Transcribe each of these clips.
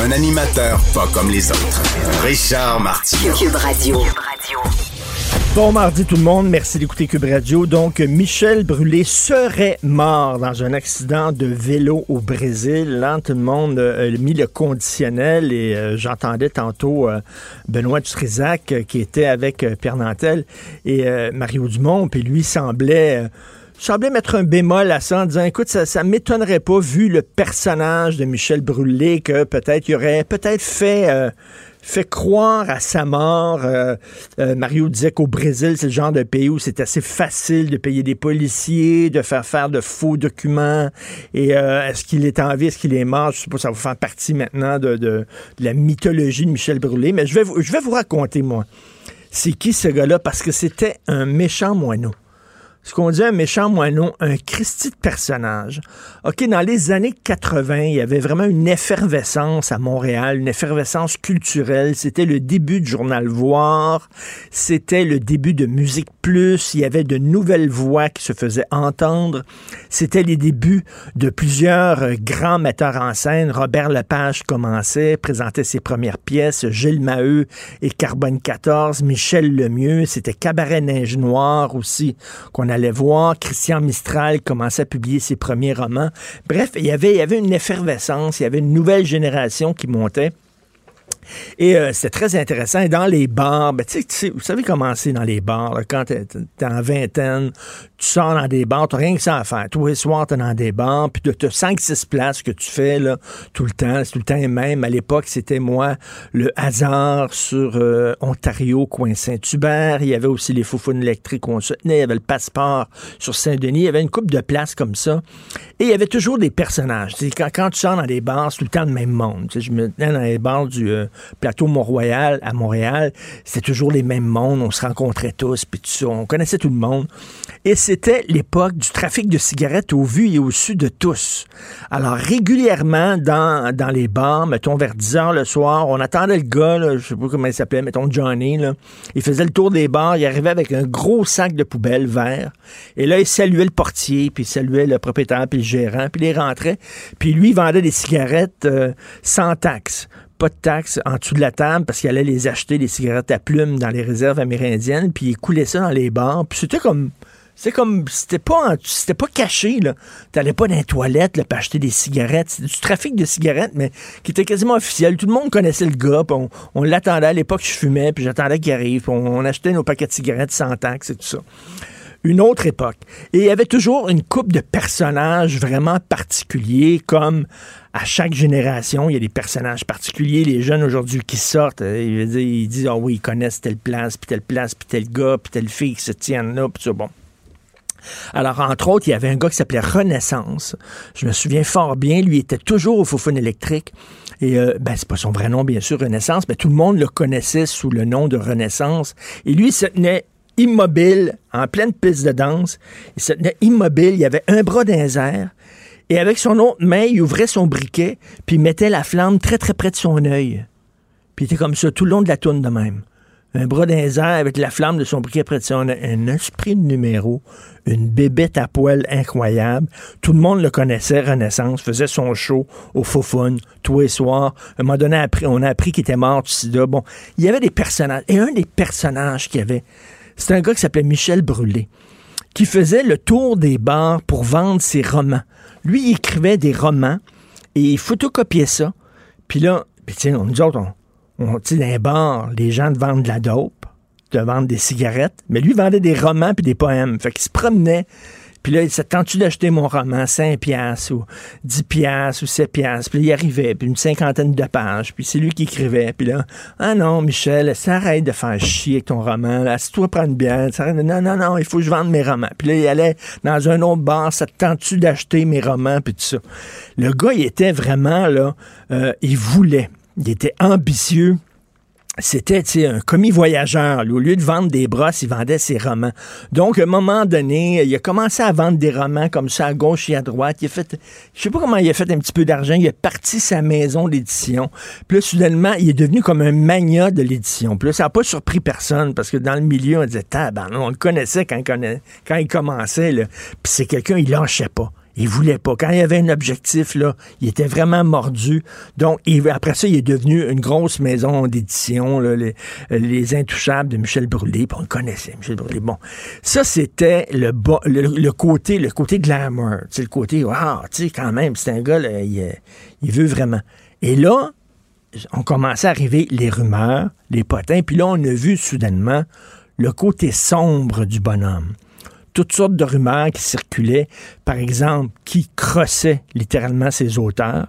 Un animateur pas comme les autres. Richard Martineau. Cube Radio. Bon mardi tout le monde, merci d'écouter Cube Radio. Donc, Michel Brûlé serait mort dans un accident de vélo au Brésil. Là, tout le monde euh, a mis le conditionnel et euh, j'entendais tantôt euh, Benoît Dutrisac qui était avec Pierre Nantel et Mario Dumont, puis lui semblait semblait mettre un bémol à ça en disant écoute, ça, ça m'étonnerait pas, vu le personnage de Michel Brûlé, que peut-être il aurait peut-être fait fait croire à sa mort. Euh, euh, Mario disait qu'au Brésil, c'est le genre de pays où c'est assez facile de payer des policiers, de faire faire de faux documents. Et euh, est-ce qu'il est en vie, est-ce qu'il est mort? Je sais pas, ça va faire partie maintenant de, la mythologie de Michel Brûlé. Mais je vais vous raconter, moi, c'est qui ce gars-là, parce que c'était un méchant moineau ce qu'on dit un méchant moineau, un Christi de personnage. OK, dans les années 80, il y avait vraiment une effervescence à Montréal, une effervescence culturelle. C'était le début du journal Voir, c'était le début de Musique Plus, il y avait de nouvelles voix qui se faisaient entendre. C'était les débuts de plusieurs euh, grands metteurs en scène. Robert Lepage commençait, présentait ses premières pièces, Gilles Maheu et Carbone 14, Michel Lemieux, c'était Cabaret Neige Noire aussi, qu'on allait voir. Christian Mistral commençait à publier ses premiers romans. Bref, il y avait, il y avait une effervescence, il y avait une nouvelle génération qui montait. Et euh, c'est très intéressant. Et dans les bars, ben, tu sais, vous savez comment c'est dans les bars. quand tu es, en vingtaine, tu sors dans des bars, tu rien que ça à faire. Tous les soirs, tu es dans des bars, puis tu as 5-6 places que tu fais là, tout le temps. C'est tout le temps et même. À l'époque, c'était moi, le hasard sur euh, Ontario, coin Saint-Hubert. Il y avait aussi les foufounes électriques où on se tenait. Il y avait le passeport sur Saint-Denis. Il y avait une coupe de places comme ça. Et il y avait toujours des personnages. Quand, quand, tu sors dans des bars, c'est tout le temps le même monde. je me tenais dans les bars du... Euh, plateau Mont-Royal à Montréal, c'était toujours les mêmes mondes, on se rencontrait tous, puis tout ça, on connaissait tout le monde. Et c'était l'époque du trafic de cigarettes au vu et au su de tous. Alors, régulièrement, dans, les bars, mettons vers 10 heures le soir, on attendait le gars, là, je sais pas comment il s'appelait, mettons Johnny, il faisait le tour des bars, il arrivait avec un gros sac de poubelle vert, et là, il saluait le portier, puis saluait le propriétaire, puis le gérant, puis il rentrait, puis lui, vendait des cigarettes euh, sans taxe pas de taxes en dessous de la table parce qu'il allait les acheter, des cigarettes à plumes dans les réserves amérindiennes, puis il coulait ça dans les bars. Puis c'était comme c'était comme c'était pas c'était pas caché là. T'allais pas dans les toilettes là, pour acheter des cigarettes. C'était du trafic de cigarettes, mais qui était quasiment officiel. Tout le monde connaissait le gars. On, on l'attendait à l'époque. Je fumais, puis j'attendais qu'il arrive. On, on, achetait nos paquets de cigarettes sans taxes et tout ça une autre époque. Et il y avait toujours une coupe de personnages vraiment particuliers, comme à chaque génération, il y a des personnages particuliers. Les jeunes aujourd'hui qui sortent, euh, ils, disent, ah oui, ils connaissent telle place, puis telle place, puis tel gars, puis telle fille qui se tiennent là, puis ça, bon. Alors, entre autres, il y avait un gars qui s'appelait Renaissance. Je me souviens fort bien, lui était toujours au Fofone électrique. Et euh, ben, c'est pas son vrai nom, bien sûr, Renaissance, mais tout le monde le connaissait sous le nom de Renaissance. Et lui, il se tenait immobile, en pleine piste de danse. Il se tenait immobile, il avait un bras dans et avec son autre main, il ouvrait son briquet, puis il mettait la flamme très, très près de son œil. Puis il était comme ça tout le long de la tourne de même. Un bras dans avec la flamme de son briquet près de son œil. Un esprit de numéro, une bébête à poil incroyable. Tout le monde le connaissait, Renaissance, faisait son show au Fofun tous les soirs. À un moment donné, on a appris qu'il était mort du sida. Bon, il y avait des personnages. Et un des personnages qu'il y avait, c'est un gars qui s'appelait Michel Brûlé, qui faisait le tour des bars pour vendre ses romans. Lui, il écrivait des romans et il photocopiait ça. Puis là, puis tiens, nous autres, on, on dans les bars, les gens te vendent de la dope, te vendent des cigarettes, mais lui, vendait des romans puis des poèmes. Fait qu'il se promenait puis là, il s'est tu d'acheter mon roman, 5 piastres ou 10 piastres ou 7 piastres? Puis il arrivait, puis une cinquantaine de pages. Puis c'est lui qui écrivait. Puis là, ah non, Michel, ça arrête de faire chier avec ton roman. Là, si toi prends une bière, ça non, non, non, il faut que je vende mes romans. Puis là, il allait dans un autre bar, ça tu d'acheter mes romans, puis tout ça. Le gars, il était vraiment, là, euh, il voulait il était ambitieux c'était un commis voyageur. Au lieu de vendre des brosses, il vendait ses romans. Donc, à un moment donné, il a commencé à vendre des romans comme ça à gauche et à droite. Il a fait, je sais pas comment il a fait un petit peu d'argent. Il a parti sa maison d'édition. Puis là, soudainement, il est devenu comme un mania de l'édition. Puis là, ça n'a pas surpris personne parce que dans le milieu, on disait, on le connaissait quand, quand il commençait. Puis c'est quelqu'un, il lâchait pas. Il voulait pas. Quand il y avait un objectif, là, il était vraiment mordu. Donc, après ça, il est devenu une grosse maison d'édition, les, les, Intouchables de Michel Brûlé. On le connaissait, Michel Brûlé. Bon, ça, c'était le, côté le côté glamour. le côté, wow, tu quand même, c'est un gars, il, il veut vraiment. Et là, on commençait à arriver les rumeurs, les potins. Puis là, on a vu soudainement le côté sombre du bonhomme toutes sortes de rumeurs qui circulaient, par exemple, qui crossaient littéralement ses auteurs.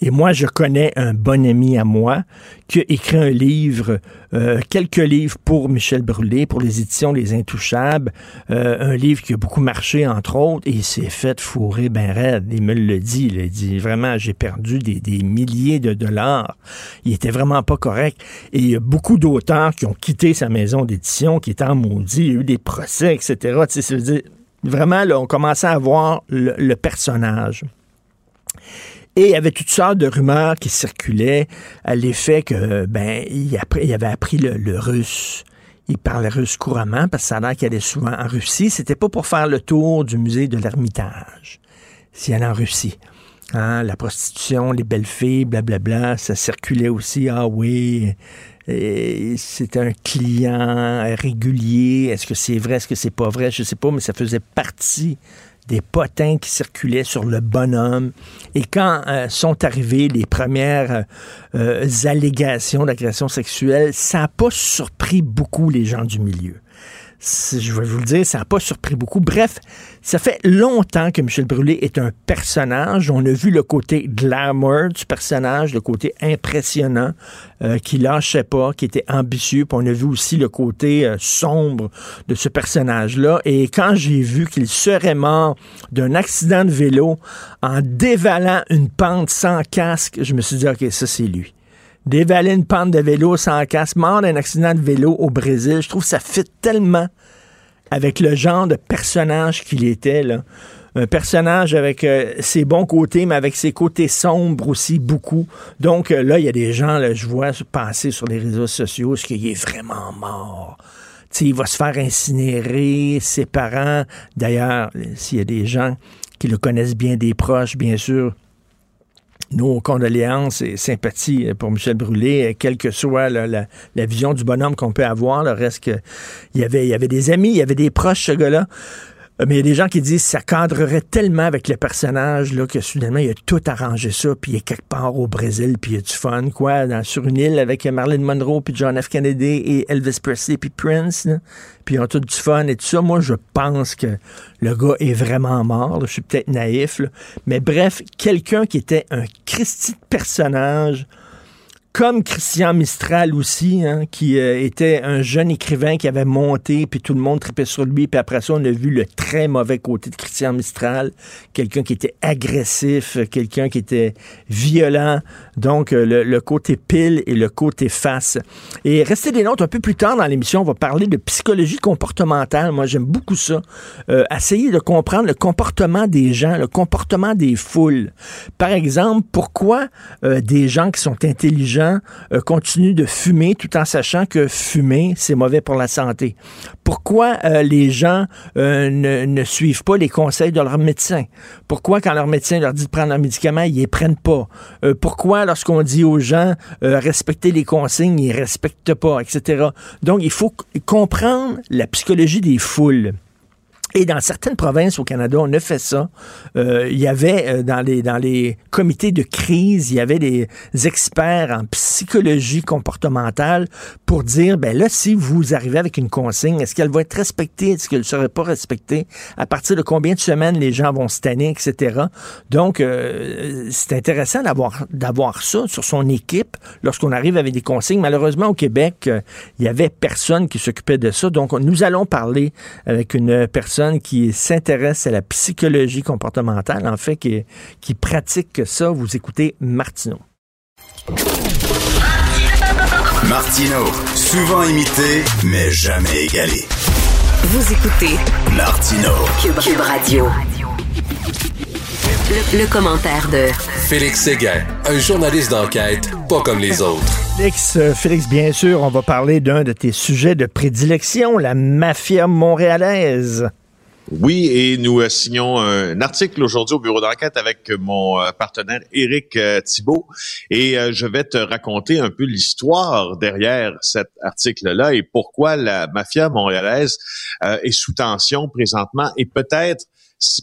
Et moi, je connais un bon ami à moi qui a écrit un livre, euh, quelques livres pour Michel Brûlé, pour les éditions Les Intouchables, euh, un livre qui a beaucoup marché, entre autres, et il s'est fait fourrer ben raide. Il me le dit, il dit vraiment, j'ai perdu des, milliers de dollars. Il était vraiment pas correct. Et il y a beaucoup d'auteurs qui ont quitté sa maison d'édition, qui étaient en il y a eu des procès, etc. Tu sais, dire, vraiment, là, on commençait à voir le personnage. Et il y avait toutes sortes de rumeurs qui circulaient à l'effet que, ben, il, avait appris le, russe. Il parlait russe couramment parce que ça a l'air qu'il allait souvent en Russie. C'était pas pour faire le tour du musée de l'Ermitage. S'il allait en Russie. Hein, la prostitution, les belles filles, blablabla, ça circulait aussi. Ah oui, c'est un client régulier. Est-ce que c'est vrai, est-ce que c'est pas vrai? Je sais pas, mais ça faisait partie des potins qui circulaient sur le bonhomme. Et quand euh, sont arrivées les premières euh, allégations d'agression sexuelle, ça n'a pas surpris beaucoup les gens du milieu je vais vous le dire, ça n'a pas surpris beaucoup. Bref, ça fait longtemps que Michel Brûlé est un personnage. On a vu le côté glamour du personnage, le côté impressionnant, euh, qui lâchait pas, qui était ambitieux. On a vu aussi le côté euh, sombre de ce personnage-là. Et quand j'ai vu qu'il serait mort d'un accident de vélo en dévalant une pente sans casque, je me suis dit, OK, ça c'est lui dévaler une pente de vélo sans casque, mort d'un accident de vélo au Brésil. Je trouve que ça fit tellement avec le genre de personnage qu'il était. Là. Un personnage avec euh, ses bons côtés, mais avec ses côtés sombres aussi, beaucoup. Donc euh, là, il y a des gens, là, je vois passer sur les réseaux sociaux, ce qu'il est vraiment mort. T'sais, il va se faire incinérer, ses parents. D'ailleurs, s'il y a des gens qui le connaissent bien, des proches, bien sûr, nos condoléances et sympathies pour Michel Brûlé, quelle que soit la, vision du bonhomme qu'on peut avoir. Le reste, que, il, y avait, il y avait des amis, il y avait des proches, ce gars-là. Euh, mais il y a des gens qui disent que ça cadrerait tellement avec le personnage là, que soudainement, il a tout arrangé ça, puis il est quelque part au Brésil, puis il y a du fun, quoi, dans, sur une île avec Marilyn Monroe, puis John F. Kennedy, et Elvis Presley, puis Prince, puis ils ont tout du fun et tout ça. Moi, je pense que le gars est vraiment mort. Je suis peut-être naïf, mais bref, quelqu'un qui était un Christy de personnage comme Christian Mistral aussi, hein, qui euh, était un jeune écrivain qui avait monté, puis tout le monde tripait sur lui, puis après ça, on a vu le très mauvais côté de Christian Mistral, quelqu'un qui était agressif, quelqu'un qui était violent, donc euh, le, côté pile et le côté face. Et restez des notes un peu plus tard dans l'émission, on va parler de psychologie comportementale, moi j'aime beaucoup ça, euh, essayer de comprendre le comportement des gens, le comportement des foules. Par exemple, pourquoi des gens qui sont intelligents euh, continuent de fumer tout en sachant que fumer, c'est mauvais pour la santé? Pourquoi euh, les gens euh, ne, suivent pas les conseils de leur médecin? Pourquoi quand leur médecin leur dit de prendre un médicament, ils les prennent pas? pourquoi lorsqu'on dit aux gens respecter les consignes, ils respectent pas, etc. Donc, il faut comprendre la psychologie des foules. Et dans certaines provinces au Canada, on a fait ça. Euh, il y avait euh, dans les dans les comités de crise, il y avait des experts en psychologie comportementale pour dire ben là si vous arrivez avec une consigne, est-ce qu'elle va être respectée, est-ce qu'elle ne serait pas respectée, à partir de combien de semaines les gens vont se tanner, etc. Donc euh, c'est intéressant d'avoir d'avoir ça sur son équipe lorsqu'on arrive avec des consignes. Malheureusement au Québec, il y avait personne qui s'occupait de ça. Donc nous allons parler avec une personne qui s'intéresse à la psychologie comportementale, en fait, qui, qui pratique ça. Vous écoutez Martineau. Martino, souvent imité, mais jamais égalé. Vous écoutez Martino. Cube, Radio. Le, commentaire de Félix Séguin, un journaliste d'enquête pas comme les autres. Félix, euh, Félix, bien sûr, on va parler d'un de tes sujets de prédilection, la mafia montréalaise. Oui, et nous euh, signons un article aujourd'hui au bureau d'enquête avec mon euh, partenaire Éric euh, Thibault. Et je vais te raconter un peu l'histoire derrière cet article-là et pourquoi la mafia montréalaise est sous tension présentement et peut-être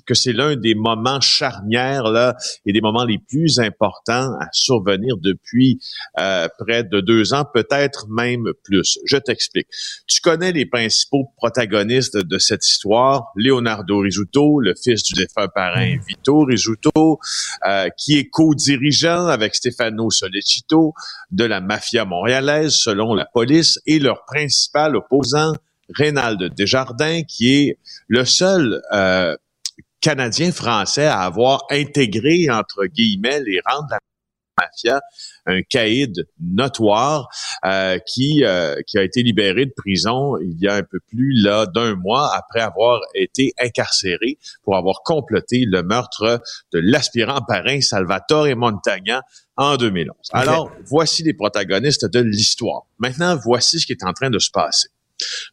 que c'est l'un des moments charnières là et des moments les plus importants à survenir depuis euh, près de deux ans, peut-être même plus. Je t'explique. Tu connais les principaux protagonistes de cette histoire Leonardo Rizzuto, le fils du défunt parrain mm. Vito Rizzuto, euh, qui est co-dirigeant avec Stefano Solecito de la mafia montréalaise, selon la police, et leur principal opposant. Reynald Desjardins, qui est le seul euh, canadien-français à avoir intégré, entre guillemets, les rangs de la mafia, un caïd notoire euh, qui euh, qui a été libéré de prison il y a un peu plus là d'un mois après avoir été incarcéré pour avoir comploté le meurtre de l'aspirant parrain Salvatore Montagna en 2011. Alors, voici les protagonistes de l'histoire. Maintenant, voici ce qui est en train de se passer.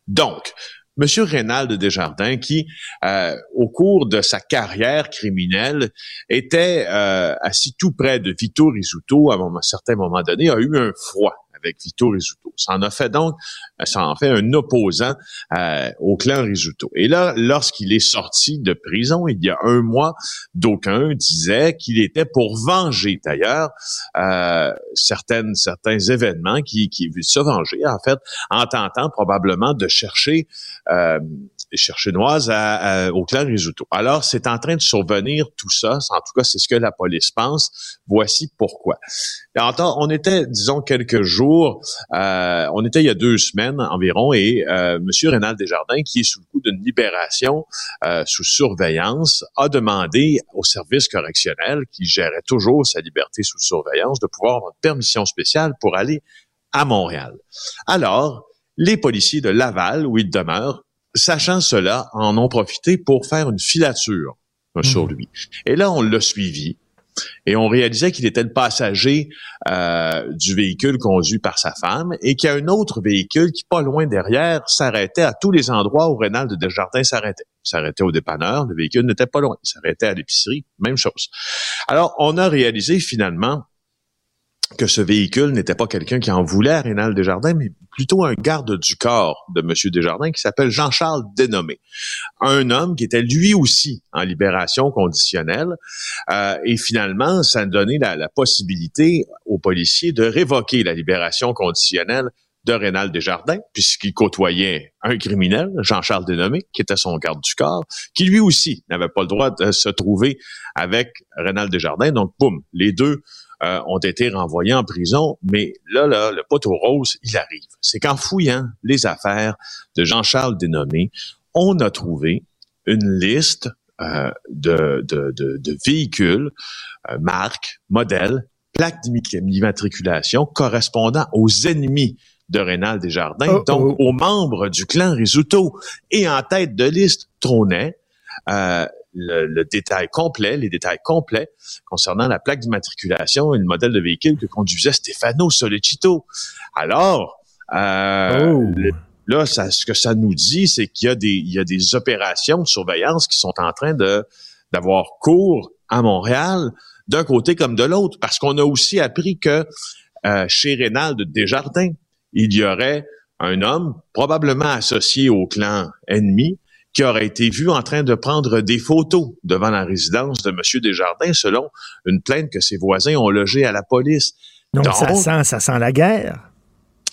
Donc, Monsieur Reynald Desjardins, qui, euh, au cours de sa carrière criminelle, était euh, assis tout près de Vito Rizzuto à un certain moment donné, a eu un froid avec Vito Rizzuto. Ça en a fait donc, ça en fait un opposant euh, au clan Rizzuto. Et là, lorsqu'il est sorti de prison il y a un mois, d'aucuns disaient qu'il était pour venger d'ailleurs euh, certains événements qui qui se venger en fait en tentant probablement de chercher euh, chinoise à, au clan. Alors, c'est en train de survenir tout ça. En tout cas, c'est ce que la police pense. Voici pourquoi. on était, disons, quelques jours, euh, on était il y a deux semaines environ, et euh, M. Rénal Desjardins, qui est sous le coup d'une libération euh, sous surveillance, a demandé au service correctionnel, qui gérait toujours sa liberté sous surveillance, de pouvoir avoir une permission spéciale pour aller à Montréal. Alors, les policiers de Laval, où il demeure, sachant cela, en ont profité pour faire une filature euh, sur mhm. lui. Et là, on l'a suivi. Et on réalisait qu'il était le passager euh, du véhicule conduit par sa femme et qu'il y a un autre véhicule qui, pas loin derrière, s'arrêtait à tous les endroits où Rénal de Desjardins s'arrêtait. S'arrêtait au dépanneur, le véhicule n'était pas loin. Il s'arrêtait à l'épicerie, même chose. Alors, on a réalisé finalement que ce véhicule n'était pas quelqu'un qui en voulait à Rénal Desjardins, mais plutôt un garde du corps de M. Desjardins qui s'appelle Jean-Charles Dénommé. Un homme qui était lui aussi en libération conditionnelle. Euh, et finalement, ça a donné la, possibilité aux policiers de révoquer la libération conditionnelle de Rénal Desjardins, puisqu'il côtoyait un criminel, Jean-Charles Dénommé, qui était son garde du corps, qui lui aussi n'avait pas le droit de se trouver avec Rénal Desjardins. Donc, boum, les deux euh, ont été renvoyés en prison. Mais là, là, le poteau rose, il arrive. C'est qu'en fouillant les affaires de Jean-Charles Dénommé, on a trouvé une liste euh, de, de, de, véhicules, euh, marques, modèles, plaques d'immatriculation correspondant aux ennemis de Rénal Desjardins, oh, donc oh. aux membres du clan Risuto. Et en tête de liste trônait euh, le, détail complet, les détails complets concernant la plaque d'immatriculation et le modèle de véhicule que conduisait Stefano Solecito. Alors, euh, oh. là, ça, ce que ça nous dit, c'est qu'il y a des, il y a des opérations de surveillance qui sont en train de d'avoir cours à Montréal, d'un côté comme de l'autre, parce qu'on a aussi appris que euh, chez Rénal de Desjardins, il y aurait un homme probablement associé au clan ennemi qui aurait été vu en train de prendre des photos devant la résidence de M. Desjardins, selon une plainte que ses voisins ont logée à la police. Donc, ça, sent, ça sent la guerre.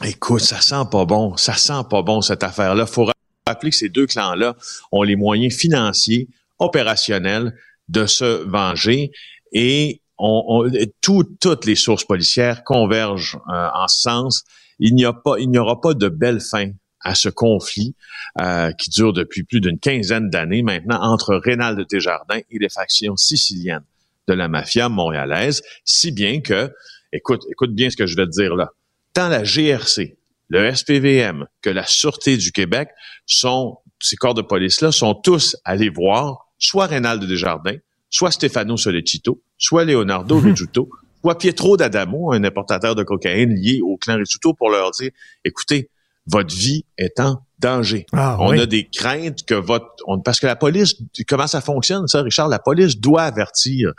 Écoute, ça sent pas bon. Ça sent pas bon, cette affaire-là. faut rappeler que ces deux clans-là ont les moyens financiers, opérationnels de se venger et on, toutes les sources policières convergent euh, en ce sens. Il n'y a pas, il n'y aura pas de belle fin à ce conflit euh, qui dure depuis plus d'une quinzaine d'années maintenant entre Rénal Desjardins et les factions siciliennes de la mafia montréalaise, si bien que, écoute, écoute bien ce que je vais te dire là, tant la GRC, le SPVM que la Sûreté du Québec sont, ces corps de police-là sont tous allés voir soit Reynald Desjardins, soit Stefano Solecito, soit Leonardo Mhm. Rizzuto, soit Pietro D'Adamo, un importateur de cocaïne lié au clan Rizzuto, pour leur dire, écoutez, votre vie est en danger. Ah, on oui. a des craintes que votre... on- parce que la police, comment ça fonctionne, ça, Richard? La police doit avertir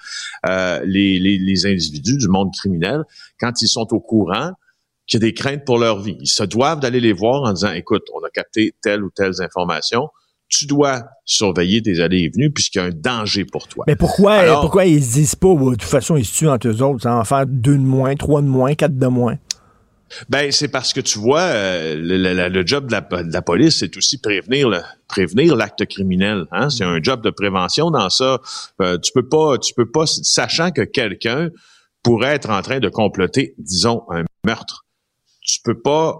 euh, les, les, les individus du monde criminel quand ils sont au courant qu'il y a des craintes pour leur vie. Ils se doivent d'aller les voir en disant, écoute, on a capté telle ou telle information, tu dois surveiller tes allées et venues puisqu'il y a un danger pour toi. Mais pourquoi, Alors- pourquoi ils se disent pas, de toute façon, ils se tuent entre eux autres, ça va en faire deux de moins, trois de moins, quatre de moins? Ben, c'est parce que tu vois, euh, le, le- le job de la, de la police, c'est aussi prévenir le, prévenir l'acte criminel. Hein? C'est un job de prévention dans ça. Euh, tu peux pas, tu peux pas, sachant que quelqu'un pourrait être en train de comploter, disons, un meurtre, tu peux pas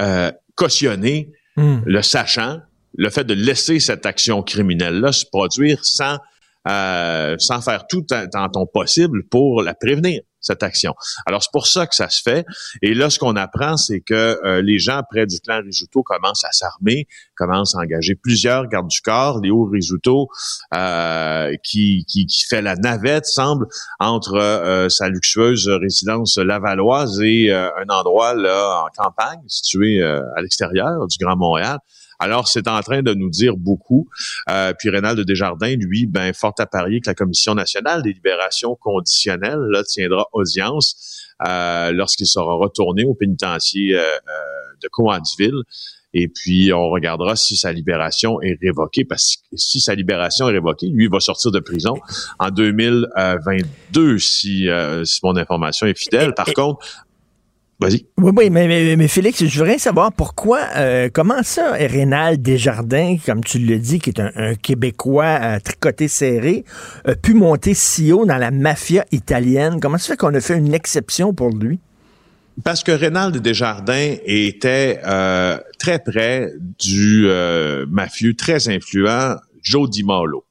euh, cautionner Hmm. le sachant, le fait de laisser cette action criminelle-là se produire sans, sans faire tout dans ton possible pour la prévenir, cette action. Alors, c'est pour ça que ça se fait. Et là, ce qu'on apprend, c'est que euh, les gens près du clan Risuto commencent à s'armer, commencent à engager plusieurs gardes du corps. Léo Risuto, euh, qui, qui, fait la navette, semble, entre euh, sa luxueuse résidence lavalloise et un endroit là en campagne, situé à l'extérieur du Grand Montréal. Alors, c'est en train de nous dire beaucoup. Euh, puis Rénal de Desjardins, lui, ben, fort à parier que la Commission nationale des libérations conditionnelles là, tiendra audience euh, lorsqu'il sera retourné au pénitencier euh, de Coansville. Et puis, on regardera si sa libération est révoquée, parce que si sa libération est révoquée, lui il va sortir de prison en 2022, si, euh, si mon information est fidèle. Par contre, vas-y. Oui, oui, mais, mais, mais Félix, je voudrais savoir pourquoi, euh, comment ça, Rénal Desjardins, comme tu le dis, qui est un, un Québécois euh, tricoté serré, a pu monter si haut dans la mafia italienne? Comment ça fait qu'on a fait une exception pour lui? Parce que Rénald Desjardins était euh, très près du euh, mafieux très influent Joe Di Malo,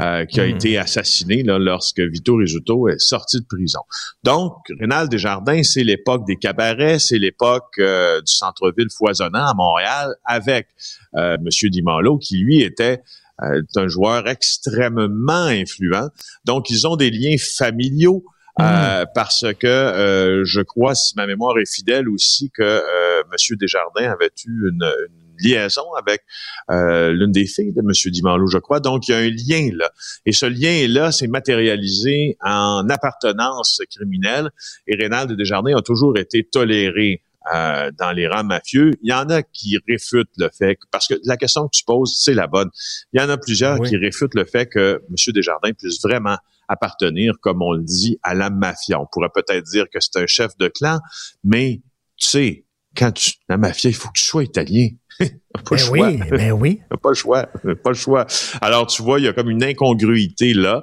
euh, qui a Mhm. été assassiné là, lorsque Vito Rizzuto est sorti de prison. Donc, Rénald Desjardins, c'est l'époque des cabarets, c'est l'époque euh, du centre-ville foisonnant à Montréal, avec euh, Monsieur Di Malo, qui lui était euh, un joueur extrêmement influent. Donc, ils ont des liens familiaux. Euh, parce que euh, je crois, si ma mémoire est fidèle aussi, que euh, M. Desjardins avait eu une, une liaison avec euh, l'une des filles de M. Dimanlo, je crois. Donc, il y a un lien là. Et ce lien-là s'est matérialisé en appartenance criminelle. Et Rénald Desjardins a toujours été toléré euh, dans les rangs mafieux. Il y en a qui réfutent le fait, que, parce que la question que tu poses, c'est la bonne. Il y en a plusieurs Oui. qui réfutent le fait que M. Desjardins puisse vraiment appartenir, comme on le dit, à la mafia. On pourrait peut-être dire que c'est un chef de clan, mais tu sais, quand tu, la mafia, il faut que tu sois italien. pas Ben le choix. oui, ben oui. Pas le choix, pas le choix. Alors tu vois, il y a comme une incongruité là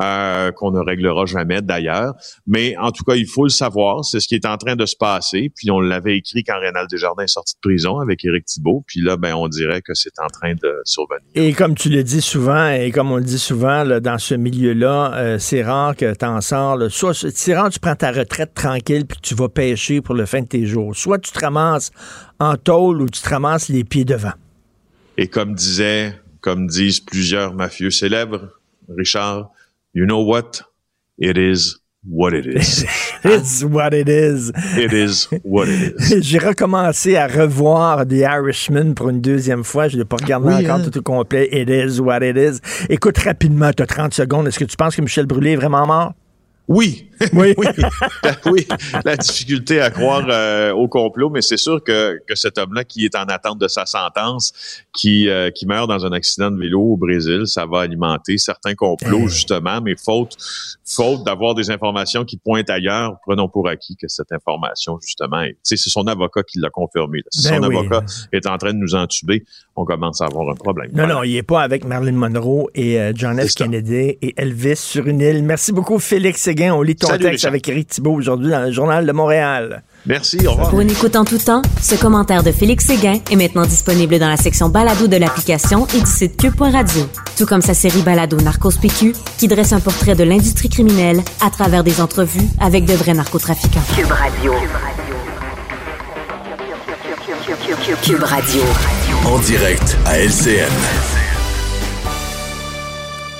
euh, qu'on ne réglera jamais d'ailleurs. Mais en tout cas, il faut le savoir, c'est ce qui est en train de se passer. Puis on l'avait écrit quand Rénal Desjardins est sorti de prison avec Éric Thibault. Puis là, ben on dirait que c'est en train de survenir. Et comme tu le dis souvent, et comme on le dit souvent, là, dans ce milieu-là, euh, c'est rare que tu en sors. là. Soit c'est rare tu prends ta retraite tranquille puis que tu vas pêcher pour le fin de tes jours. Soit tu te ramasses en tôle ou tu te ramasses les pieds devant. Et comme disait, comme disent plusieurs mafieux célèbres, Richard, you know what? It is what it is. It's what it is. It is what it is. J'ai recommencé à revoir The Irishman pour une deuxième fois. Je ne l'ai pas regardé Oui, encore hein? tout au complet. It is what it is. Écoute rapidement, tu as 30 secondes. Est-ce que tu penses que Michel Brûlé est vraiment mort? Oui, Oui. oui, La- oui, la difficulté à croire euh, au complot, mais c'est sûr que, que cet homme-là qui est en attente de sa sentence, qui, euh, qui meurt dans un accident de vélo au Brésil, ça va alimenter certains complots Eh. justement, mais faute, faute d'avoir des informations qui pointent ailleurs, prenons pour acquis que cette information justement, c'est son avocat qui l'a confirmé. là. Si Ben son oui. avocat est en train de nous entuber, on commence à avoir un problème. Non, Voilà. non, il n'est pas avec Marilyn Monroe et euh, John F. Kennedy et Elvis sur une île. Merci beaucoup, Félix Séguin. On lit ton Salut, texte Richard. avec Eric Thibault aujourd'hui dans le Journal de Montréal. Merci, au revoir. Pour une écoute en tout temps, ce commentaire de Félix Séguin est maintenant disponible dans la section balado de l'application et du site cube.radio. Tout comme sa série balado Narcos PQ, qui dresse un portrait de l'industrie criminelle à travers des entrevues avec de vrais narcotrafiquants. Cube Radio. Cube Radio. En direct à LCN.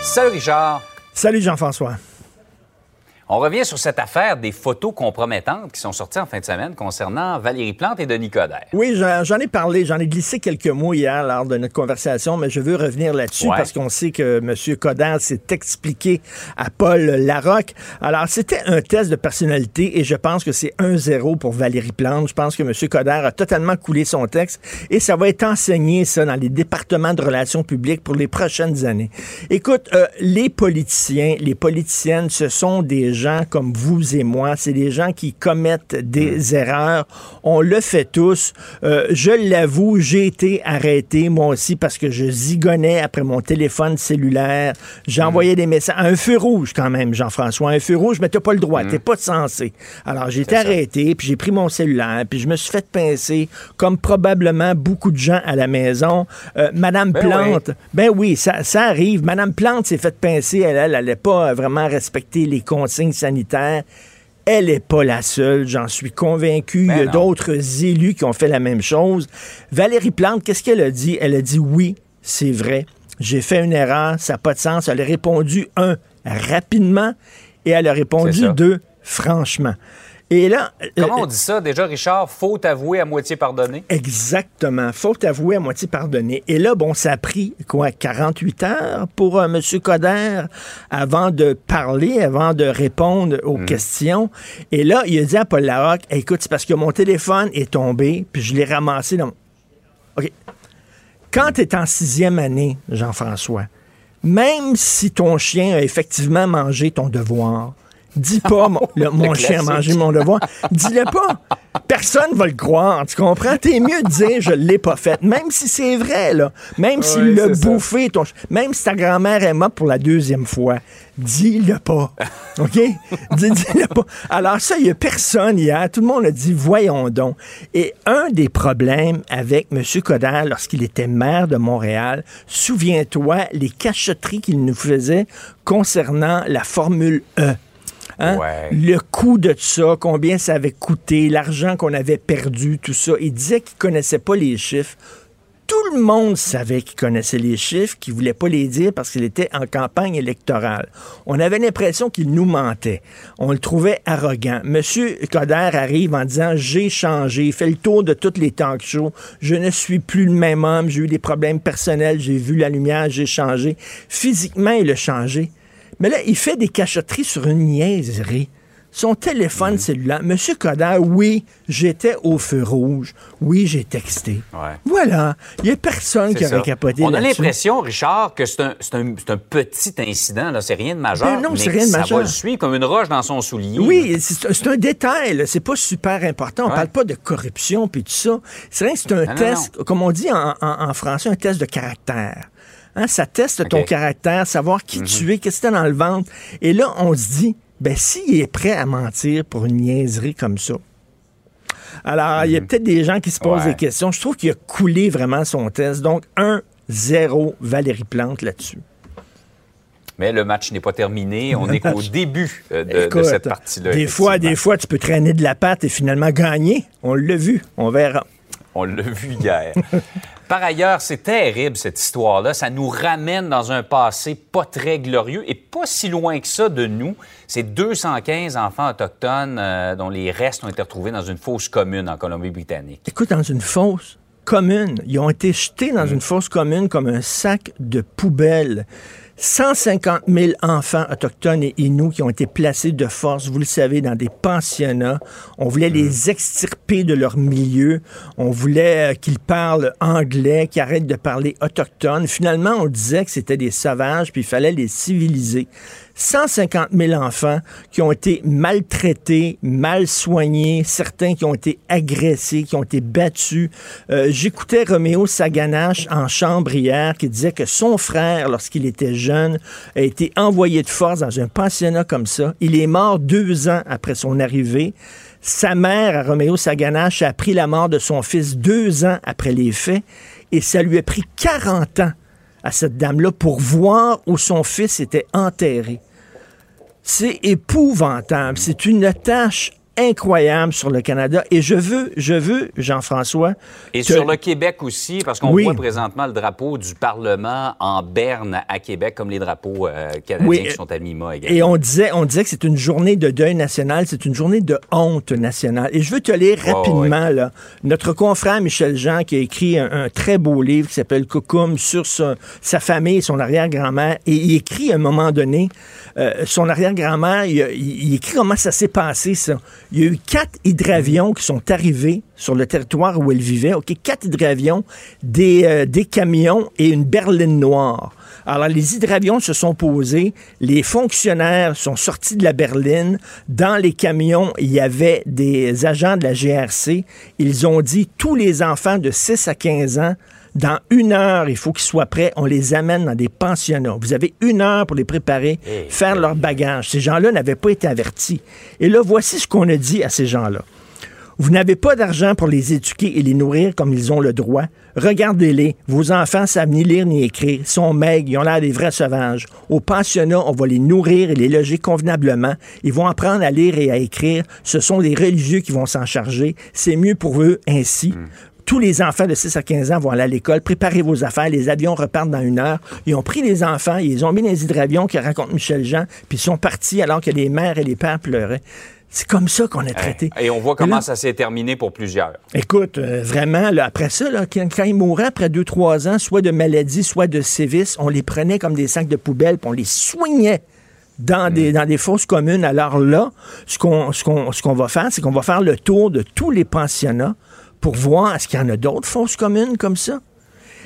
Salut Richard. Salut Jean-François. On revient sur cette affaire des photos compromettantes qui sont sorties en fin de semaine concernant Valérie Plante et Denis Coderre. Oui, j'en ai parlé, j'en ai glissé quelques mots hier lors de notre conversation, mais je veux revenir là-dessus Ouais. parce qu'on sait que M. Coderre s'est expliqué à Paul Larocque. Alors, c'était un test de personnalité et je pense que c'est 1-0 pour Valérie Plante. Je pense que M. Coderre a totalement coulé son texte et ça va être enseigné, ça, dans les départements de relations publiques pour les prochaines années. Écoute, euh, les politiciens, les politiciennes, ce sont des gens comme vous et moi. C'est des gens qui commettent des erreurs. On le fait tous. Euh, je l'avoue, j'ai été arrêté, moi aussi, parce que je zigonnais après mon téléphone cellulaire. J'envoyais des messages. Un feu rouge, quand même, Jean-François. Un feu rouge, mais t'as pas le droit. T'es pas censé. Alors, j'ai été arrêté, puis j'ai pris mon cellulaire, puis je me suis fait pincer, comme probablement beaucoup de gens à la maison. Euh, Madame Ben Plante, ben oui, ça, ça arrive. Madame Plante s'est fait pincer. Elle, elle, n'allait pas vraiment respecter les consignes sanitaires. Elle n'est pas la seule, j'en suis convaincu. Ben Il y a d'autres élus qui ont fait la même chose. Valérie Plante, qu'est-ce qu'elle a dit? Elle a dit oui, c'est vrai. J'ai fait une erreur, ça n'a pas de sens. Elle a répondu, un, rapidement, et elle a répondu, deux, franchement. Et là, Comment on dit ça? Déjà, Richard? Faut avouer à moitié pardonner? Exactement. Faute avouée à moitié pardonnée. Et là, bon, ça a pris, quoi, 48 heures pour euh, M. Coder avant de parler, avant de répondre aux questions. Et là, il a dit à Paul Larocque, écoute, c'est parce que mon téléphone est tombé, puis je l'ai ramassé dans... OK. Quand tu es en sixième année, Jean-François, même si ton chien a effectivement mangé ton devoir, dis pas mon, le- mon chien a mangé mon devoir, dis-le pas. Personne va le croire, tu comprends? T'es mieux de dire je l'ai pas fait, même si c'est vrai, là. Même s'il l'a c'est ça. bouffé, ton même si ta grand-mère est morte pour la deuxième fois, dis-le pas. OK? Dis- Dis-le pas. Alors ça, il y a personne hier. Tout le monde a dit voyons donc. Et un des problèmes avec M. Coder lorsqu'il était maire de Montréal, souviens-toi les cachotteries qu'il nous faisait concernant la Formule E. Hein? Ouais. Le coût de ça, combien ça avait coûté, l'argent qu'on avait perdu, tout ça. Il disait qu'il connaissait pas les chiffres. Tout le monde savait qu'il connaissait les chiffres, qu'il voulait pas les dire parce qu'il était en campagne électorale. On avait l'impression qu'il nous mentait. On le trouvait arrogant. Monsieur Coder arrive en disant j'ai changé, il fait le tour de toutes les talk shows. Je ne suis plus le même homme. J'ai eu des problèmes personnels. J'ai vu la lumière. J'ai changé. Physiquement, il a changé. Mais là, il fait des cachotteries sur une niaiserie. Son téléphone Mhm. cellulaire. Monsieur Coder, oui, j'étais au feu rouge. Oui, j'ai texté. Ouais. Voilà. Il n'y a personne qui aurait ça. capoté On a l'impression, Richard, que c'est un, petit incident. C'est rien de majeur. Ben non, c'est rien de ça majeur. va le suivre comme une roche dans son soulier. Oui, c'est un détail, c'est pas super important. On Ouais. parle pas de corruption puis tout ça. C'est vrai que c'est un non, test, comme on dit en, en- en français, un test de caractère. Hein, ça teste ton caractère, savoir qui tu es, qu'est-ce que t'as dans le ventre. Et là, on se dit, ben s'il est prêt à mentir pour une niaiserie comme ça. Alors, il y a peut-être des gens qui se posent Ouais. des questions. Je trouve qu'il a coulé vraiment son test. Donc, 1-0 Valérie Plante là-dessus. Mais le match n'est pas terminé. On est qu'au début euh, de, cette partie-là. Des fois, des fois, tu peux traîner de la patte et finalement gagner. On l'a vu. On verra. On l'a vu hier. Par ailleurs, c'est terrible cette histoire-là. Ça nous ramène dans un passé pas très glorieux et pas si loin que ça de nous. C'est 215 enfants autochtones euh, dont les restes ont été retrouvés dans une fosse commune en Colombie-Britannique. Écoute, dans une fosse commune, ils ont été jetés dans une fosse commune comme un sac de poubelle. 150 000 enfants autochtones et inuits qui ont été placés de force, vous le savez, dans des pensionnats. On voulait les extirper de leur milieu. On voulait euh, qu'ils parlent anglais, qu'ils arrêtent de parler autochtone. Finalement, on disait que c'était des sauvages, puis il fallait les civiliser. 150 000 enfants qui ont été maltraités, mal soignés, certains qui ont été agressés, qui ont été battus. Euh, J'écoutais Roméo Saganache en chambre hier qui disait que son frère, lorsqu'il était jeune, a été envoyé de force dans un pensionnat comme ça. Il est mort deux ans après son arrivée. Sa mère, Roméo Saganache, a appris la mort de son fils deux ans après les faits et ça lui a pris 40 ans à cette dame-là pour voir où son fils était enterré. C'est épouvantable. C'est une tâche incroyable sur le Canada. Et je veux, je veux, Jean-François. Et sur le Québec aussi, parce qu'on Oui. voit présentement le drapeau du Parlement en berne à Québec, comme les drapeaux euh, canadiens Oui, qui sont à Mima également. Et on disait, on disait que c'est une journée de deuil national, c'est une journée de honte nationale. Et je veux te lire rapidement là, notre confrère Michel Jean qui a écrit un, un très beau livre qui s'appelle Coucoum sur sa, sa famille, son arrière-grand-mère, et il écrit à un moment donné euh, son arrière-grand-mère, il, a- il- il écrit comment ça s'est passé ça. Il y a eu quatre hydravions qui sont arrivés sur le territoire où elle vivait. Ok, quatre hydravions, des, euh, des camions et une berline noire. Alors, les hydravions se sont posés, les fonctionnaires sont sortis de la berline. Dans les camions, il y avait des agents de la GRC. Ils ont dit tous les enfants de 6 à 15 ans, dans une heure, il faut qu'ils soient prêts. On les amène dans des pensionnats. Vous avez une heure pour les préparer, Eh, faire leur bagage. Ces gens-là n'avaient pas été avertis. Et là, voici ce qu'on a dit à ces gens-là. Vous n'avez pas d'argent pour les éduquer et les nourrir comme ils ont le droit. Regardez-les. Vos enfants savent ni lire ni écrire, sont maigres, ils ont l'air des vrais sauvages. Au pensionnat, on va les nourrir et les loger convenablement. Ils vont apprendre à lire et à écrire. Ce sont les religieux qui vont s'en charger. C'est mieux pour eux ainsi. Tous les enfants de 6 à 15 ans vont aller à l'école. Préparez vos affaires. Les avions repartent dans une heure. Ils ont pris les enfants, ils les ont mis dans les hydravions que raconte Michel Jean, puis ils sont partis alors que les mères et les pères pleuraient. C'est comme ça qu'on a traité. Et on voit comment là- ça s'est terminé pour plusieurs. Écoute, euh, vraiment, là, après ça, là, quand, quand ils mouraient après deux, trois ans, soit de maladie, soit de sévices, on les prenait comme des sacs de poubelle, puis on les soignait dans, des, dans des fosses communes. Alors là, ce qu'on ce qu'on ce qu'on va faire, c'est qu'on va faire le tour de tous les pensionnats pour voir est-ce qu'il y en a d'autres fosses communes comme ça.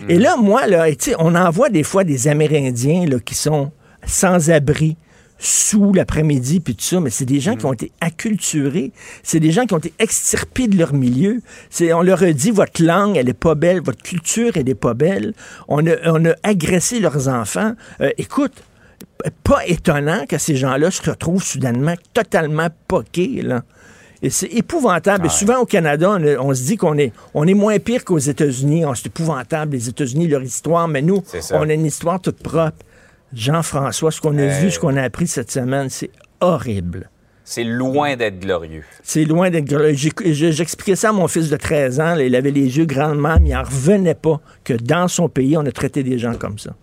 Et là, moi, là, on envoie des fois des Amérindiens là, qui sont sans abri sous l'après-midi, puis tout ça, mais c'est des gens qui ont été acculturés, c'est des gens qui ont été extirpés de leur milieu. C'est, on leur a dit, votre langue, elle est pas belle, votre culture, elle est pas belle. On a, on a agressé leurs enfants. Euh, écoute, pas étonnant que ces gens-là se retrouvent soudainement totalement poqués, là. Et c'est épouvantable. Et souvent au Canada, on, se dit qu'on est, on est moins pire qu'aux États-Unis. On- C'est épouvantable, les États-Unis, leur histoire. Mais nous, on a une histoire toute propre. Jean-François, ce qu'on a vu, ce qu'on a appris cette semaine, c'est horrible. C'est loin d'être glorieux. C'est loin d'être... j'ai- J'expliquais ça à mon fils de 13 ans. là, il avait les yeux grandement, mais il n'en revenait pas que dans son pays, on a traité des gens comme ça.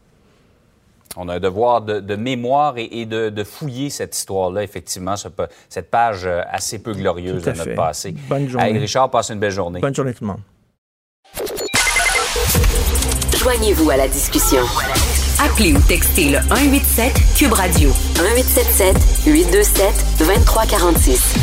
On a un devoir de, de mémoire et, et de, de fouiller cette histoire-là, effectivement, ce cette page euh, assez peu glorieuse de notre fait. passé. Bonne journée. Hey, Richard, passe une belle journée. Bonne journée tout le monde. Joignez-vous à la discussion. Appelez ou textez le 187 Cube Radio 1877 827 2346.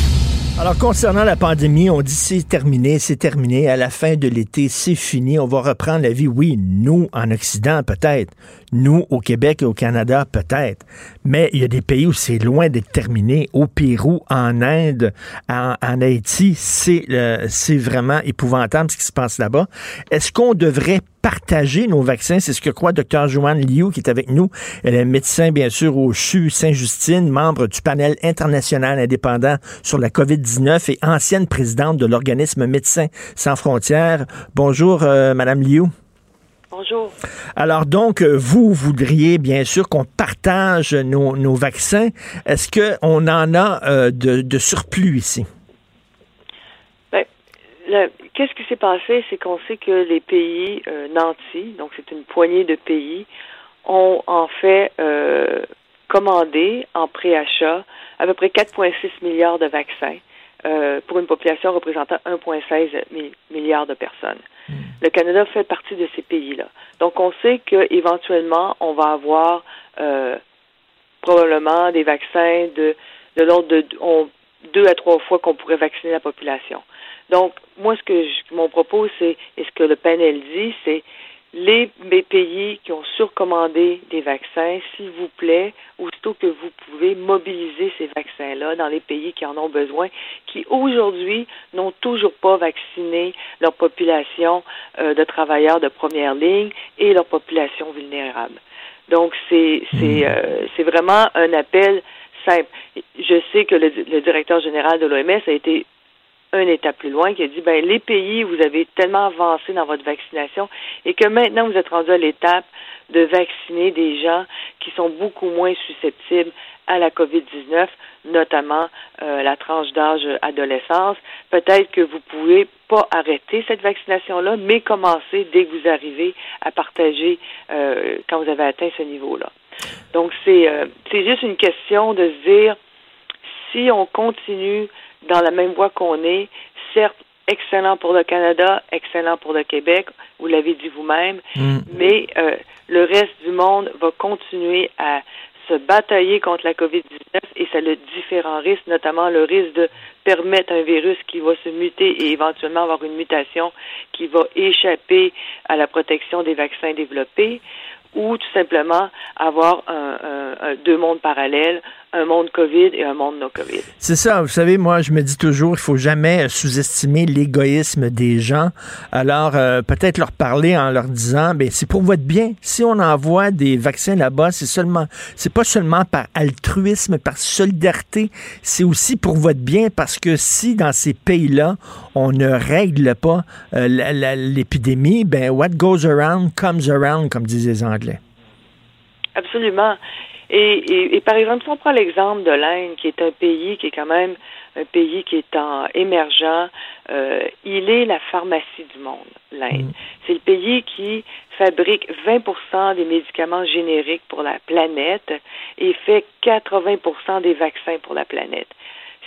Alors, concernant la pandémie, on dit c'est terminé, c'est terminé. À la fin de l'été, c'est fini. On va reprendre la vie. Oui, nous, en Occident, peut-être. Nous, au Québec et au Canada, peut-être. Mais il y a des pays où c'est loin d'être terminé. Au Pérou, en Inde, en, Haïti, c'est euh, vraiment épouvantable ce qui se passe là-bas. Est-ce qu'on devrait partager nos vaccins? C'est ce que croit Dr. Joanne Liu, qui est avec nous. Elle est médecin, bien sûr, au CHU Saint-Justine, membre du panel international indépendant sur la COVID-19 et ancienne présidente de l'organisme Médecins sans frontières. Bonjour, euh, Madame Liu. Bonjour. Alors donc, euh, vous voudriez bien sûr qu'on partage nos, nos vaccins. Est-ce qu'on en a euh, de, de surplus ici? Ben, le- Qu'est-ce qui s'est passé? C'est qu'on sait que les pays euh, nantis, donc c'est une poignée de pays, ont en fait euh, commandé en préachat à peu près 4,6 milliards de vaccins euh, pour une population représentant 1,16 mi- milliards de personnes. Le Canada fait partie de ces pays-là. Donc, on sait qu'éventuellement, on va avoir probablement des vaccins de, de l'ordre de on- deux à trois fois qu'on pourrait vacciner la population. Donc, moi, ce que je- mon propos, c'est, et ce que le panel dit, c'est les, pays qui ont surcommandé des vaccins, s'il vous plaît, aussitôt que vous pouvez mobiliser ces vaccins-là dans les pays qui en ont besoin, qui aujourd'hui n'ont toujours pas vacciné leur population euh, de travailleurs de première ligne et leur population vulnérable. Donc, c'est c'est euh, c'est vraiment un appel simple. Je sais que le, le directeur général de l'OMS a été une étape plus loin, qui a dit, ben, les pays, vous avez tellement avancé dans votre vaccination et que maintenant vous êtes rendu à l'étape de vacciner des gens qui sont beaucoup moins susceptibles à la COVID-19, notamment euh, la tranche d'âge adolescence. Peut-être que vous pouvez pas arrêter cette vaccination-là, mais commencer dès que vous arrivez à partager euh, quand vous avez atteint ce niveau-là. Donc c'est euh, c'est juste une question de se dire si on continue dans la même voie qu'on est, certes excellent pour le Canada, excellent pour le Québec, vous l'avez dit vous-même, mm. mais euh, le reste du monde va continuer à se batailler contre la COVID-19 et ça a différents risques, notamment le risque de permettre un virus qui va se muter et éventuellement avoir une mutation qui va échapper à la protection des vaccins développés ou tout simplement avoir un, deux mondes parallèles, un monde COVID et un monde non COVID. C'est ça. Vous savez, moi, je me dis toujours, il faut jamais sous-estimer l'égoïsme des gens. Alors, euh, peut-être leur parler en leur disant, ben c'est pour votre bien. Si on envoie des vaccins là-bas, c'est seulement, c'est pas seulement par altruisme, par solidarité, c'est aussi pour votre bien parce que si dans ces pays-là, on ne règle pas euh, l'épidémie, ben what goes around comes around, comme disent les Anglais. Absolument. Et, et, par exemple, si on prend l'exemple de l'Inde, qui est un pays qui est quand même un pays qui est en émergent, euh, il est la pharmacie du monde, l'Inde. Mm. C'est le pays qui fabrique 20% des médicaments génériques pour la planète et fait 80% des vaccins pour la planète.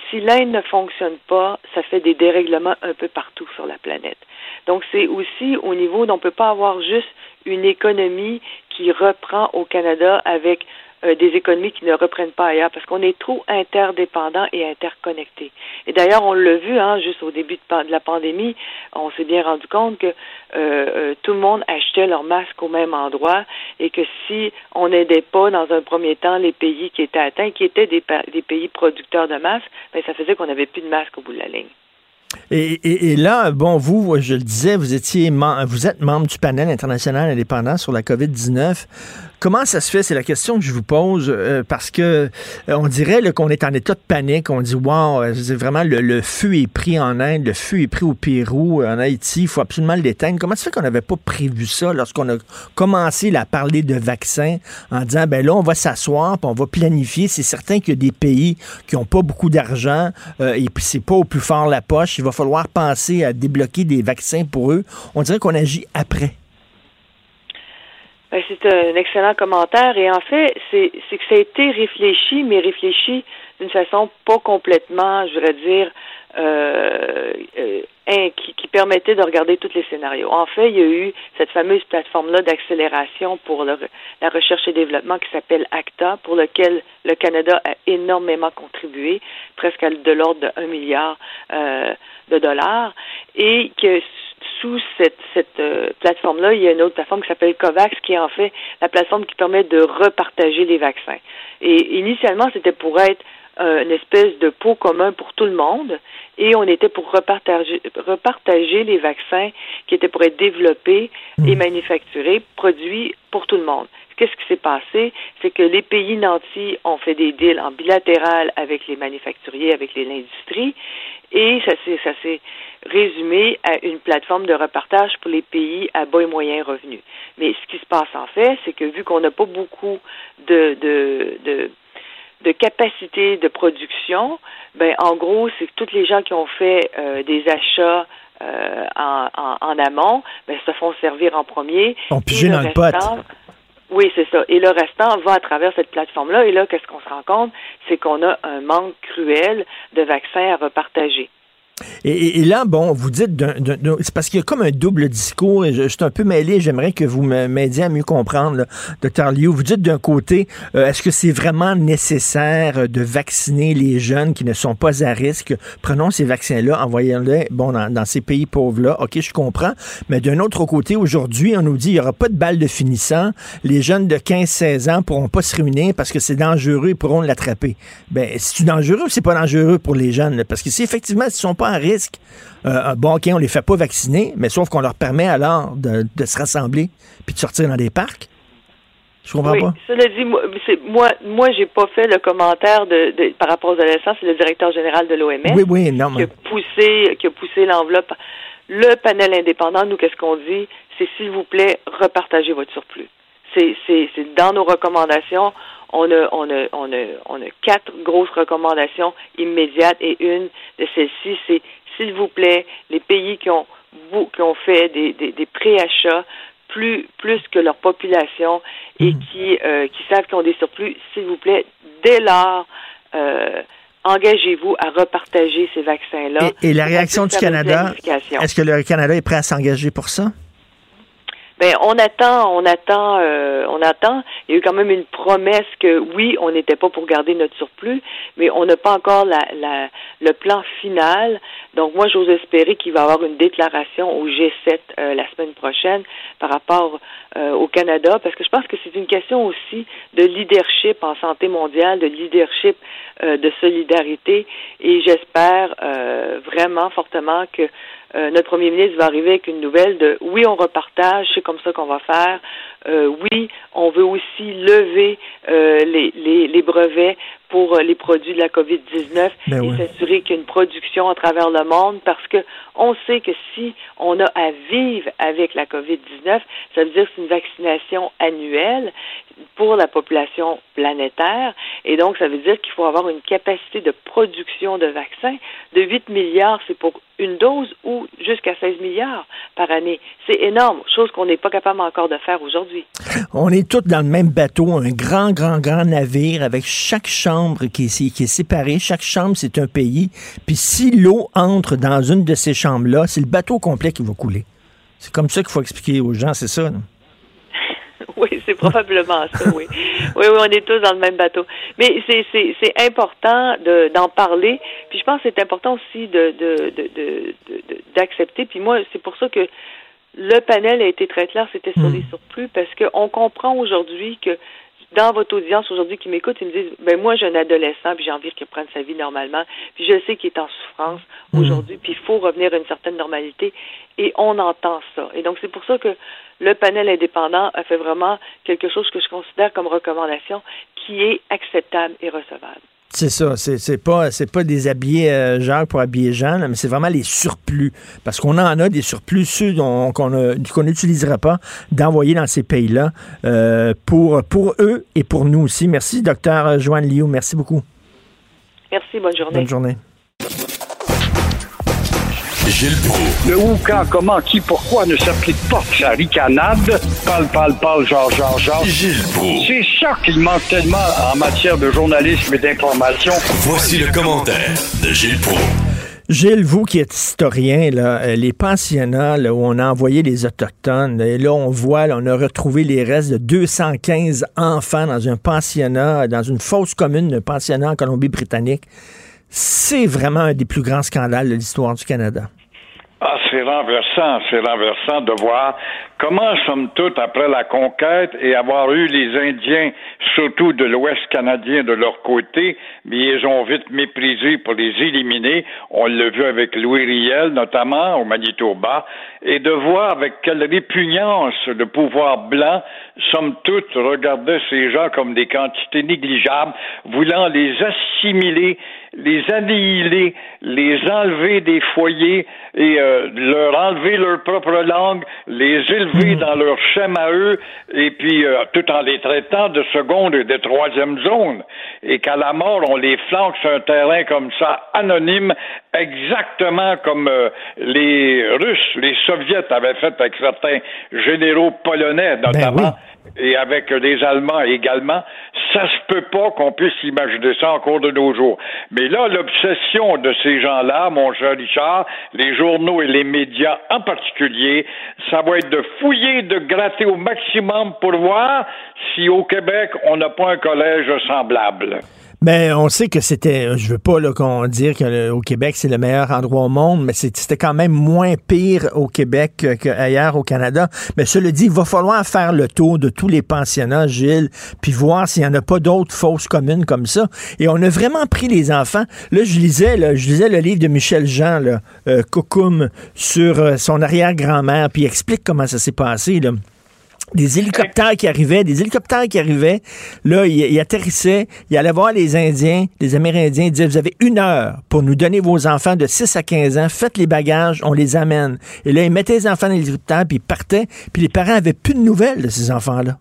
Si l'Inde ne fonctionne pas, ça fait des dérèglements un peu partout sur la planète. Donc c'est aussi au niveau, on ne peut pas avoir juste une économie qui reprend au Canada avec euh, des économies qui ne reprennent pas ailleurs parce qu'on est trop interdépendants et interconnectés. Et d'ailleurs, on l'a vu, hein, juste au début de, la pandémie, on s'est bien rendu compte que euh, euh, tout le monde achetait leurs masques au même endroit et que si on n'aidait pas dans un premier temps les pays qui étaient atteints, qui étaient des, pays producteurs de masques, ben, ça faisait qu'on n'avait plus de masques au bout de la ligne. Et, là, bon, vous, je le disais, vous étiez vous êtes membre du panel international indépendant sur la COVID-19. Comment ça se fait? C'est la question que je vous pose euh, parce que euh, on dirait qu'on est en état de panique. On dit wow, euh, vraiment le, feu est pris en Inde, le feu est pris au Pérou, en Haïti, il faut absolument l'éteindre. Comment ça fait qu'on n'avait pas prévu ça lorsqu'on a commencé à parler de vaccins en disant ben là, on va s'asseoir on va planifier. C'est certain qu'il y a des pays qui n'ont pas beaucoup d'argent et puis c'est pas au plus fort la poche. Il va falloir penser à débloquer des vaccins pour eux. On dirait qu'on agit après. Ben, c'est un excellent commentaire et en fait, c'est que ça a été réfléchi, mais réfléchi d'une façon pas complètement, je voudrais dire, euh, euh qui, qui, permettait de regarder tous les scénarios. En fait, il y a eu cette fameuse plateforme-là d'accélération pour la recherche et développement qui s'appelle ACTA, pour lequel le Canada a énormément contribué, presque de l'ordre de 1 milliard euh, de dollars, et que sous cette, cette euh, plateforme-là, il y a une autre plateforme qui s'appelle COVAX, qui est en fait la plateforme qui permet de repartager les vaccins. Et initialement, c'était pour être euh, une espèce de pot commun pour tout le monde, et on était pour repartager, repartager les vaccins qui étaient pour être développés et mmh. manufacturés, produits pour tout le monde. Qu'est-ce qui s'est passé? C'est que les pays nantis ont fait des deals en bilatéral avec les manufacturiers, avec les industries, et ça s'est, ça s'est résumé à une plateforme de repartage pour les pays à bas et moyens revenus. Mais ce qui se passe en fait, c'est que vu qu'on n'a pas beaucoup de, de, de de capacité de production, ben en gros, c'est que tous les gens qui ont fait euh, des achats euh, en, en, amont, ben, se font servir en premier. On dans le pot. Oui, c'est ça. Et le restant va à travers cette plateforme-là. Et là, qu'est-ce qu'on se rend compte? C'est qu'on a un manque cruel de vaccins à repartager. Et, là, bon, vous dites, c'est parce qu'il y a comme un double discours, et je, suis un peu mêlé, j'aimerais que vous m'aidiez à mieux comprendre, docteur Liu. Vous dites d'un côté, euh, est-ce que c'est vraiment nécessaire de vacciner les jeunes qui ne sont pas à risque? Prenons ces vaccins-là, envoyons-les, bon, dans, ces pays pauvres-là. OK, je comprends. Mais d'un autre côté, aujourd'hui, on nous dit, il n'y aura pas de balle de finissant. Les jeunes de 15-16 ans pourront pas se réunir parce que c'est dangereux, ils pourront l'attraper. Ben, c'est dangereux ou c'est pas dangereux pour les jeunes? Parce que si effectivement, ils sont pas risque. Euh, bon, OK, on les fait pas vacciner, mais sauf qu'on leur permet alors de, se rassembler puis de sortir dans des parcs. Je comprends oui, pas. Cela dit, moi, moi, moi j'ai pas fait le commentaire de, de- par rapport aux adolescents. C'est le directeur général de l'OMS Oui, oui, non, qui a poussé, qui a poussé l'enveloppe. Le panel indépendant, nous, qu'est-ce qu'on dit? C'est s'il vous plaît, repartagez votre surplus. C'est dans nos recommandations. On a, on a, on a, on a quatre grosses recommandations immédiates et une de celles-ci, c'est s'il vous plaît, les pays qui ont, qui ont fait des, des, des préachats plus, plus que leur population et qui, euh, qui savent qu'ils ont des surplus, s'il vous plaît, dès lors, euh, engagez-vous à repartager ces vaccins-là. Et, et la réaction du Canada, est-ce que le Canada est prêt à s'engager pour ça? Ben, on attend, on attend, euh, on attend. Il y a eu quand même une promesse que oui, on n'était pas pour garder notre surplus, mais on n'a pas encore la, la, le plan final. Donc moi, j'ose espérer qu'il va y avoir une déclaration au G7 euh, la semaine prochaine par rapport euh, au Canada, parce que je pense que c'est une question aussi de leadership en santé mondiale, de leadership euh, de solidarité, et j'espère euh, vraiment fortement que euh, notre premier ministre va arriver avec une nouvelle de oui, on repartage, c'est comme ça qu'on va faire. Euh, oui, on veut aussi lever euh, les, les, les brevets pour euh, les produits de la COVID-19 Ben et oui. s'assurer qu'il y a une production à travers le monde parce que on sait que si on a à vivre avec la COVID-19, ça veut dire que c'est une vaccination annuelle pour la population planétaire et donc ça veut dire qu'il faut avoir une capacité de production de vaccins de 8 milliards, c'est pour une dose ou jusqu'à 16 milliards par année. C'est énorme, chose qu'on n'est pas capable encore de faire aujourd'hui. On est tous dans le même bateau, un grand, grand, grand navire avec chaque chambre qui est, qui est séparée. Chaque chambre, c'est un pays. Puis si l'eau entre dans une de ces chambres-là, c'est le bateau complet qui va couler. C'est comme ça qu'il faut expliquer aux gens, c'est ça. Oui, c'est probablement ça, oui. Oui, oui, on est tous dans le même bateau. Mais c'est, important de, d'en parler. Puis je pense que c'est important aussi de, de, de, de, de- d'accepter. Puis moi, c'est pour ça que le panel a été très clair, c'était sur les surplus, parce qu'on comprend aujourd'hui que dans votre audience aujourd'hui qui m'écoute, ils me disent ben moi j'ai un adolescent puis j'ai envie qu'il reprenne sa vie normalement, puis je sais qu'il est en souffrance aujourd'hui, puis il faut revenir à une certaine normalité et on entend ça. Et donc c'est pour ça que le panel indépendant a fait vraiment quelque chose que je considère comme recommandation qui est acceptable et recevable. C'est ça, c'est pas c'est pas des habillés euh, Jacques pour habiller Jean, là, mais c'est vraiment les surplus. Parce qu'on en a des surplus, ceux dont- qu'on qu'on n'utilisera pas, d'envoyer dans ces pays-là euh, pour, pour eux et pour nous aussi. Merci, docteur Joanne Liu. Merci beaucoup. Merci, bonne journée. Bonne journée. Gilles Proulx. Le où, quand, comment, qui, pourquoi ne s'applique pas sa ricanade? Parle, parle, parle, genre, genre, genre. Gilles Proulx. C'est ça qu'il manque tellement en matière de journalisme et d'information. Voici le commentaire de Gilles Proulx. Gilles, vous qui êtes historien, là, euh, les pensionnats là, où on a envoyé les Autochtones, et là, on voit, là, on a retrouvé les restes de 215 enfants dans un pensionnat, dans une fosse commune de pensionnat en Colombie-Britannique. C'est vraiment un des plus grands scandales de l'histoire du Canada. Ah, c'est renversant, c'est renversant de voir comment, somme toute, après la conquête et avoir eu les Indiens, surtout de l'Ouest canadien, de leur côté, mais ils ont vite méprisé pour les éliminer. On l'a vu avec Louis Riel, notamment, au Manitoba, et de voir avec quelle répugnance le pouvoir blanc, somme toute, regardait ces gens comme des quantités négligeables, voulant les assimiler, les annihiler, les enlever des foyers et euh, leur enlever leur propre langue, les élever dans leur schème à eux, et puis euh, tout en les traitant de seconde et de troisième zone, et qu'à la mort on les flanque sur un terrain comme ça, anonyme, exactement comme euh, les Russes, les Soviets avaient fait avec certains généraux polonais notamment. Et avec les Allemands également, ça se peut pas qu'on puisse imaginer ça encore de nos jours. Mais là, l'obsession de ces gens-là, mon cher Richard, les journaux et les médias en particulier, ça va être de fouiller, de gratter au maximum pour voir si au Québec, on n'a pas un collège semblable. Mais on sait que c'était, je veux pas qu'on dire qu'au Québec c'est le meilleur endroit au monde, mais c'était quand même moins pire au Québec qu'ailleurs au Canada. Mais cela dit, il va falloir faire le tour de tous les pensionnats, Gilles, puis voir s'il n'y en a pas d'autres fausses communes comme ça. Et on a vraiment pris les enfants. Là, je lisais, là, je lisais le livre de Michel Jean, là, euh, Coucoum, sur euh, son arrière-grand-mère, puis explique comment ça s'est passé. Là. Des hélicoptères qui arrivaient, des hélicoptères qui arrivaient. Là, ils, atterrissaient, ils allaient voir les Indiens, les Amérindiens, ils disaient, vous avez une heure pour nous donner vos enfants de 6 à 15 ans, faites les bagages, on les amène. Et là, ils mettaient les enfants dans l'hélicoptère, puis ils partaient, puis les parents avaient plus de nouvelles de ces enfants-là.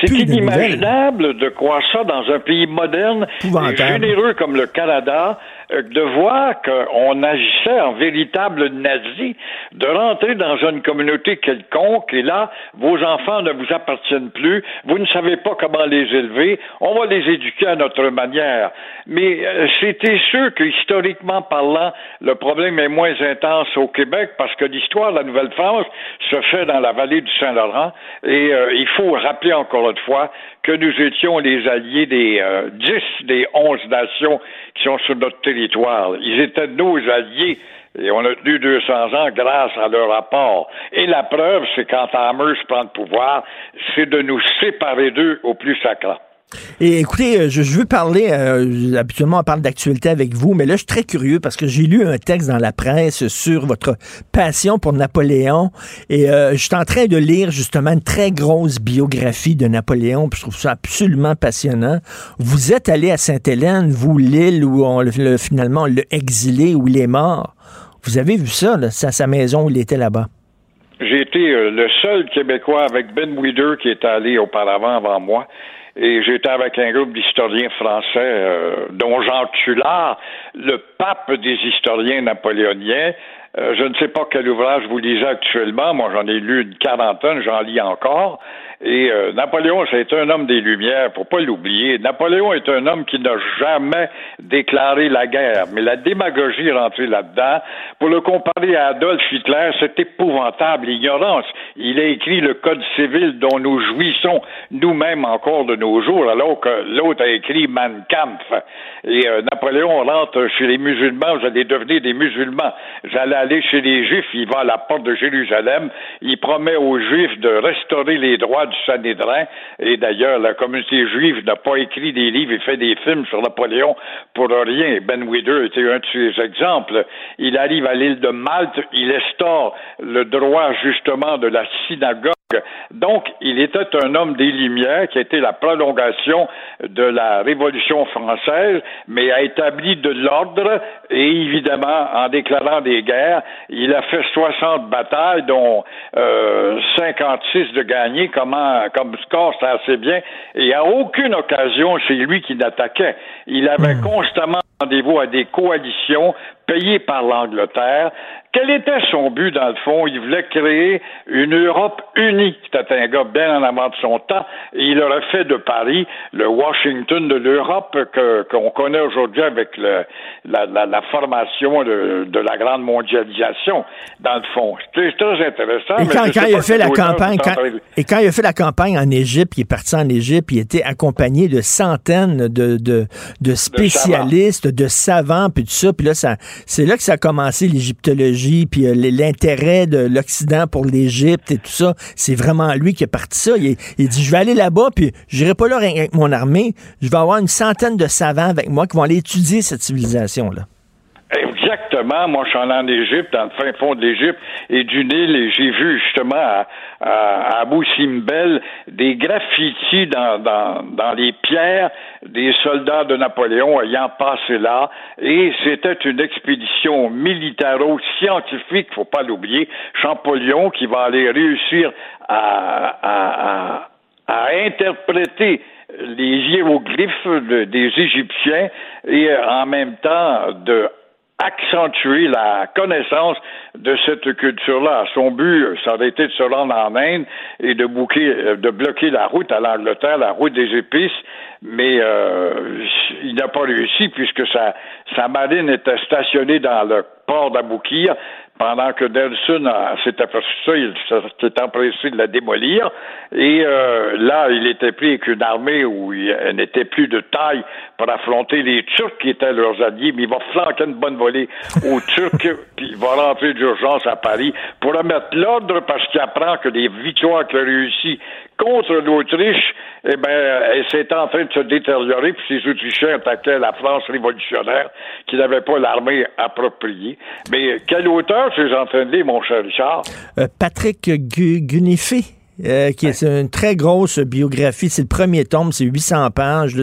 C'est inimaginable de croire ça dans un pays moderne et généreux comme le Canada, de voir qu'on agissait en véritable nazi, de rentrer dans une communauté quelconque et là, vos enfants ne vous appartiennent plus, vous ne savez pas comment les élever, on va les éduquer à notre manière. Mais euh, c'était sûr que, historiquement parlant, le problème est moins intense au Québec parce que l'histoire de la Nouvelle-France se fait dans la vallée du Saint-Laurent et euh, il faut rappeler encore une fois que nous étions les alliés des dix des onze nations qui sont sur notre territoire. Ils étaient nos alliés. Et on a tenu 200 ans grâce à leur rapport. Et la preuve, c'est quand Amers prend le pouvoir, c'est de nous séparer d'eux au plus sacrant. Et écoutez, euh, je, veux parler, euh, habituellement on parle d'actualité avec vous, mais là je suis très curieux parce que j'ai lu un texte dans la presse sur votre passion pour Napoléon et euh, je suis en train de lire justement une très grosse biographie de Napoléon, puis je trouve ça absolument passionnant. Vous êtes allé à Sainte-Hélène, vous, l'île où on, le, finalement l'a exilé, où il est mort. Vous avez vu ça, là, sa, sa maison où il était là-bas? J'ai été le seul Québécois avec Ben Weider qui est allé auparavant avant moi. Et j'étais avec un groupe d'historiens français, euh, dont Jean Tullard, le pape des historiens napoléoniens. Euh, je ne sais pas quel ouvrage vous lisez actuellement. Moi, j'en ai lu une quarantaine, j'en lis encore. Et euh, Napoléon, c'est un homme des Lumières, faut pas l'oublier. Napoléon est un homme qui n'a jamais déclaré la guerre, mais la démagogie est rentrée là-dedans. Pour le comparer à Adolf Hitler, c'est épouvantable, ignorance. Il a écrit le Code civil dont nous jouissons nous-mêmes encore de nos jours, alors que l'autre a écrit Mein Kampf. Et euh, Napoléon rentre chez les musulmans, vous allez devenir des musulmans. J'allais aller chez les Juifs, il va à la porte de Jérusalem, il promet aux Juifs de restaurer les droits Sanhédrin. Et d'ailleurs, la communauté juive n'a pas écrit des livres et fait des films sur Napoléon pour rien. Ben Weider était un de ces exemples. Il arrive à l'île de Malte, il instaure le droit justement de la synagogue donc, il était un homme des Lumières qui a été la prolongation de la Révolution française, mais a établi de l'ordre et évidemment, en déclarant des guerres, il a fait 60 batailles, dont euh, 56 de gagnées, comment, comme score, c'est assez bien, et à aucune occasion, c'est lui qui n'attaquait. Il avait hmm. constamment rendez-vous à des coalitions payées par l'Angleterre quel était son but, dans le fond? Il voulait créer une Europe unie. C'était un gars bien en avant de son temps. Et il aurait fait de Paris le Washington de l'Europe qu'on connaît aujourd'hui avec le, la, la, la, formation de, de, la grande mondialisation, dans le fond. C'est très intéressant. Et quand, quand il a fait la campagne, et quand il a fait la campagne en Égypte, il est parti en Égypte, il était accompagné de centaines de, de, de spécialistes, de savants, puis tout ça. Puis là, ça, c'est là que ça a commencé l'égyptologie puis euh, l'intérêt de l'Occident pour l'Égypte et tout ça, c'est vraiment lui qui a parti ça. Il, dit, je vais aller là-bas, puis j'irai pas là avec mon armée, je vais avoir une centaine de savants avec moi qui vont aller étudier cette civilisation-là. Moi, je suis allé en Égypte, dans le fin fond de l'Égypte et du Nil, et j'ai vu justement à, à, Abu Simbel des graffitis dans, dans, dans les pierres des soldats de Napoléon ayant passé là. Et c'était une expédition militaro-scientifique, faut pas l'oublier. Champollion qui va aller réussir à, à, à interpréter les hiéroglyphes des Égyptiens et en même temps de accentuer la connaissance de cette culture-là. Son but, ça aurait été de se rendre en Inde et de, bouquer, de bloquer la route à l'Angleterre, la route des épices, mais euh, il n'a pas réussi puisque sa, sa marine était stationnée dans le port d'Aboukir pendant que Nelson s'est aperçu ça, s'est empressé de la démolir. Et euh, là, il était pris avec une armée où il n'était plus de taille pour affronter les Turcs qui étaient leurs alliés, mais il va flanquer une bonne volée aux Turcs, puis il va rentrer d'urgence à Paris pour remettre l'ordre parce qu'il apprend que les victoires qu'il a réussies contre l'Autriche, eh bien, c'est en train de se détériorer, puis ces Autrichiens attaquaient la France révolutionnaire qui n'avait pas l'armée appropriée. Mais quel auteur ces entraînés, mon cher Richard? Euh, Patrick Gunifé. Euh, qui est une très grosse biographie. C'est le premier tome, c'est 800 pages.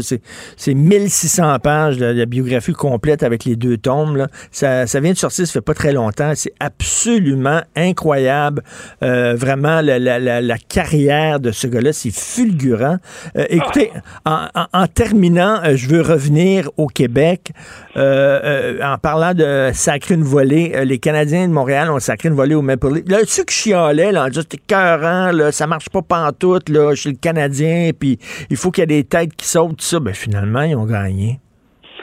C'est 1600 pages de la biographie complète avec les deux tomes. Là. Ça, ça vient de sortir, ça fait pas très longtemps. C'est absolument incroyable. Euh, vraiment, la, la, la, carrière de ce gars-là, c'est fulgurant. Euh, écoutez, en, en, terminant, euh, je veux revenir au Québec. en parlant de sacrer une volée, les Canadiens de Montréal ont sacré une volée au Maple Leaf. Là, ceux qui chialaient, là, c'était cœurant, là, ça marche pas pantoute, là, chez le Canadien, puis il faut qu'il y ait des têtes qui sautent, tout ça. Ben, finalement, ils ont gagné.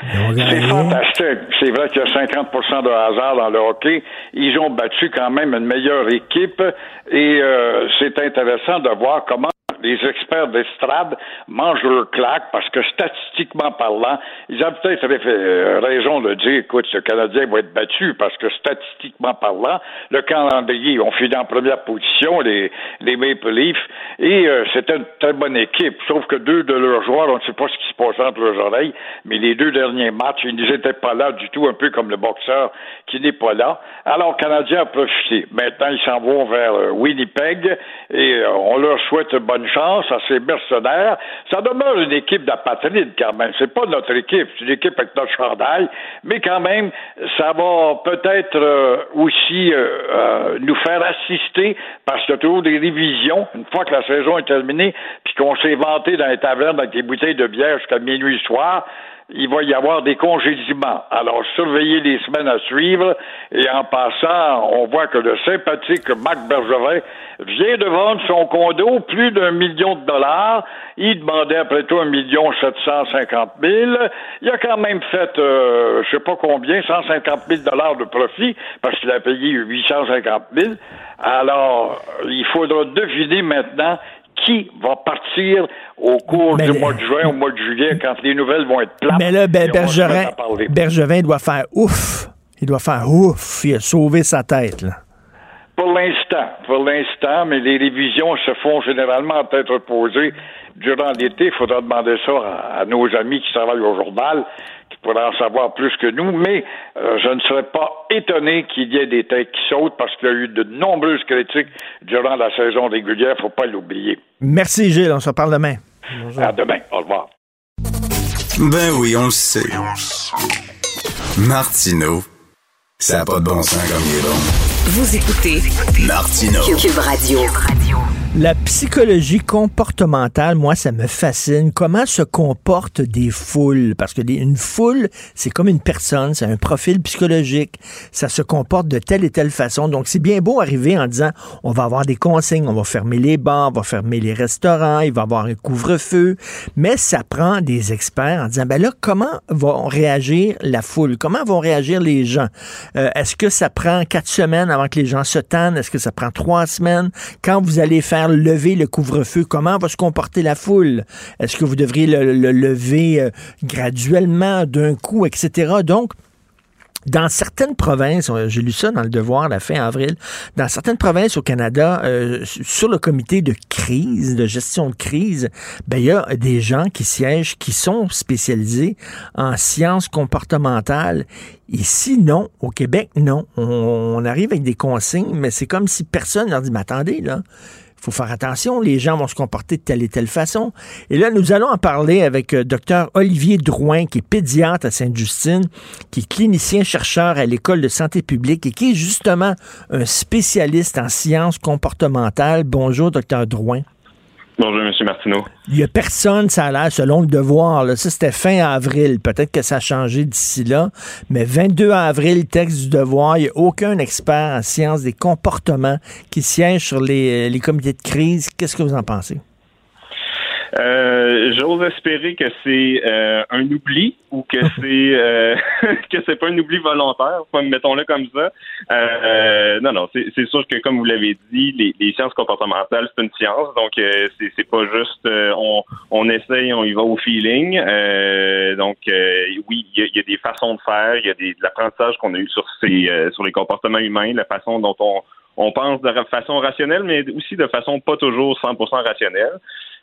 C'est fantastique. C'est vrai qu'il y a 50% de hasard dans le hockey. Ils ont battu quand même une meilleure équipe et euh, c'est intéressant de voir comment les experts d'estrade mangent leur claque parce que statistiquement parlant, ils ont peut-être euh, raison de dire, écoute, ce Canadien va être battu parce que statistiquement parlant, le calendrier, on finit en première position, les, les Maple Leafs, et euh, c'était une très bonne équipe, sauf que deux de leurs joueurs, on ne sait pas ce qui se passe entre leurs oreilles, mais les deux derniers matchs, ils n'étaient pas là du tout, un peu comme le boxeur qui n'est pas là. Alors, Canadien a profité. Maintenant, ils s'en vont vers euh, Winnipeg et on leur souhaite bonne chance à ces mercenaires. Ça demeure une équipe d'apatrides quand même. C'est pas notre équipe, c'est une équipe avec notre chandail, mais quand même, ça va peut-être euh, aussi euh, euh, nous faire assister parce qu'il y a toujours des révisions une fois que la saison est terminée, puis qu'on s'est vanté dans les tavernes avec des bouteilles de bière jusqu'à minuit soir il va y avoir des congédiements. Alors, surveillez les semaines à suivre. Et en passant, on voit que le sympathique Marc Bergevin vient de vendre son condo plus d'un million de dollars. Il demandait après tout un million sept cent cinquante mille. Il a quand même fait, euh, je sais pas combien, 150 mille dollars de profit parce qu'il a payé 850 mille. Alors, il faudra deviner maintenant qui va partir au cours du mois de juin, au mois de juillet, quand les nouvelles vont être plates. Mais là, ben, Bergevin, Bergevin doit faire ouf. Il doit faire ouf. Il a sauvé sa tête, là. Pour l'instant, pour l'instant, mais les révisions se font généralement à tête reposée durant l'été. Il faudra demander ça à, nos amis qui travaillent au journal, qui pourraient en savoir plus que nous. Mais euh, je ne serais pas étonné qu'il y ait des têtes qui sautent parce qu'il y a eu de nombreuses critiques durant la saison régulière. Il ne faut pas l'oublier. Merci Gilles. On se reparle demain. À demain. Au revoir. Ben oui, on le sait. Martineau, ça n'a pas de bon sens comme il est bon. Vous écoutez Martino Cube Radio. La psychologie comportementale, moi, ça me fascine. Comment se comportent des foules? Parce que une foule, c'est comme une personne, c'est un profil psychologique. Ça se comporte de telle et telle façon. Donc, c'est bien beau arriver en disant, on va avoir des consignes, on va fermer les bars, on va fermer les restaurants, il va y avoir un couvre-feu. Mais ça prend des experts en disant, ben là, comment vont réagir la foule? Comment vont réagir les gens? Euh, est-ce que ça prend quatre semaines avant que les gens se tannent? Est-ce que ça prend trois semaines? Quand vous allez faire lever le couvre-feu, comment va se comporter la foule? Est-ce que vous devriez le, lever euh, graduellement, d'un coup, etc.? Donc, dans certaines provinces, j'ai lu ça dans le Devoir la fin avril, dans certaines provinces au Canada, euh, sur le comité de crise, de gestion de crise, ben il y a des gens qui siègent, qui sont spécialisés en sciences comportementales. Ici, non. Au Québec, non. On, on arrive avec des consignes, mais c'est comme si personne leur dit, mais attendez, là, faut faire attention, les gens vont se comporter de telle et telle façon. Et là, nous allons en parler avec euh, Dr Olivier Drouin, qui est pédiatre à Sainte-Justine, qui est clinicien-chercheur à l'École de santé publique et qui est justement un spécialiste en sciences comportementales. Bonjour, Dr Drouin. Bonjour, M. Martineau. Il n'y a personne, ça a l'air, selon le devoir. Là. Ça, c'était fin avril. Peut-être que ça a changé d'ici là. Mais 22 avril, texte du devoir, il n'y a aucun expert en sciences des comportements qui siège sur les, les comités de crise. Qu'est-ce que vous en pensez? Euh, j'ose espérer que c'est euh, un oubli ou que c'est euh, que c'est pas un oubli volontaire, mettons-le comme ça. non, non, c'est sûr que comme vous l'avez dit, les, les, sciences comportementales c'est une science, donc c'est c'est pas juste on on essaye, on y va au feeling. donc oui, il y a, des façons de faire, il y a des, de l'apprentissage qu'on a eu sur ces sur les comportements humains, la façon dont on on pense de façon rationnelle, mais aussi de façon pas toujours 100% rationnelle.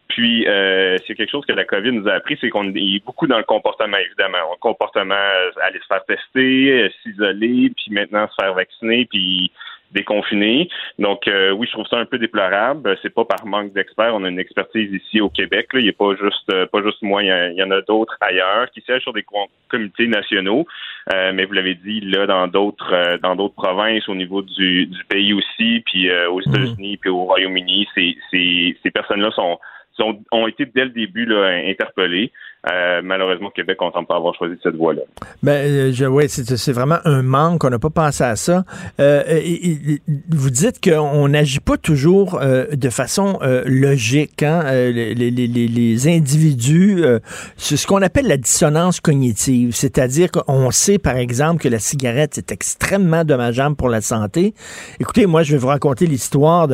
Puis, euh, c'est quelque chose que la COVID nous a appris, c'est qu'on est beaucoup dans le comportement, évidemment. Le comportement, euh, aller se faire tester, euh, s'isoler, puis maintenant se faire vacciner, puis déconfiner. Donc euh, oui, je trouve ça un peu déplorable. C'est pas par manque d'experts. On a une expertise ici au Québec. Là. Il n'y a pas juste euh, pas juste moi. Il y, en a d'autres ailleurs qui siègent sur des comités nationaux. Euh, mais vous l'avez dit là dans d'autres dans d'autres provinces au niveau du, du pays aussi, puis aux mhm. États-Unis, puis au Royaume-Uni, ces, ces, ces personnes-là sont ont, ont, été dès le début là, interpellés. Euh, malheureusement, Québec, on semble pas avoir choisi cette voie-là. Ben, euh, oui, c'est vraiment un manque. On n'a pas pensé à ça. Euh, vous dites qu'on n'agit pas toujours de façon logique. Hein? Les, les, les, individus, c'est ce qu'on appelle la dissonance cognitive. C'est-à-dire qu'on sait, par exemple, que la cigarette est extrêmement dommageable pour la santé. Écoutez, moi, je vais vous raconter l'histoire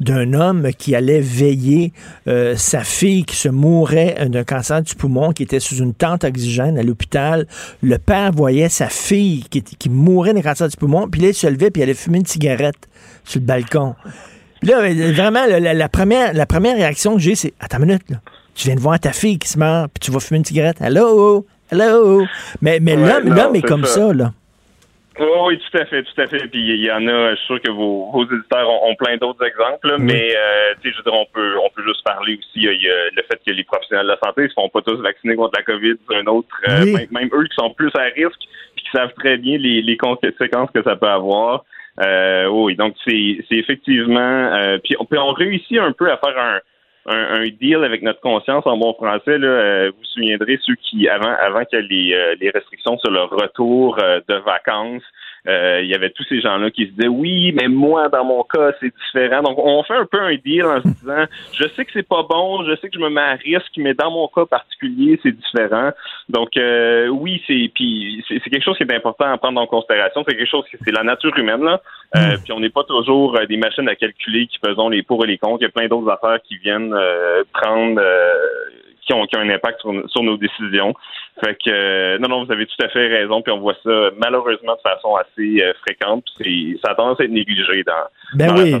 d'un homme qui allait veiller sa fille qui se mourait d'un cancer du poumon qui était sous une tente oxygène à l'hôpital. Le père voyait sa fille qui, qui mourait d'un cancer du poumon, puis là, il se levait, puis il allait fumer une cigarette sur le balcon. Puis là, euh, vraiment, la, première, la première réaction que j'ai, c'est Attends une minute, là. tu viens de voir ta fille qui se meurt, puis tu vas fumer une cigarette. Hello! Hello! Mais, mais l'homme est, comme ça, là. Oh, oui, tout à fait, tout à fait. Puis il y en a, je suis sûr que vos, vos éditeurs ont, plein d'autres exemples, mais euh, tu sais, je veux dire, on peut, on peut juste parler aussi il y a le fait que les professionnels de la santé ne se font pas tous vacciner contre la COVID, un autre, euh, même, eux qui sont plus à risque, puis qui savent très bien les, les conséquences que ça peut avoir. Euh, oui, donc c'est, c'est effectivement, euh, puis on, on réussit un peu à faire un un, deal avec notre conscience en bon français. Là, euh, vous vous souviendrez ceux qui, avant, avant ait les, euh, les restrictions sur le retour euh, de vacances, il y avait tous ces gens-là qui se disaient oui, mais moi, dans mon cas, c'est différent. Donc, on fait un peu un deal en se disant je sais que c'est pas bon, je sais que je me mets à risque, mais dans mon cas particulier, c'est différent. Donc, euh, oui, c'est puis c'est quelque chose qui est important à prendre en considération. C'est quelque chose qui c'est la nature humaine là. Euh, mm. puis on n'est pas toujours des machines à calculer qui faisons les pour et les contre. Il y a plein d'autres affaires qui viennent prendre qui ont, qui ont un impact sur, sur nos décisions. Fait que euh, non, non, vous avez tout à fait raison, puis on voit ça malheureusement de façon assez euh, fréquente. Puis ça a tendance à être négligé dans. Ben oui,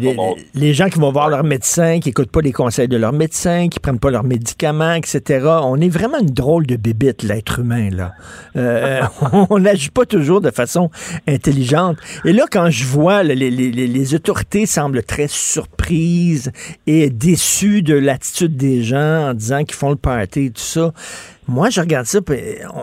les, gens qui vont voir leur médecin, qui écoutent pas les conseils de leur médecin, qui prennent pas leurs médicaments, etc. On est vraiment une drôle de bébite, l'être humain là. Euh, on n'agit pas toujours de façon intelligente. Et là, quand je vois les, les, les autorités semblent très surprises et déçues de l'attitude des gens en disant qu'ils font le Moi, je regarde ça,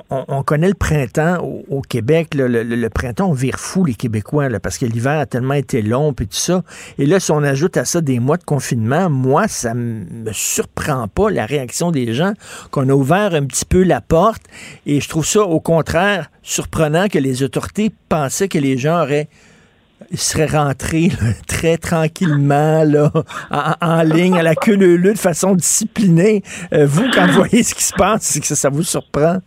on, connaît le printemps au, Québec. le, printemps, on vire fou les Québécois parce que l'hiver a tellement été long puis tout ça. Et là, si on ajoute à ça des mois de confinement, moi, ça me surprend pas la réaction des gens qu'on a ouvert un petit peu la porte. Et je trouve ça, au contraire, surprenant que les autorités pensaient que les gens auraient il serait rentré très tranquillement là, en, ligne à la queue leu de façon disciplinée. Euh, vous, quand vous voyez ce qui se passe, c'est que ça, vous surprend?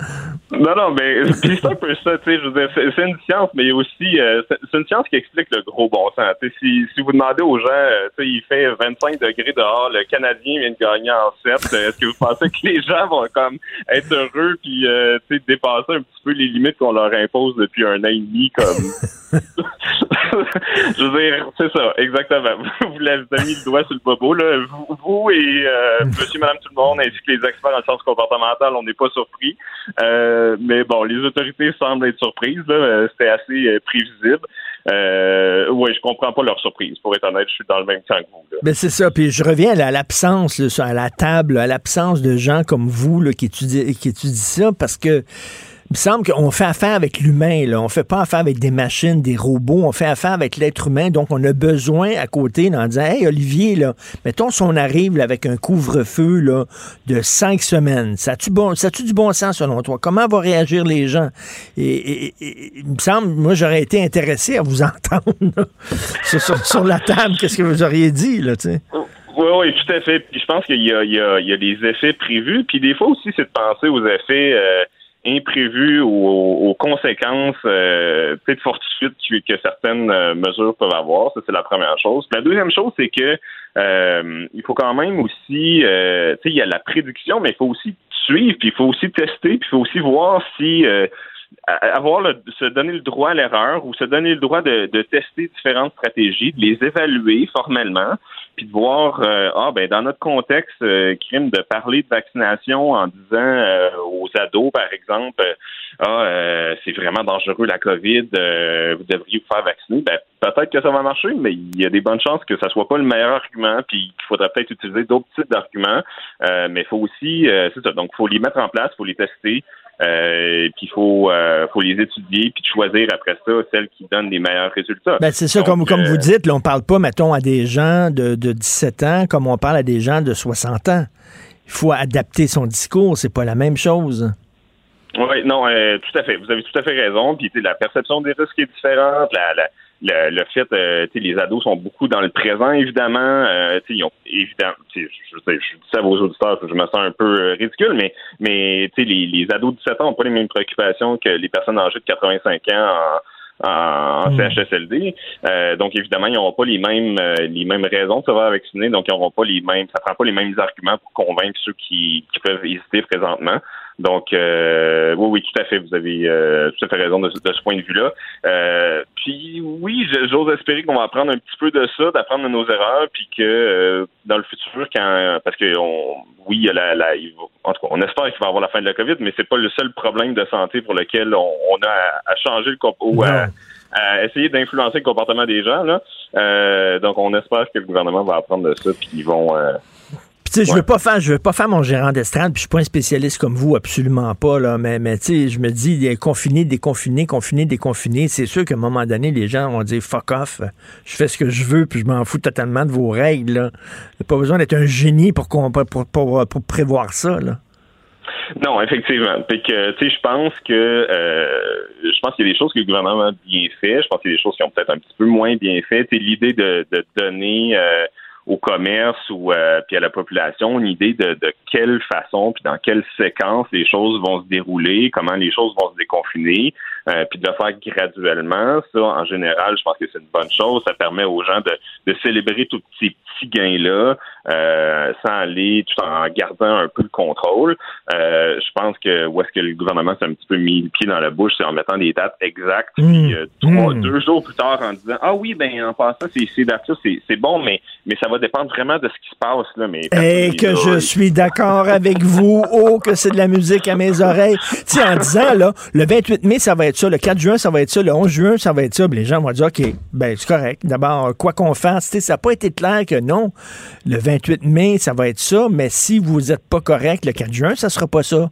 Non, non, mais c'est un peu ça, c'est une science, mais aussi, euh, c'est une science qui explique le gros bon sens. Si, si vous demandez aux gens, euh, il fait 25 degrés dehors, le Canadien vient de gagner en 7, est-ce que vous pensez que les gens vont comme être heureux puis, sais, dépasser un petit peu les limites qu'on leur impose depuis un an et demi, comme... je veux dire, c'est ça, exactement. Vous, avez mis le doigt sur le bobo. Là. Vous, et euh, monsieur, madame, tout le monde, ainsi que les experts en sciences comportementales, on n'est pas surpris. Euh, mais bon, les autorités semblent être surprises. Euh, c'était assez euh, prévisible. Euh, oui, je comprends pas leur surprise. Pour être honnête, je suis dans le même camp que vous. Mais c'est ça. Puis je reviens à l'absence, à la table, à l'absence de gens comme vous là, qui, étudient, qui étudient ça, parce que me semble qu'on fait affaire avec l'humain. Là. On fait pas affaire avec des machines, des robots. On fait affaire avec l'être humain. Donc, on a besoin à côté en disant Hey, Olivier, là, mettons si on arrive avec un couvre-feu là, de cinq semaines. Ça a-tu bon, ça du bon sens selon toi? Comment vont réagir les gens? Et, il me semble, moi, j'aurais été intéressé à vous entendre sur, la table. Qu'est-ce que vous auriez dit, là, tu sais? Oui, oui, tout à fait. Puis je pense qu'il y a, il y, a, il y a des effets prévus. Puis des fois aussi, c'est de penser aux effets. Euh, imprévues ou aux, conséquences euh, peut-être fortuites que, certaines euh, mesures peuvent avoir. Ça, c'est la première chose. la deuxième chose, c'est que euh, il faut quand même aussi, euh, tu sais, il y a la prédiction, mais il faut aussi suivre, puis il faut aussi tester, puis il faut aussi voir si avoir le, se donner le droit à l'erreur ou se donner le droit de, de, tester différentes stratégies, de les évaluer formellement, puis de voir, ah ben dans notre contexte, crime de parler de vaccination en disant aux ados, par exemple, ah c'est vraiment dangereux la COVID, vous devriez vous faire vacciner. Ben peut-être que ça va marcher, mais il y a des bonnes chances que ça soit pas le meilleur argument, puis qu'il faudra peut-être utiliser d'autres types d'arguments. mais il faut aussi, c'est ça, donc faut les mettre en place, faut les tester. Euh, puis il faut, euh, faut les étudier puis choisir après ça celles qui donnent les meilleurs résultats. Ben, c'est ça, comme, comme vous euh, dites, là, on parle pas, mettons, à des gens de, de 17 ans comme on parle à des gens de 60 ans. Il faut adapter son discours, c'est pas la même chose. Oui, non, tout à fait. Vous avez tout à fait raison. Puis la perception des risques est différente. La, la, le, le fait, euh, les ados sont beaucoup dans le présent, évidemment. Euh, ils ont évidemment, je, je, je, dis ça à vos auditeurs, je me sens un peu euh, ridicule, mais mais les, les ados de 17 ans n'ont pas les mêmes préoccupations que les personnes âgées de 85 ans en, en mm. CHSLD. Euh, donc évidemment, ils n'auront pas les mêmes les mêmes raisons de se faire vacciner, donc ils n'auront pas les mêmes, ça prend pas les mêmes arguments pour convaincre ceux qui, qui peuvent hésiter présentement. Donc, euh, oui, oui, tout à fait. Vous avez euh, tout à fait raison de, ce point de vue-là. Euh, puis, oui, j'ose espérer qu'on va apprendre un petit peu de ça, d'apprendre de nos erreurs, puis que dans le futur, quand, parce que, on, oui, il y a la, la en tout cas, on espère qu'il va y avoir la fin de la COVID, mais c'est pas le seul problème de santé pour lequel on, a à, changer le ou à, à, essayer d'influencer le comportement des gens. Là. donc, on espère que le gouvernement va apprendre de ça, puis qu'ils vont je veux pas faire, je veux pas faire mon gérant d'estrade, puis je suis pas un spécialiste comme vous, absolument pas, là. Mais, mais tu sais, je me dis, il est confiné, déconfiné, confiné, déconfiné. C'est sûr qu'à un moment donné, les gens vont dire fuck off, je fais ce que je veux, puis je m'en fous totalement de vos règles, là. a pas besoin d'être un génie pour, pour, pour, pour, prévoir ça, là. Non, effectivement. que, tu sais, je pense que euh, je pense qu'il y a des choses que le gouvernement a bien fait. Je pense qu'il y a des choses qui ont peut-être un petit peu moins bien fait. L'idée de, de donner euh, au commerce ou euh, puis à la population une idée de, de quelle façon puis dans quelle séquence les choses vont se dérouler, comment les choses vont se déconfiner, euh, puis de le faire graduellement. Ça, en général, je pense que c'est une bonne chose. Ça permet aux gens de, de célébrer tous ces petits gains-là euh, sans aller tout en gardant un peu le contrôle. Euh, je pense que où est-ce que le gouvernement s'est un petit peu mis le pied dans la bouche, c'est en mettant des dates exactes. Puis euh, trois, mmh. deux jours plus tard en disant Ah oui, ben en passant, ces, ces dates-là, c'est bon, mais, mais ça va dépendre vraiment de ce qui se passe. Là, mais Et eh, que je suis d'accord avec vous. Oh, que c'est de la musique à mes oreilles. Tu en disant, là, le 28 mai, ça va être ça, le 4 juin, ça va être ça, le 11 juin, ça va être ça. les gens vont dire, OK, ben c'est correct. D'abord, quoi qu'on fasse, ça n'a pas été clair que non, le 28 mai, ça va être ça, mais si vous n'êtes pas correct le 4 juin, ça sera pas ça.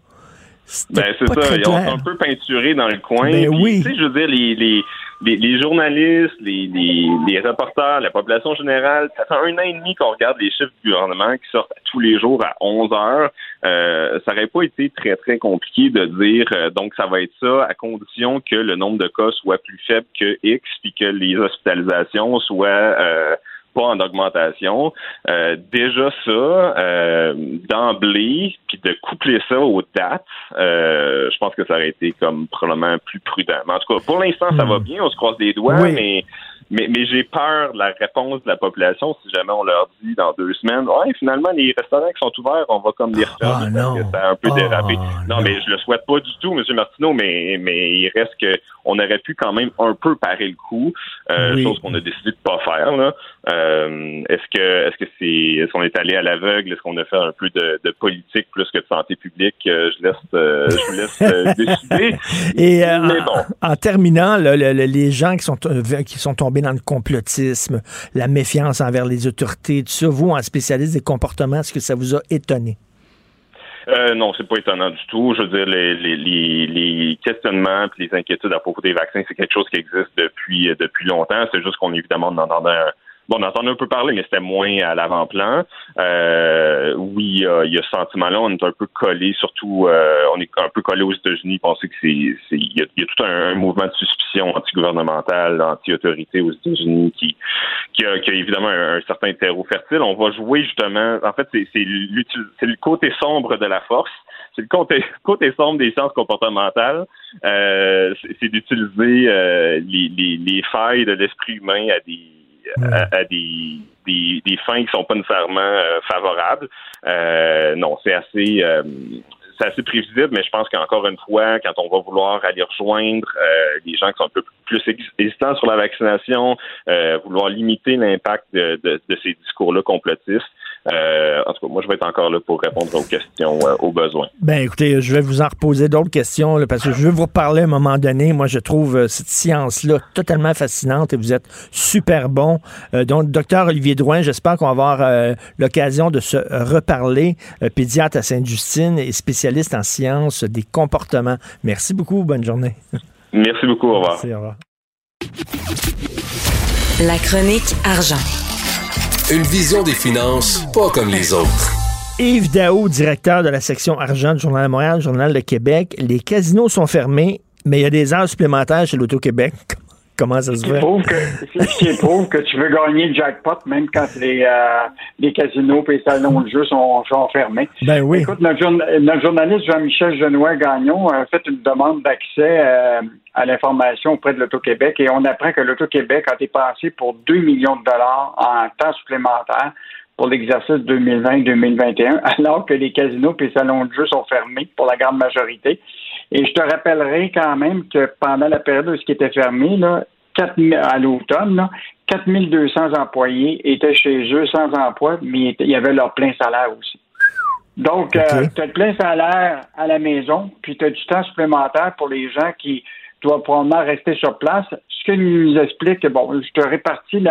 Ben, c'est ça. Ils ont un peu peinturé dans le coin. Ben oui. je veux dire, les, les, les, journalistes, les, les, les, reporters, la population générale, ça fait un an et demi qu'on regarde les chiffres du gouvernement qui sortent tous les jours à 11 heures. Euh, ça n'aurait pas été très, très compliqué de dire, euh, donc ça va être ça à condition que le nombre de cas soit plus faible que X, puis que les hospitalisations soient... Pas en augmentation. Euh, déjà ça, euh, d'emblée, puis de coupler ça aux dates, euh, je pense que ça aurait été comme probablement plus prudent. Mais en tout cas, pour l'instant, ça va hmm. bien, on se croise les doigts, mais mais, mais j'ai peur de la réponse de la population si jamais on leur dit dans deux semaines, ouais, finalement, les restaurants qui sont ouverts, on va comme les refermer oh, parce que ça a un peu dérapé. Oh, non, mais je le souhaite pas du tout, M. Martineau, mais, mais il reste que on aurait pu quand même un peu parer le coup, euh, chose qu'on a décidé de pas faire. Là. Euh, est-ce que est-ce que c'est est-ce qu'on est allé à l'aveugle, est-ce qu'on a fait un peu de, de, politique plus que de santé publique? Euh, je laisse euh, je vous laisse euh, décider. Et mais bon. en, terminant, les gens qui sont qui sont tombés dans le complotisme, la méfiance envers les autorités, tout ça, vous, en spécialiste des comportements, est-ce que ça vous a étonné? Euh, non, c'est pas étonnant du tout. Je veux dire, les, questionnements et les inquiétudes à propos des vaccins, c'est quelque chose qui existe depuis depuis longtemps. C'est juste qu'on évidemment en entendait un, Bon, on entendait un peu parler, mais c'était moins à l'avant-plan. Euh, oui, il y a ce sentiment-là. On est un peu collé, surtout, euh, on est un peu collé aux États-Unis. Penser que c'est, il y, a tout un, mouvement de suspicion anti-gouvernementale, anti-autorité aux États-Unis qui, qui a, évidemment un, certain terreau fertile. On va jouer justement. En fait, c'est, c'est, le côté sombre de la force c'est le côté, côté sombre des sciences comportementales, euh, c'est, d'utiliser les, les, les, failles de l'esprit humain à des à, des, des, des, fins qui sont pas nécessairement euh, favorables. Euh, non, c'est assez. Euh, c'est assez prévisible, mais je pense qu'encore une fois, quand on va vouloir aller rejoindre euh, les gens qui sont un peu plus hésitants sur la vaccination, euh, vouloir limiter l'impact de, de, de, ces discours-là complotistes, euh, en tout cas, moi, je vais être encore là pour répondre aux questions, euh, aux besoins. Ben, écoutez, je vais vous en reposer d'autres questions, parce que je veux vous reparler à un moment donné. Moi, je trouve euh, cette science-là totalement fascinante et vous êtes super bon. donc, docteur Olivier Drouin, j'espère qu'on va avoir l'occasion de se reparler. pédiatre à Sainte-Justine et spécialiste en sciences des comportements. Merci beaucoup. Bonne journée. Merci beaucoup. Au revoir. Merci, au revoir. La chronique argent. Une vision des finances pas comme les autres. Yves Daou, directeur de la section argent du Journal de Montréal, Journal de Québec. Les casinos sont fermés, mais il y a des heures supplémentaires chez l'Auto-Québec. Comment ça se fait? Ce qui prouve que tu veux gagner le jackpot même quand les, euh, les casinos et les salons de jeu sont, sont, fermés. Ben oui. Écoute, notre, journaliste Jean-Michel Genois Gagnon a fait une demande d'accès euh, à l'information auprès de l'Auto-Québec et on apprend que l'Auto-Québec a dépensé pour 2 millions de dollars en temps supplémentaire pour l'exercice 2020-2021, alors que les casinos et les salons de jeu sont fermés pour la grande majorité. Et je te rappellerai quand même que pendant la période où ce qui était fermé, là, 4 à l'automne, 4200 employés étaient chez eux sans emploi, mais il y avait leur plein salaire aussi. Donc, euh, tu as le plein salaire à la maison, puis tu as du temps supplémentaire pour les gens qui doivent probablement rester sur place. Ce que nous explique, bon, je te répartis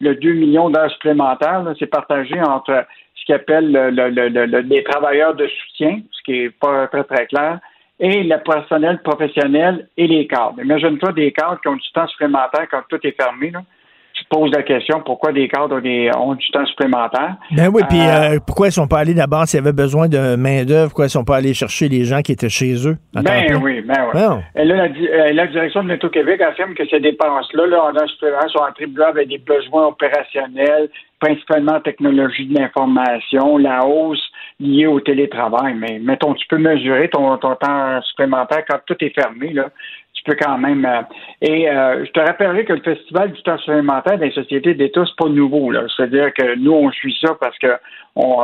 le 2 millions d'heures supplémentaires, c'est partagé entre ce qu'ils appellent le, les travailleurs de soutien, ce qui est pas très, très clair, et le personnel professionnel et les cadres. Imagine-toi des cadres qui ont du temps supplémentaire quand tout est fermé. Là. Tu te poses la question pourquoi des cadres ont, du temps supplémentaire? Ben oui, puis euh, euh, pourquoi ils sont pas allés d'abord s'il y avait besoin de main-d'œuvre, pourquoi ils sont pas allés chercher les gens qui étaient chez eux? Ben oui, ben oui. Et là, la, la, direction de l'Auto-Québec affirme que ces dépenses-là, là, en supplémentaire, sont attribuées avec des besoins opérationnels, principalement en technologie de l'information, la hausse liée au télétravail. Mais mettons, tu peux mesurer ton, temps supplémentaire quand tout est fermé. Là tu peux quand même. Euh, et euh, je te rappellerai que le Festival du temps supplémentaire des sociétés d'État, c'est pas nouveau. C'est-à-dire que nous, on suit ça parce que on,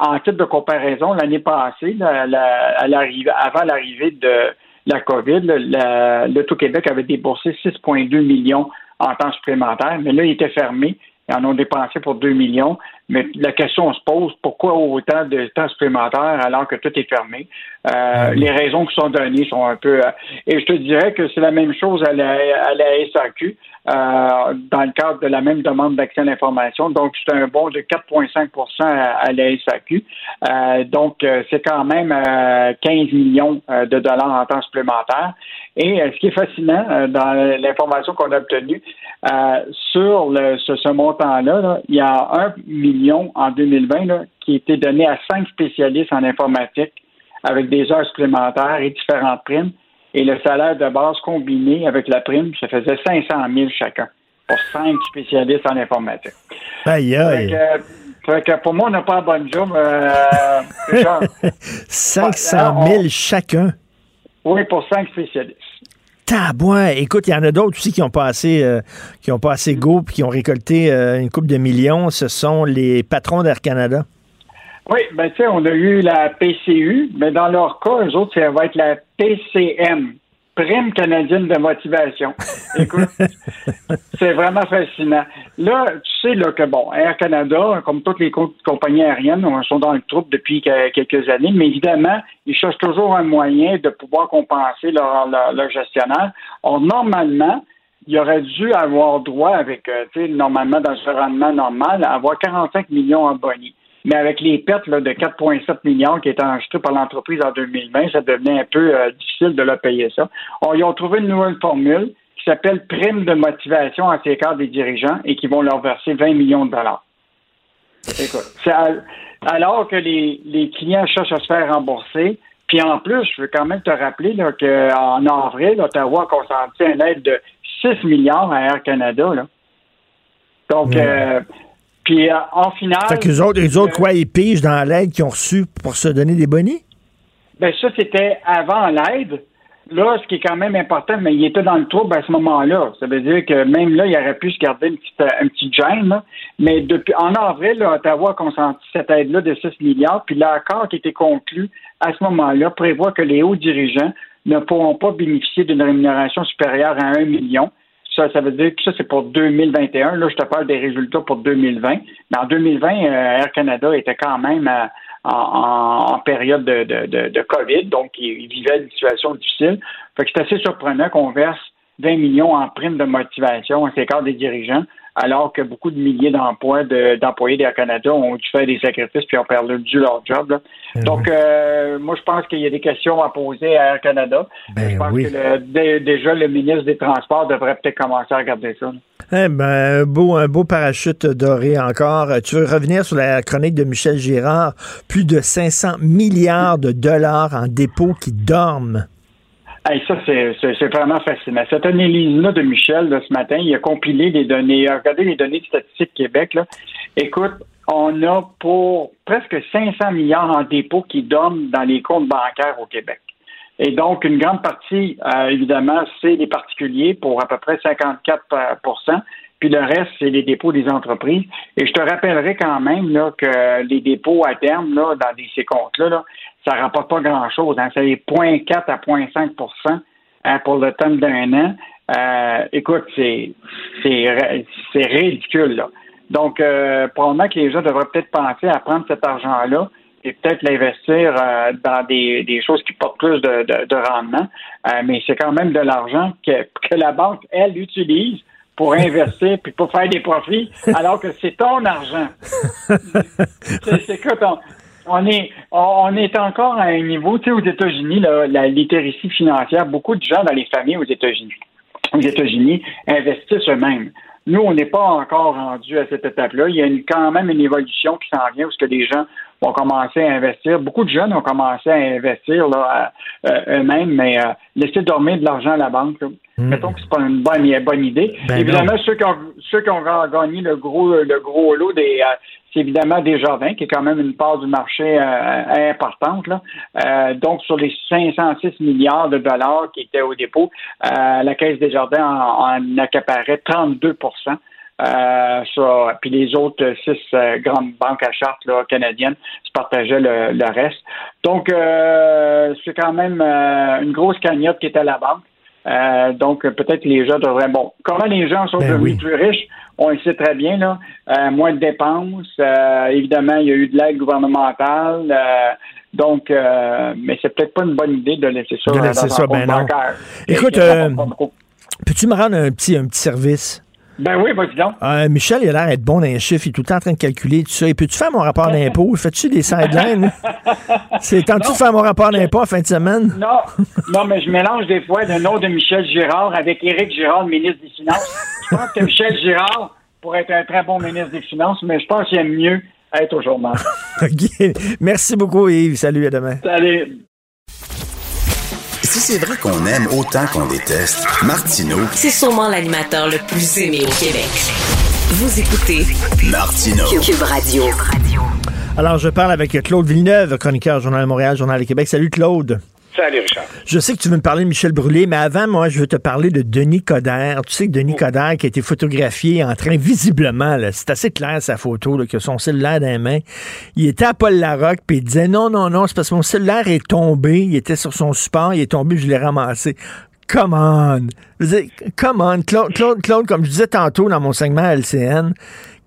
en titre de comparaison, l'année passée, avant l'arrivée de la COVID, l'Auto-Québec avait déboursé 6,2 millions en temps supplémentaire, mais là, il était fermé. Ils en ont dépensé pour 2 millions. Mais la question se pose, pourquoi autant de temps supplémentaire alors que tout est fermé? Euh, les raisons qui sont données sont un peu... Euh, et je te dirais que c'est la même chose à la, à la SAQ dans le cadre de la même demande d'accès à l'information. Donc, c'est un bond de 4,5 à, à, la SAQ. donc, c'est quand même 15 millions de dollars en temps supplémentaire. Et ce qui est fascinant dans l'information qu'on a obtenue, sur le, ce, ce montant-là, il y a un million en 2020 là, qui a été donné à cinq spécialistes en informatique avec des heures supplémentaires et différentes primes. Et le salaire de base combiné avec la prime, ça faisait 500 000 chacun pour cinq spécialistes en informatique. Aïe, aïe. pour moi, on n'a pas un bon job. Euh, 500 000 chacun? Oui, pour cinq spécialistes. Tabouin. Écoute, il y en a d'autres aussi qui ont passé, euh, qui ont passé go qui ont récolté euh, une coupe de millions. Ce sont les patrons d'Air Canada. Oui, ben tu sais, on a eu la PCU, mais dans leur cas, eux autres, ça va être la PCM, Prime canadienne de motivation. Écoute, c'est vraiment fascinant. Là, tu sais là, que bon, Air Canada, comme toutes les compagnies aériennes, sont dans le troupe depuis quelques années, mais évidemment, ils cherchent toujours un moyen de pouvoir compenser leur, leur, gestionnaire. Or, normalement, il aurait dû avoir droit avec, euh, tu sais, normalement, dans ce rendement normal, avoir 45 millions en bonus mais avec les pertes de 4,7 millions qui étaient enregistrées par l'entreprise en 2020, ça devenait un peu euh, difficile de leur payer ça. ils ont trouvé une nouvelle formule qui s'appelle prime de motivation à ces cadres des dirigeants et qui vont leur verser 20 millions de dollars. Écoute, alors que les, les, clients cherchent à se faire rembourser, puis en plus, je veux quand même te rappeler qu'en avril, Ottawa a consenti une aide de 6 milliards à Air Canada. Là. Donc, euh, puis euh, en finale. Fait qu'eux autres, eux autres, quoi, ils pigent dans l'aide qu'ils ont reçue pour se donner des bonnets? Ben ça, c'était avant l'aide. Là, ce qui est quand même important, mais il était dans le trouble à ce moment-là. Ça veut dire que même là, il aurait pu se garder une petite, un petit gêne. Mais depuis en avril, là, Ottawa a consenti cette aide-là de 6 milliards. Puis l'accord qui était conclu à ce moment-là prévoit que les hauts dirigeants ne pourront pas bénéficier d'une rémunération supérieure à 1 million. Ça, ça veut dire que ça, c'est pour 2021. Là, je te parle des résultats pour 2020. Mais en 2020, euh, Air Canada était quand même à en, période de, COVID, donc ils, vivaient une situation difficile. Fait que c'est assez surprenant qu'on verse 20 millions en prime de motivation à ces cadres des dirigeants, alors que beaucoup de milliers d'emplois d'employés d'Air Canada ont dû faire des sacrifices puis ont perdu leur job. Ben donc, euh, moi, je pense qu'il y a des questions à poser à Air Canada. Ben je pense que déjà le ministre des Transports devrait peut-être commencer à regarder ça. Eh ben, un beau, un beau parachute doré encore. Tu veux revenir sur la chronique de Michel Girard? Plus de 500 milliards de dollars en dépôts qui dorment. Ça, c'est vraiment fascinant. Cette analyse-là de Michel, ce matin, il a compilé des données, regardé les données de Statistique Québec. Là. Écoute, on a pour presque 500 milliards en dépôts qui dorment dans les comptes bancaires au Québec. Et donc, une grande partie, euh, évidemment, c'est les particuliers pour à peu près 54% puis le reste, c'est les dépôts des entreprises. Et je te rappellerai quand même là, que les dépôts à terme là, dans ces comptes-là, là, ça ne rapporte pas grand-chose. Hein. C'est 0,4 à 0,5% hein, pour le temps d'un an. Euh, écoute, c'est ridicule. Là. Donc, euh, probablement que les gens devraient peut-être penser à prendre cet argent-là et peut-être l'investir euh, dans des, des, choses qui portent plus de, de, rendement. Euh, mais c'est quand même de l'argent que, que la banque, elle, utilise pour investir puis pour faire des profits, alors que c'est ton argent. c'est que on est, on est encore à un niveau, tu sais, aux États-Unis, la littératie financière, beaucoup de gens dans les familles aux États-Unis, aux États-Unis investissent eux-mêmes. Nous, on n'est pas encore rendu à cette étape-là. Il y a quand même une évolution qui s'en vient où ce que les gens vont commencer à investir. Beaucoup de jeunes ont commencé à investir là, euh, eux-mêmes, mais euh, laisser dormir de l'argent à la banque, hmm. mettons que c'est pas une bonne, bonne idée. Ben évidemment, ceux qui, ont, ceux qui ont gagné le gros, le gros lot des, euh, c'est évidemment Desjardins, qui est quand même une part du marché importante. Là. donc, sur les 506 milliards de dollars qui étaient au dépôt, la Caisse Desjardins en, en accaparait 32% euh, puis les autres six euh, grandes banques à charte là, canadiennes se partageaient le, reste. Donc, euh, c'est quand même une grosse cagnotte qui est à la banque. Donc, peut-être les gens devraient. Bon, comment les gens sont ben devenus plus riches, on le sait très bien, là. moins de dépenses. évidemment, il y a eu de l'aide gouvernementale. donc, mais c'est peut-être pas une bonne idée de laisser ça, dans ça, ben bancaire. Écoute, peux-tu me rendre un petit, un petit service? Ben oui, vas-y donc. Euh, Michel, il a l'air d'être bon dans les chiffres. Il est tout le temps en train de calculer tout ça. Et peux-tu faire mon rapport d'impôt? Fais-tu des sidelines? C'est temps tu de faire mon rapport d'impôt en fin de semaine? Non, non, mais je mélange des fois le nom de Michel Girard avec Éric Girard, ministre des Finances. Je pense que Michel Girard pourrait être un très bon ministre des Finances, mais je pense qu'il aime mieux être au journal. OK. Merci beaucoup, Yves. Salut, à demain. Salut. Si c'est vrai qu'on aime autant qu'on déteste, Martineau, c'est sûrement l'animateur le plus aimé au Québec. Vous écoutez Martineau. Cube Radio. Alors, je parle avec Claude Villeneuve, chroniqueur Journal de Montréal, Journal de Québec. Salut, Claude. Salut, Richard. Je sais que tu veux me parler de Michel Brûlé, mais avant, moi, je veux te parler de Denis Coderre. Tu sais que Denis oh. Coderre qui a été photographié en train, visiblement, c'est assez clair sa photo, là, que son cellulaire dans les mains. Il était à Paul Larocque, puis il disait non, non, non, c'est parce que mon cellulaire est tombé. Il était sur son support, il est tombé, je l'ai ramassé. Come on! Je veux dire, come on! Claude, Claude, Claude, comme je disais tantôt dans mon segment LCN,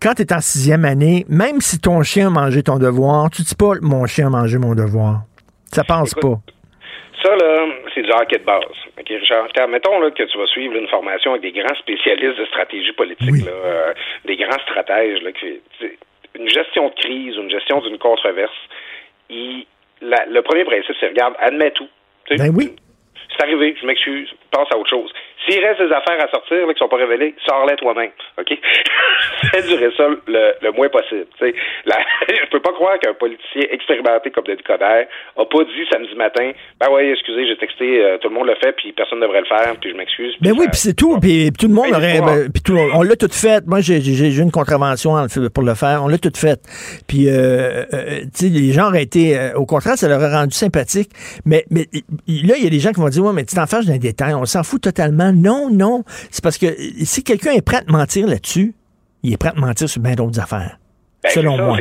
quand tu es en sixième année, même si ton chien a mangé ton devoir, tu dis pas mon chien a mangé mon devoir. Ça pense pas. Ça, là, c'est du hockey de base. OK, Richard? Mettons là, que tu vas suivre une formation avec des grands spécialistes de stratégie politique, là, euh, des grands stratèges, là, qui, une gestion de crise, une gestion d'une controverse. Il, le premier principe, c'est regarde, admets tout. Ben oui. C'est arrivé, je m'excuse, passe à autre chose. S'il reste des affaires à sortir là, qui sont pas révélées, sors-les toi-même. OK? Fais durer ça le, le moins possible. Tu sais, la, je peux pas croire qu'un politicien expérimenté comme Denis Coderre a pas dit samedi matin, ben ouais, excusez, j'ai texté, euh, tout le monde le fait, puis personne ne devrait le faire, puis je m'excuse. Ben oui, puis c'est tout. Puis tout le monde aurait. Ben, puis tout, on l'a tout fait. Moi, j'ai une contravention pour le faire. On l'a tout fait. Puis, euh, euh, tu sais, les gens auraient été. au contraire, ça leur a rendu sympathique. Mais, mais là, il y a des gens qui vont dire, ouais, mais tu t'en fâches d'un détail. On s'en fout totalement. Non, non. C'est parce que si quelqu'un est prêt à te mentir là-dessus, il est prêt à te mentir sur bien d'autres affaires. Ben, selon moi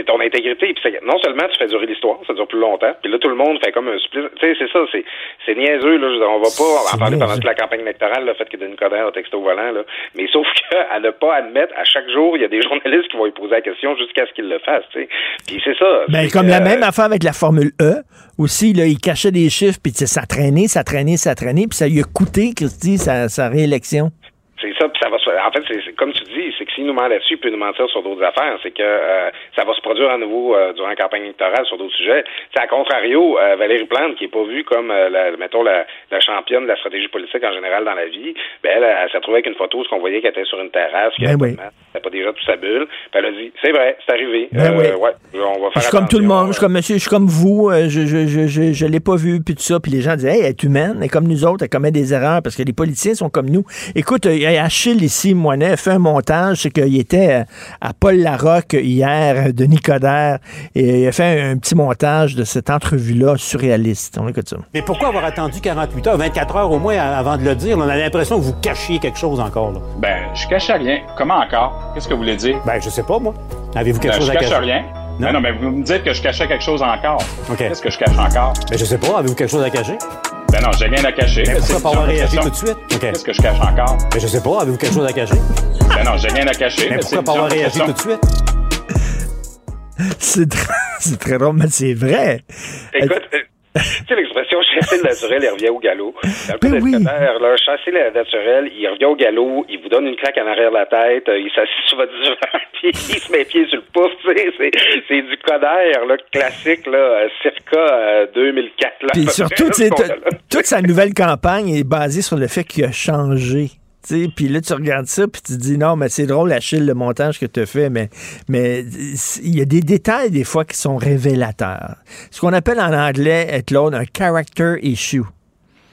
c'est ton intégrité. Puis non seulement tu fais durer l'histoire, ça dure plus longtemps. Puis là, tout le monde fait comme un supplice. Tu sais, c'est ça, c'est, c'est niaiseux. Là. On va pas en parler pendant toute la campagne électorale, le fait que Denis Coderre a texte au volant. Là. Mais sauf qu'à ne pas admettre, à chaque jour, il y a des journalistes qui vont lui poser la question jusqu'à ce qu'il le fasse. Tu sais. Puis c'est ça. Ben, comme la même affaire avec la Formule E. Aussi, là, il cachait des chiffres, puis ça traînait, ça traînait, ça traînait, puis ça lui a coûté, Christy, sa, sa réélection. C'est ça, puis ça va se En fait, c'est comme tu dis, c'est que s'il nous ment là-dessus, il peut nous mentir sur d'autres affaires. C'est que euh, ça va se produire à nouveau euh, durant la campagne électorale sur d'autres sujets. C'est à contrario, euh, Valérie Plante, qui est pas vue comme, la, mettons, la, championne de la stratégie politique en général dans la vie, ben elle, elle, s'est retrouvée avec une photo, ce qu'on voyait qu'elle était sur une terrasse, qu'elle ben n'avait pas déjà toute sa bulle. Puis elle a dit, c'est vrai, c'est arrivé. Ben oui. ouais, on va faire je suis comme tout le monde, je suis comme monsieur, je suis comme vous, je je, je, je, je l'ai pas vu, puis tout ça. Puis les gens disent, hey, elle est humaine, elle est comme nous autres, elle commet des erreurs parce que les politiciens sont comme nous. Écoute, il y a Achille ici Moinet fait un montage, c'est qu'il était à Paul Larocque hier, de Nicodère, et il a fait un, petit montage de cette entrevue-là surréaliste. On écoute ça. Mais pourquoi avoir attendu 48 heures, 24 heures au moins avant de le dire? On a l'impression que vous cachiez quelque chose encore. Là. Ben, je cachais rien. Comment encore? Qu'est-ce que vous voulez dire? Ben, je sais pas, moi. Avez-vous quelque ben, chose à cacher? Je cache rien. Non? Ben non, mais vous me dites que je cachais quelque chose encore. Qu'est-ce que je cache encore? Ben, je sais pas. Avez-vous quelque chose à cacher? Ben non, j'ai rien à cacher. Mais pourquoi pas avoir réagi tout de suite? Qu'est-ce que je cache encore? Mais je sais pas, avez-vous quelque chose à cacher? Ben non, j'ai rien à cacher. Mais, pourquoi pas avoir réagi tout de suite? C'est très, très drôle, mais c'est vrai. Écoute, euh, sais l'expression chasser le naturel, il revient au galop. Dans le cas ben oui. là, chasser le naturel, il revient au galop, il vous donne une claque en arrière de la tête, euh, il s'assied sur votre divan, puis il se met pied sur le pouf, tu sais, c'est du codère, là, classique, là, euh, circa 2004, là. Puis surtout, toute sa nouvelle campagne est basée sur le fait qu'il a changé. Puis là, tu regardes ça, puis tu dis, non, mais c'est drôle, Achille, le montage que tu as fait, mais mais il y a des détails, des fois, qui sont révélateurs. Ce qu'on appelle en anglais, Claude, un character issue.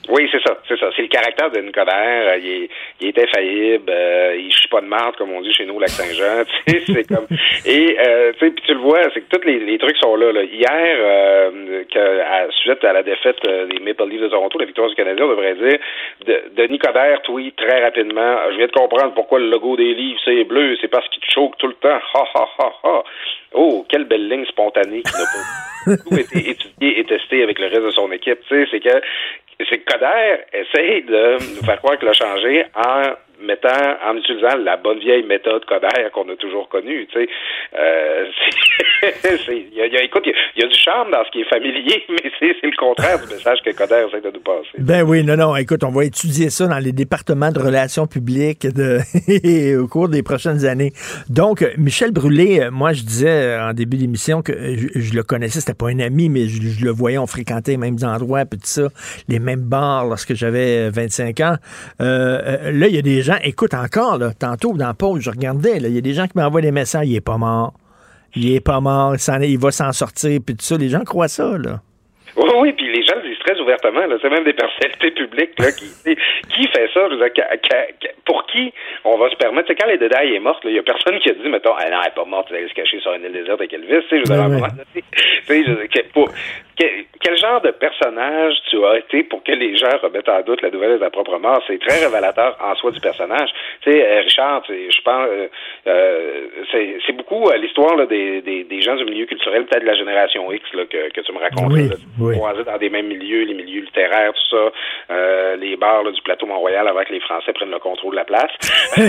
Oui, c'est ça, c'est ça. C'est le caractère de Nicodère. Euh, il est, il est infaillible. Euh, il chie pas de marde, comme on dit chez nous au Lac-Saint-Jean. C'est comme. Et euh, tu tu le vois, c'est que tous les, les, trucs sont là. là. Hier, euh, que, à, suite à la défaite des Maple Leafs de Toronto, la victoire du Canadien, on devrait dire, de, de Nicodère tweet très rapidement. Je viens de comprendre pourquoi le logo des Leafs c'est bleu. C'est parce qu'il te choque tout le temps. Ha ha ha ha. Oh, quelle belle ligne spontanée qui n'a pas été étudiée et testée avec le reste de son équipe. Tu sais, c'est que c'est que Coder essaye de nous faire croire qu'il a changé en mettant, en utilisant la bonne vieille méthode Coder qu'on a toujours connue. Tu sais, euh, il y a, écoute, il y, a du charme dans ce qui est familier, mais c'est le contraire du message que Coder essaie de nous passer. Ben oui, non, non. Écoute, on va étudier ça dans les départements de relations publiques de, au cours des prochaines années. Donc, Michel Brûlé, euh, moi, je disais euh, en début d'émission que je, le connaissais, c'était pas un ami, mais je, le voyais, on fréquentait les mêmes endroits, puis tout ça, les mêmes bars lorsque j'avais 25 ans. Euh, là, il y a des écoute encore, là, tantôt dans la pause, je regardais, il y a des gens qui m'envoient des messages, il est pas mort. Il est pas mort, il va s'en sortir, puis tout ça. Les gens croient ça, là. Oui, oui, puis les gens le disent très ouvertement. C'est même des personnalités publiques là, qui, qui fait ça. pour qui on va se permettre? quand les détails est morte, il n'y a personne qui a dit, mettons, ah non, elle n'est pas morte, elle allait se cacher sur une île déserte avec Elvis. Je veux dire, pour, quel, genre de personnage tu as été pour que les gens remettent en doute la nouvelle de ta propre mort? C'est très révélateur en soi du personnage. Tu sais, euh, Richard, je pense, euh, euh, c'est beaucoup l'histoire des, des, des, gens du milieu culturel, peut-être de la génération X là, que, que tu me racontes. Oui, dans des mêmes milieux, les milieux littéraires, tout ça, les bars du plateau Mont-Royal avant que les Français prennent le contrôle de la place.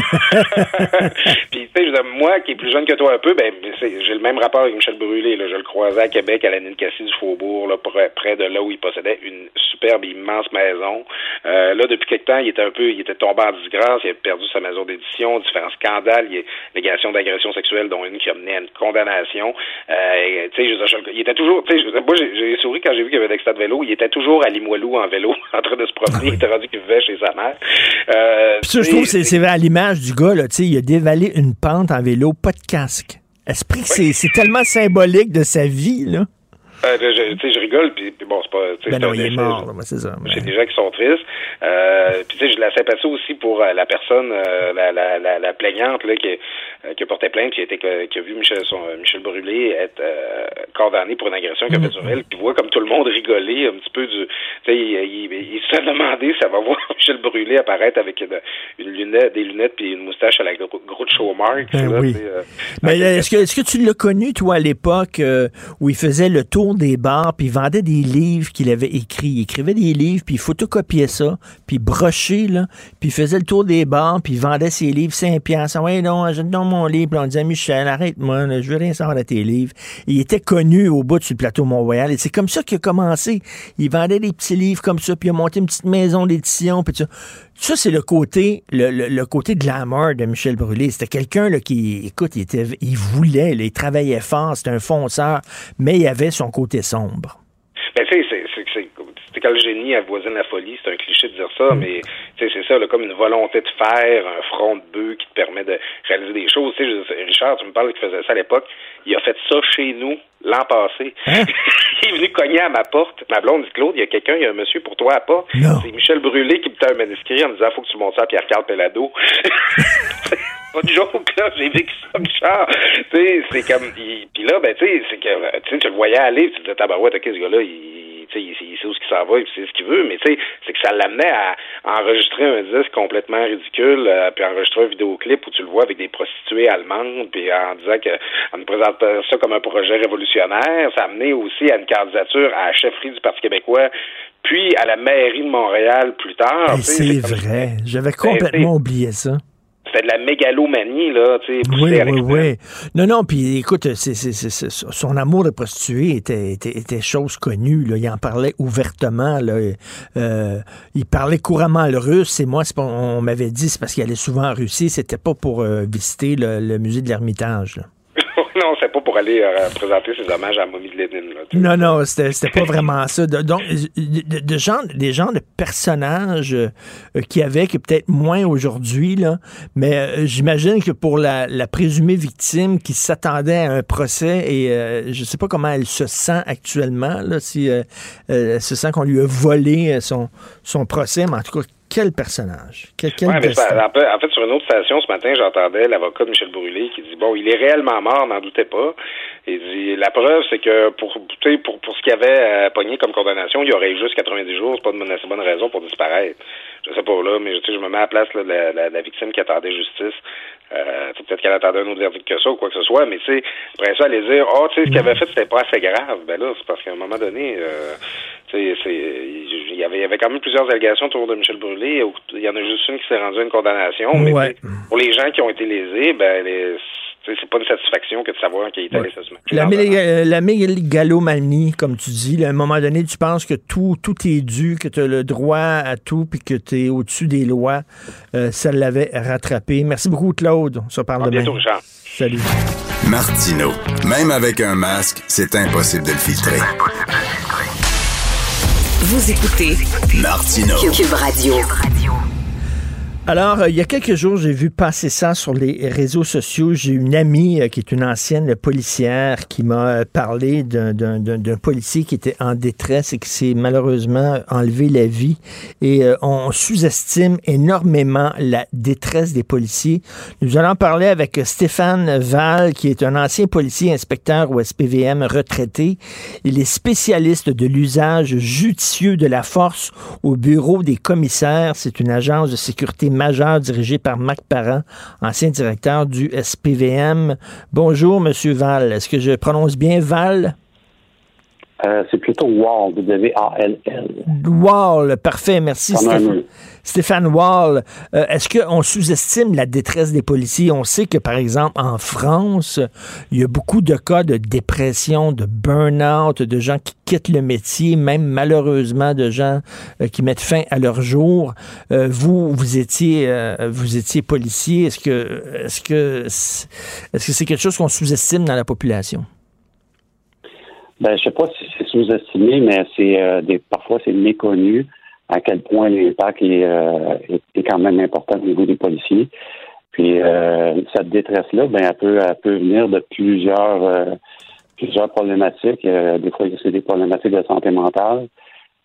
Puis, tu sais, moi, qui est plus jeune que toi un peu, ben, j'ai le même rapport avec Michel Brûlé. Là. Je le croisais à Québec, à la Cassis du Faubourg près, de là où il possédait une superbe, immense maison. Euh, là, depuis quelque temps, il était un peu, il était tombé en disgrâce, il a perdu sa maison d'édition, différents scandales, il y a l'égation d'agression sexuelle, dont une qui a mené à une condamnation. Euh, tu sais, il était toujours, tu sais, moi, j'ai souri quand j'ai vu qu'il y avait un extra de vélo, il était toujours à Limoilou en vélo, en train de se promener, ah il était rendu qu'il vivait chez sa mère. Euh, ça, je trouve, c'est à l'image du gars, là, tu sais, il a dévalé une pente en vélo, pas de casque. Esprit que c'est tellement symbolique de sa vie, là. Euh, je, rigole, puis, bon, c'est pas... Ben non, il est mort, c'est ça. J'ai des gens qui sont tristes. Euh, puis, tu sais, je la sympathie aussi pour euh, la personne, euh, la, la, la, la, plaignante, là, qui, qui a porté plainte, qui a, été, qui a vu Michel, son, Michel Brûlé être condamné pour une agression qu'il a faite sur elle, puis voit comme tout le monde rigoler un petit peu du... Tu sais, il, il, se fait demander si ça va voir Michel Brûlé apparaître avec une, une lunette, des lunettes puis une moustache à la gros, de showmark. Ben oui. Mais est-ce que, est-ce que tu l'as connu, toi, à l'époque où il faisait le tour des bars, puis il vendait des livres qu'il avait écrits. Il écrivait des livres, puis il photocopiait ça, puis brochait, là, puis il faisait le tour des bars, puis il vendait ses livres 5 piastres. Ouais, non, achète donc mon livre. On disait, Michel, arrête-moi, je veux rien savoir de tes livres. il était connu au bout du plateau Mont-Royal, et c'est comme ça qu'il a commencé. Il vendait des petits livres comme ça, puis il a monté une petite maison d'édition, puis ça. Ça, c'est le côté, le, le, côté glamour de Michel Brûlé. C'était quelqu'un qui, écoute, il, voulait, il travaillait fort, c'était un fonceur, mais il avait son côté sombre. Ben, c'est quand le génie avoisine la folie, c'est un cliché de dire ça, mm. mais c'est ça, là, comme une volonté de faire, un front de bœuf qui te permet de réaliser des choses. Richard, tu me parles qu'il faisait ça à l'époque. Il a fait ça chez nous l'an passé. Hein? il est venu cogner à ma porte. Ma blonde dit Claude, il y a quelqu'un, il y a un monsieur pour toi à pas. C'est Michel Brûlé qui me t'a un manuscrit en me disant Faut que tu montes ça à Pierre-Carl Pelado. pas du jour là, j'ai vécu ça, Richard. tu sais, c'est comme. Puis là, ben, tu sais, c'est que tu le voyais aller, tu te disais Tabarouette, ok, ce gars-là, il il, il, sait où ce s'en va, il sait ce qu'il veut, mais tu sais, c'est que ça l'amenait à, enregistrer un disque complètement ridicule, euh, puis enregistrer un vidéoclip où tu le vois avec des prostituées allemandes, puis en disant que en nous présentant ça comme un projet révolutionnaire, ça amenait aussi à une candidature à la chefferie du Parti québécois puis à la mairie de Montréal plus tard. C'est vrai. J'avais ben, complètement oublié ça c'était de la mégalomanie, là, tu sais. Oui, oui, oui. Non, non, puis écoute, c'est, son amour de prostituée était, était, était, chose connue, là. Il en parlait ouvertement, là. Euh, il parlait couramment le russe, et moi, on m'avait dit, c'est parce qu'il allait souvent en Russie, c'était pas pour euh, visiter le, musée de l'Ermitage, non, c'est pas pour aller euh, présenter ses hommages à la de Lénine. non, non, c'était pas vraiment ça. donc, de, de, genre, des gens de personnages euh, qui avaient, qui peut-être moins aujourd'hui, là, mais euh, j'imagine que pour la, présumée victime qui s'attendait à un procès, et je sais pas comment elle se sent actuellement, là, si elle se sent qu'on lui a volé son, son procès, mais en tout cas, quel personnage? Quel, en, fait, sur une autre station ce matin, j'entendais l'avocat de Michel Brûlé qui dit Bon, il est réellement mort, n'en doutez pas. Il dit La preuve, c'est que pour, pour, pour ce qu'il avait à pogné comme condamnation, il y aurait juste 90 jours, c'est pas assez bonne raison pour disparaître. Je sais pas là, mais je me mets à la place de la, victime qui attendait justice. Euh, peut-être qu'elle attendait un autre verdict que ça ou quoi que ce soit, mais tu sais, après ça, aller dire, oh, tu sais, ce qu'il avait fait, c'était pas assez grave. Ben là, c'est parce qu'à un moment donné, euh, tu sais, il y avait, y avait quand même plusieurs allégations autour de Michel Brûlé. Il y en a juste une qui s'est rendue à une condamnation. Mais pour les gens qui ont été lésés, ben, les, c'est pas une satisfaction que de savoir qu'il est allé se La, la mégalomanie, comme tu dis, à un moment donné, tu penses que tout, tout est dû, que tu as le droit à tout, puis que tu es au-dessus des lois. Euh, ça l'avait rattrapé. Merci beaucoup, Claude. On se parle demain. Bientôt, Richard. Salut. Martino. Même avec un masque, c'est impossible de le filtrer. Vous écoutez Martino. Cube Radio. Alors, euh, il y a quelques jours, j'ai vu passer ça sur les réseaux sociaux. J'ai une amie euh, qui est une ancienne policière qui m'a euh, parlé d'un policier qui était en détresse et qui s'est malheureusement enlevé la vie. Et on sous-estime énormément la détresse des policiers. Nous allons parler avec Stéphane Val, qui est un ancien policier inspecteur au SPVM retraité. Il est spécialiste de l'usage judicieux de la force au bureau des commissaires. C'est une agence de sécurité majeur dirigé par Mac Parent, ancien directeur du SPVM. Bonjour, Monsieur Val. Est-ce que je prononce bien Val? Euh, c'est plutôt Wall, W-A-L-L. Wall, parfait, merci Stéphane. Stéphane Wall. Euh, est-ce qu'on sous-estime la détresse des policiers? On sait que, par exemple, en France, il y a beaucoup de cas de dépression, de burn-out, de gens qui quittent le métier, même malheureusement de gens euh, qui mettent fin à leur jour. vous, vous étiez, vous étiez policier. Est-ce que, est-ce que, est-ce que c'est quelque chose qu'on sous-estime dans la population? Ben, je sais pas si c'est sous-estimé, mais c'est euh, des, parfois c'est méconnu à quel point l'impact est, euh, est, quand même important au niveau des policiers. Puis euh, cette détresse-là, ben, elle peut, elle peut venir de plusieurs plusieurs problématiques. des fois, c'est des problématiques de santé mentale.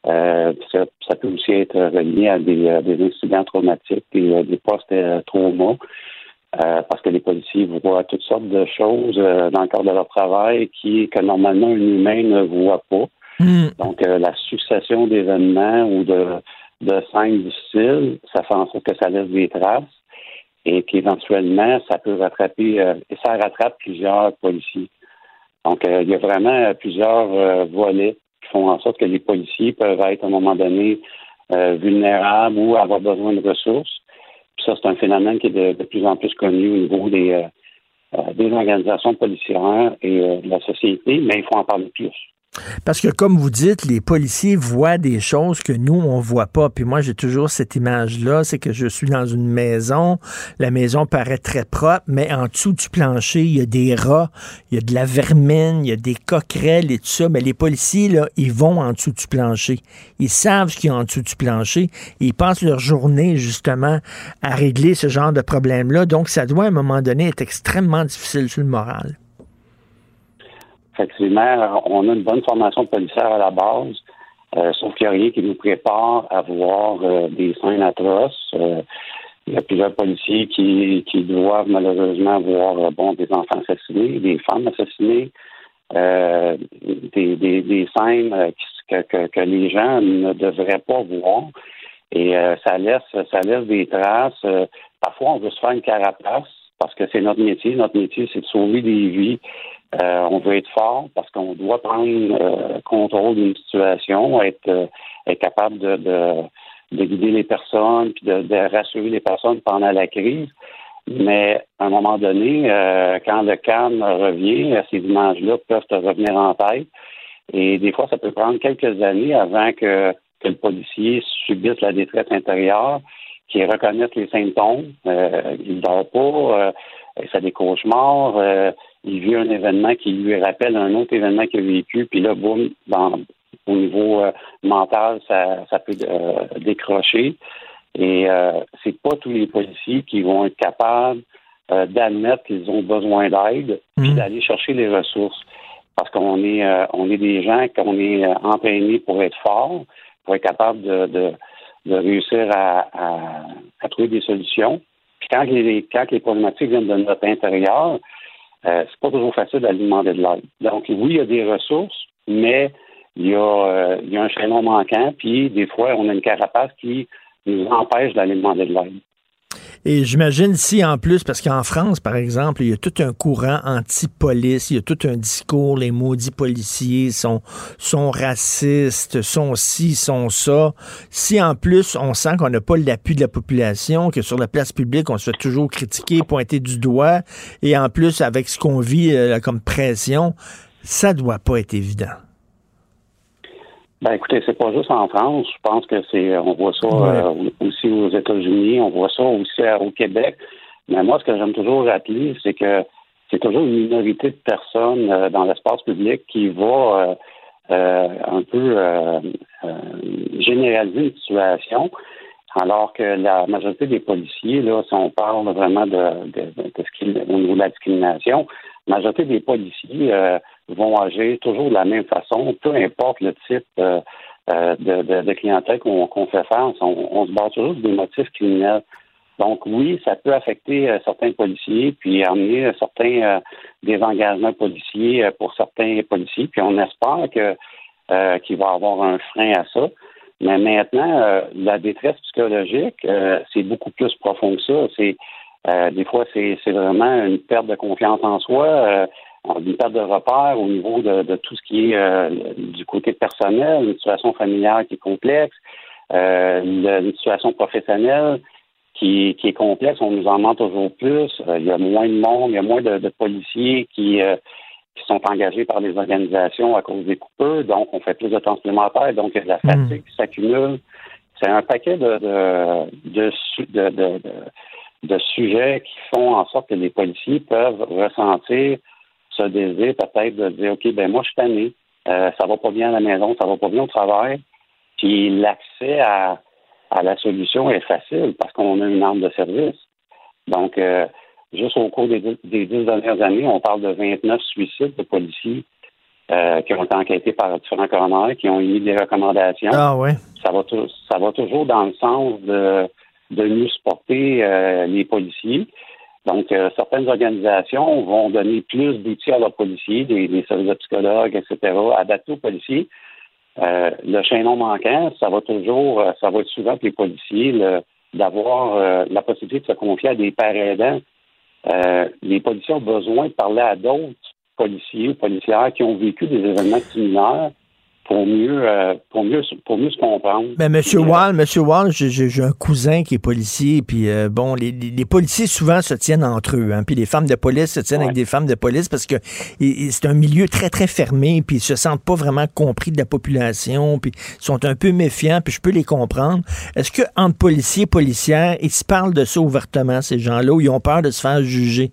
Ça, ça, peut aussi être relié à des, des incidents traumatiques, des, des post-traumas. Euh, parce que les policiers voient toutes sortes de choses euh, dans le cadre de leur travail qui que normalement un humain ne voit pas. Hmm. Donc euh, la succession d'événements ou de, de scènes difficiles, ça fait en sorte que ça laisse des traces et qu'éventuellement ça peut rattraper et ça rattrape plusieurs policiers. Donc il y a vraiment plusieurs volets qui font en sorte que les policiers peuvent être à un moment donné vulnérables ou avoir besoin de ressources ça, c'est un phénomène qui est de, plus en plus connu au niveau des, euh, euh, des organisations policières et euh, de la société, mais il faut en parler plus. Parce que, comme vous dites, les policiers voient des choses que nous, on voit pas. Puis moi, j'ai toujours cette image-là, c'est que je suis dans une maison, la maison paraît très propre, mais en dessous du plancher, il y a des rats, il y a de la vermine, il y a des coquerelles et tout ça. Mais les policiers, là, ils vont en dessous du plancher. Ils savent ce qu'il y a en dessous du plancher ils passent leur journée, justement, à régler ce genre de problème-là. Donc, ça doit, à un moment donné, être extrêmement difficile sur le moral. Effectivement, on a une bonne formation policière à la base, euh, sauf qu'il n'y a rien qui nous prépare à voir euh, des scènes atroces. Euh, il y a plusieurs policiers qui, qui doivent malheureusement voir bon des enfants assassinés, des femmes assassinées, des, des, des, scènes que, que, les gens ne devraient pas voir. Et ça laisse ça laisse des traces. parfois, on veut se faire une carapace parce que c'est notre métier. Notre métier, c'est de sauver des vies. Euh, on veut être fort parce qu'on doit prendre euh, contrôle d'une situation, être, euh, être capable de, de, guider les personnes, puis de, rassurer les personnes pendant la crise. Mais à un moment donné, quand le calme revient, ces images-là peuvent revenir en tête. Et des fois, ça peut prendre quelques années avant que, que le policier subisse la détresse intérieure, qu'il reconnaisse les symptômes. il ne dort pas, il fait des cauchemars il vit un événement qui lui rappelle un autre événement qu'il a vécu, puis là, boum, dans, au niveau euh, mental, ça, ça peut euh, décrocher. Et euh, c'est pas tous les policiers qui vont être capables euh, d'admettre qu'ils ont besoin d'aide, puis mmh. d'aller chercher les ressources. Parce qu'on est on est des gens qu'on est entraînés pour être forts, pour être capable de, de, de réussir à, à, à, trouver des solutions. Puis quand les, quand les problématiques viennent de notre intérieur, euh, c'est pas toujours facile d'aller demander de l'aide. Donc, oui, il y a des ressources, mais il y a, euh, il y a un chaînon manquant, puis des fois, on a une carapace qui nous empêche d'aller demander de l'aide. Et j'imagine si en plus, parce qu'en France, par exemple, il y a tout un courant anti-police, il y a tout un discours, les maudits policiers sont, racistes, sont ci, sont ça. Si en plus on sent qu'on n'a pas l'appui de la population, que sur la place publique, on se fait toujours critiquer, pointer du doigt, et en plus avec ce qu'on vit euh, comme pression, ça doit pas être évident. Ben écoutez, c'est pas juste en France. Je pense que c'est, on voit ça euh, aussi aux États-Unis, on voit ça aussi euh, au Québec. Mais moi, ce que j'aime toujours rappeler, c'est que c'est toujours une minorité de personnes euh, dans l'espace public qui va un peu généraliser une situation, alors que la majorité des policiers, là, si on parle vraiment de, de, de, ce qui au niveau de la discrimination, majorité des policiers vont agir toujours de la même façon, peu importe le type euh, euh, de, de, clientèle qu'on fait face. On, se base toujours sur des motifs criminels. Donc oui, ça peut affecter euh, certains policiers, puis amener certains désengagements policiers pour certains policiers. Puis on espère que qu'il va avoir un frein à ça. Mais maintenant, la détresse psychologique, c'est beaucoup plus profond que ça. C'est des fois, c'est vraiment une perte de confiance en soi, une perte de repère au niveau de, tout ce qui est du côté personnel, une situation familiale qui est complexe, une situation professionnelle qui, est complexe. On nous en ment toujours plus. il y a moins de monde, il y a moins de, policiers qui, qui sont engagés par les organisations à cause des coupeurs. Donc, on fait plus de temps supplémentaires. Donc, il y a de la hmm. fatigue qui s'accumule. C'est un paquet de, de, de, de, sujets qui font en sorte que les policiers peuvent ressentir ce désir peut-être de dire, OK, ben moi, je suis tanné. Euh, ça va pas bien à la maison, ça va pas bien au travail. Puis l'accès à, à la solution est facile parce qu'on a une arme de service. Donc, euh, Juste au cours des, dix dernières années, on parle de 29 suicides de policiers euh, qui ont été enquêtés par différents coroners, qui ont émis des recommandations. Ah ouais. Ça va, ça va toujours dans le sens de, de mieux supporter euh, les policiers. Donc, euh, certaines organisations vont donner plus d'outils à leurs policiers, des, services de psychologues, etc., adaptés aux policiers. le chaînon manquant, ça va toujours, ça va être souvent que les policiers d'avoir la possibilité de se confier à des pères aidants euh, les policiers ont besoin de parler à d'autres policiers ou policières qui ont vécu des événements similaires pour mieux, euh, pour mieux, pour mieux se comprendre. Mais Monsieur Wall, Monsieur Wall, j'ai un cousin qui est policier, puis euh, bon, les, les, policiers souvent se tiennent entre eux, hein, puis les femmes de police se tiennent avec des femmes de police parce que c'est un milieu très très fermé, puis ils se sentent pas vraiment compris de la population, puis ils sont un peu méfiants, puis je peux les comprendre. Est-ce que entre policiers et policières, ils se parlent de ça ouvertement ces gens-là, ou ils ont peur de se faire juger?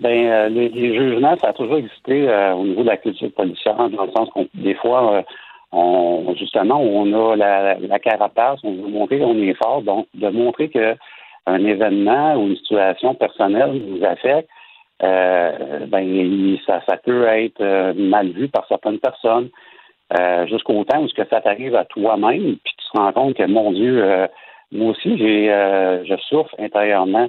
Ben, euh, les, jugements, ça a toujours existé euh, au niveau de la culture policière, dans le sens qu'on, des fois, euh, on, justement, on a la, la, carapace, on veut montrer qu'on est fort, donc de montrer que un événement ou une situation personnelle nous affecte, ben, ça, ça peut être mal vu par certaines personnes. jusqu'au temps où ce que ça t'arrive à toi-même, puis tu te rends compte que, mon Dieu, moi aussi, j'ai, euh, je souffre intérieurement.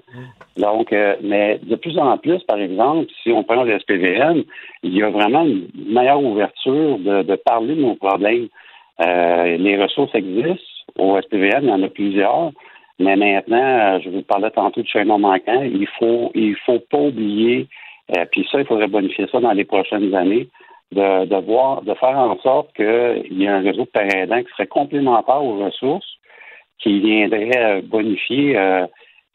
Donc, euh, mais de plus en plus, par exemple, si on prend le SPVN, il y a vraiment une meilleure ouverture de, parler de nos problèmes. Euh, les ressources existent. Au SPVN, il y en a plusieurs. Mais maintenant, je vous parlais tantôt de chaînon manquant. Il faut, il faut pas oublier, puis ça, il faudrait bonifier ça dans les prochaines années, de, de voir, de faire en sorte qu'il y ait un réseau de terrain qui serait complémentaire aux ressources qui viendrait euh, bonifier euh,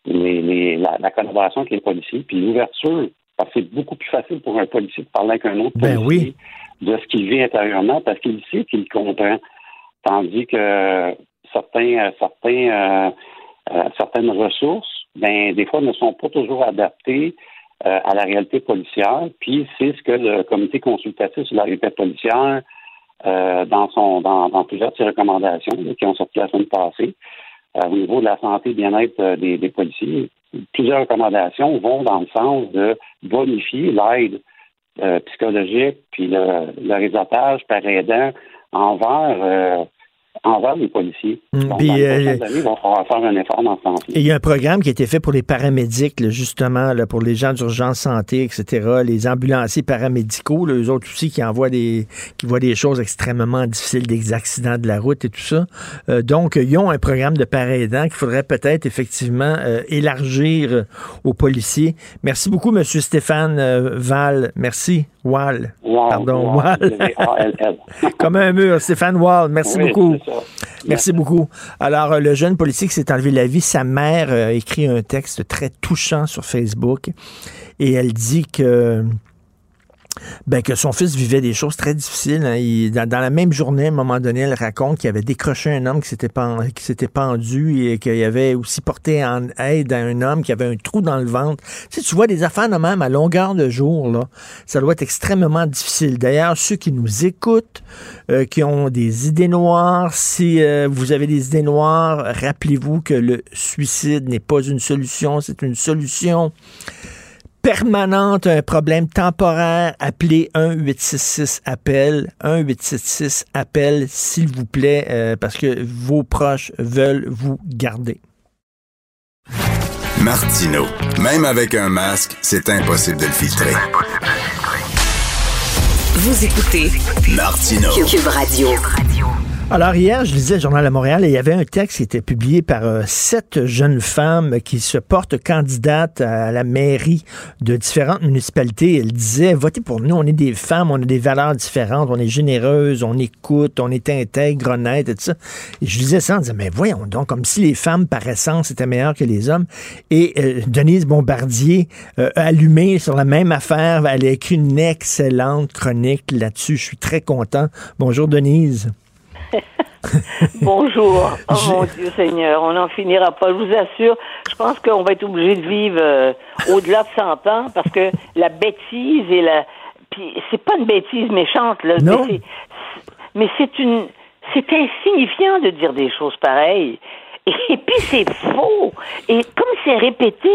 les, la, collaboration avec les policiers, puis l'ouverture, parce que c'est beaucoup plus facile pour un policier de parler avec un autre ben policier de ce qu'il vit intérieurement, parce qu'il sait qu'il comprend. Tandis que certains, euh, certaines ressources, ben, des fois, ne sont pas toujours adaptées à la réalité policière. Puis c'est ce que le comité consultatif sur la réalité policière euh, dans son dans, dans, plusieurs de ses recommandations qui ont sorti la semaine passée euh, au niveau de la santé et bien-être euh, des, des, policiers. Plusieurs recommandations vont dans le sens de bonifier l'aide psychologique puis le, le réseautage par aidant envers envers les policiers. Mm, Donc, dans les euh, années, il va falloir faire un effort dans ce sens Il y a un programme qui a été fait pour les paramédics, justement, là, pour les gens d'urgence santé, etc., les ambulanciers paramédicaux, là, eux autres aussi qui envoient des qui voient des choses extrêmement difficiles, des accidents de la route et tout ça. Euh, donc, ils ont un programme de paraidants qu'il faudrait peut-être effectivement euh, élargir aux policiers. Merci beaucoup, M. Stéphane Val. Merci. Wall. Pardon, Wall. Comme un mur. Stéphane Wall. Merci beaucoup. Merci beaucoup. Alors, euh, le jeune policier qui s'est enlevé la vie, sa mère euh, a écrit un texte très touchant sur Facebook et elle dit que ben, que son fils vivait des choses très difficiles. Hein. dans, la même journée, à un moment donné, elle raconte qu'il avait décroché un homme qui s'était, pendu et qu'il avait aussi porté en aide à un homme qui avait un trou dans le ventre. Tu, tu vois des affaires de même à longueur de jour, là, ça doit être extrêmement difficile. D'ailleurs, ceux qui nous écoutent, euh, qui ont des idées noires, si euh, vous avez des idées noires, rappelez-vous que le suicide n'est pas une solution, c'est une solution permanente, un problème temporaire, appelez 1-866-APPEL. 1-866-APPEL, s'il vous plaît, euh, parce que vos proches veulent vous garder. Martino, même avec un masque, c'est impossible de le filtrer. Vous écoutez Martino. Cube Radio. Alors hier, je lisais le Journal de Montréal et il y avait un texte qui était publié par euh, sept jeunes femmes qui se portent candidates à la mairie de différentes municipalités. Elles disaient, votez pour nous, on est des femmes, on a des valeurs différentes, on est généreuses, on écoute, on est intègre, honnête et tout. Et je lisais ça en disant, mais voyons donc, comme si les femmes par essence étaient meilleures que les hommes. Et euh, Denise Bombardier, euh, allumée sur la même affaire, elle a écrit une excellente chronique là-dessus. Je suis très content. Bonjour Denise. Bonjour. Oh mon Dieu Seigneur, on n'en finira pas. Je vous assure, je pense qu'on va être obligé de vivre euh, au-delà de 100 ans parce que la bêtise et la... Puis c'est pas une bêtise méchante, là. Non. Mais c'est une... C'est insignifiant de dire des choses pareilles. Et, puis c'est faux. Et comme c'est répété,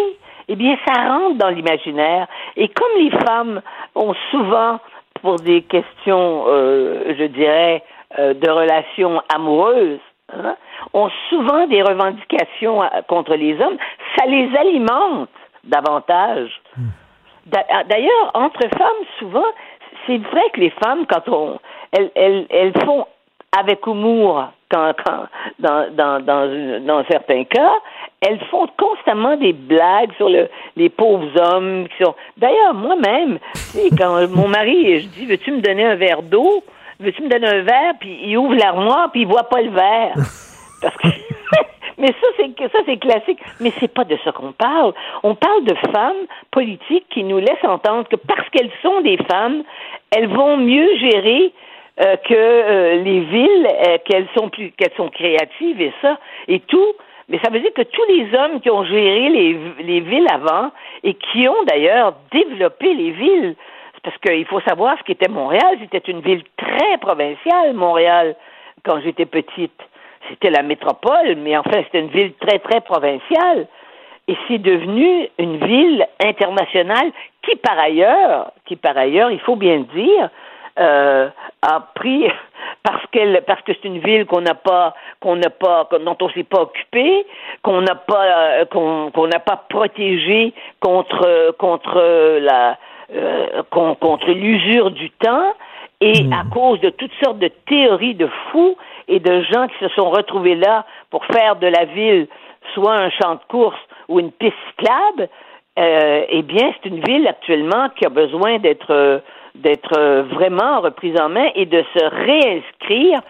eh bien, ça rentre dans l'imaginaire. Et comme les femmes ont souvent, pour des questions, euh, je dirais, euh, de relations amoureuses hein, ont souvent des revendications euh, contre les hommes, ça les alimente davantage. Ah, d'ailleurs, entre femmes, souvent, c'est vrai que les femmes, quand on, elles, elles, elles font avec humour, quand, quand dans, dans, dans, dans certains cas, elles font constamment des blagues sur le, les pauvres hommes qui sont. D'ailleurs, moi-même, quand mon mari, je dis, veux-tu me donner un verre d'eau? Veux-tu me donner un verre? Puis il ouvre l'armoire, puis il voit pas le verre. Parce que... Mais ça, c'est ça, c'est classique. Mais c'est pas de ça qu'on parle. On parle de femmes politiques qui nous laissent entendre que parce qu'elles sont des femmes, elles vont mieux gérer euh, que euh, les villes, euh, qu'elles sont plus, qu'elles sont créatives et ça et tout. Mais ça veut dire que tous les hommes qui ont géré les, les villes avant et qui ont d'ailleurs développé les villes, parce qu'il faut savoir ce qu'était Montréal. C'était une ville très provinciale, Montréal, quand j'étais petite. C'était la métropole, mais enfin, c'était une ville très, très provinciale. Et c'est devenu une ville internationale qui, par ailleurs, qui, par ailleurs, il faut bien dire, euh, a pris parce qu'elle parce que c'est une ville qu'on n'a pas qu'on n'a pas dont on s'est pas occupé qu'on n'a pas euh, qu'on n'a pas protégé contre contre la euh, contre l'usure du temps et hmm. à cause de toutes sortes de théories de fous et de gens qui se sont retrouvés là pour faire de la ville soit un champ de course ou une piste cyclable, euh, eh bien, c'est une ville actuellement qui a besoin d'être d'être vraiment reprise en main et de se réinscrire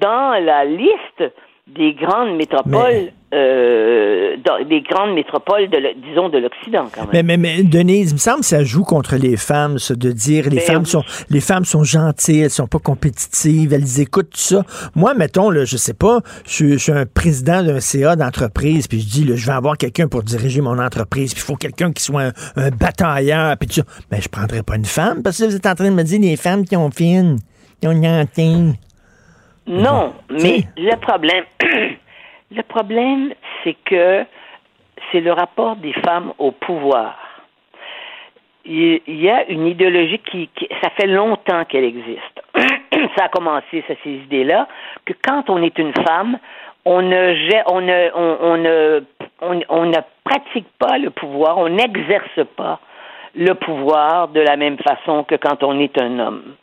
dans la liste des grandes métropoles, euh, des grandes métropoles, de, disons, de l'Occident, quand même. Mais, mais, Denise, il me semble que ça joue contre les femmes, ça, de dire les ben femmes sont les femmes sont gentilles, elles sont pas compétitives, elles écoutent tout ça. Moi, mettons, là, je sais pas, je, suis un président d'un CA d'entreprise, puis je dis, là, je vais avoir quelqu'un pour diriger mon entreprise, puis il faut quelqu'un qui soit un, batailleur, puis tout ça. Mais ben, je prendrais pas une femme, parce que vous êtes en train de me dire les femmes qui ont fine, qui ont une non, mais le problème, le problème, c'est que c'est le rapport des femmes au pouvoir. Il y a une idéologie qui, ça fait longtemps qu'elle existe. ça a commencé, ces idées-là, que quand on est une femme, on ne, on ne, on, ne, on ne pratique pas le pouvoir, on n'exerce pas le pouvoir de la même façon que quand on est un homme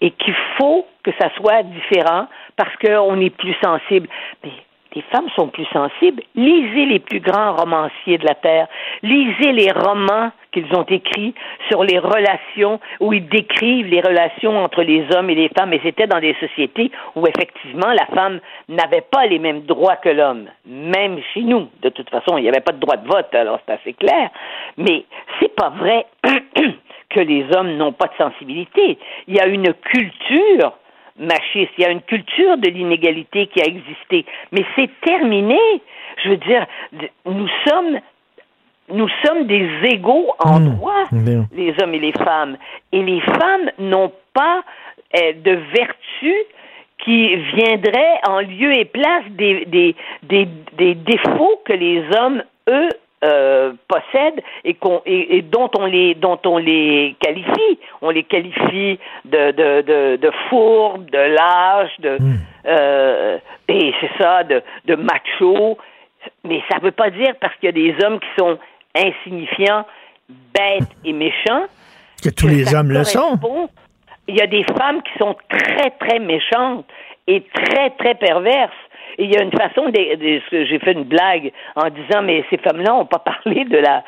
et qu'il faut que ça soit différent parce qu'on est plus sensible. Mais les femmes sont plus sensibles. Lisez les plus grands romanciers de la Terre. Lisez les romans qu'ils ont écrits sur les relations, où ils décrivent les relations entre les hommes et les femmes. Et c'était dans des sociétés où effectivement la femme n'avait pas les mêmes droits que l'homme. Même chez nous, de toute façon, il n'y avait pas de droit de vote, alors c'est assez clair. Mais c'est pas vrai que les hommes n'ont pas de sensibilité. Il y a une culture machiste, il y a une culture de l'inégalité qui a existé, mais c'est terminé. Je veux dire, nous sommes nous sommes des égaux en hmm. droit, les hommes et les femmes. Et les femmes n'ont pas euh, de vertu qui viendrait en lieu et place des, des, des, des défauts que les hommes, eux, euh, possèdent et, qu'on, et, dont on les dont on les qualifie. On les qualifie de de de, de fourbes, de lâches, de hmm. euh, et c'est ça, de de macho. Mais ça ne veut pas dire parce qu'il y a des hommes qui sont insignifiants, bêtes et méchants que tous les hommes le sont. Il y a des femmes qui sont très très méchantes est très, très perverse. Et il y a une façon, de, j'ai fait une blague en disant, mais ces femmes-là n'ont pas parlé de la,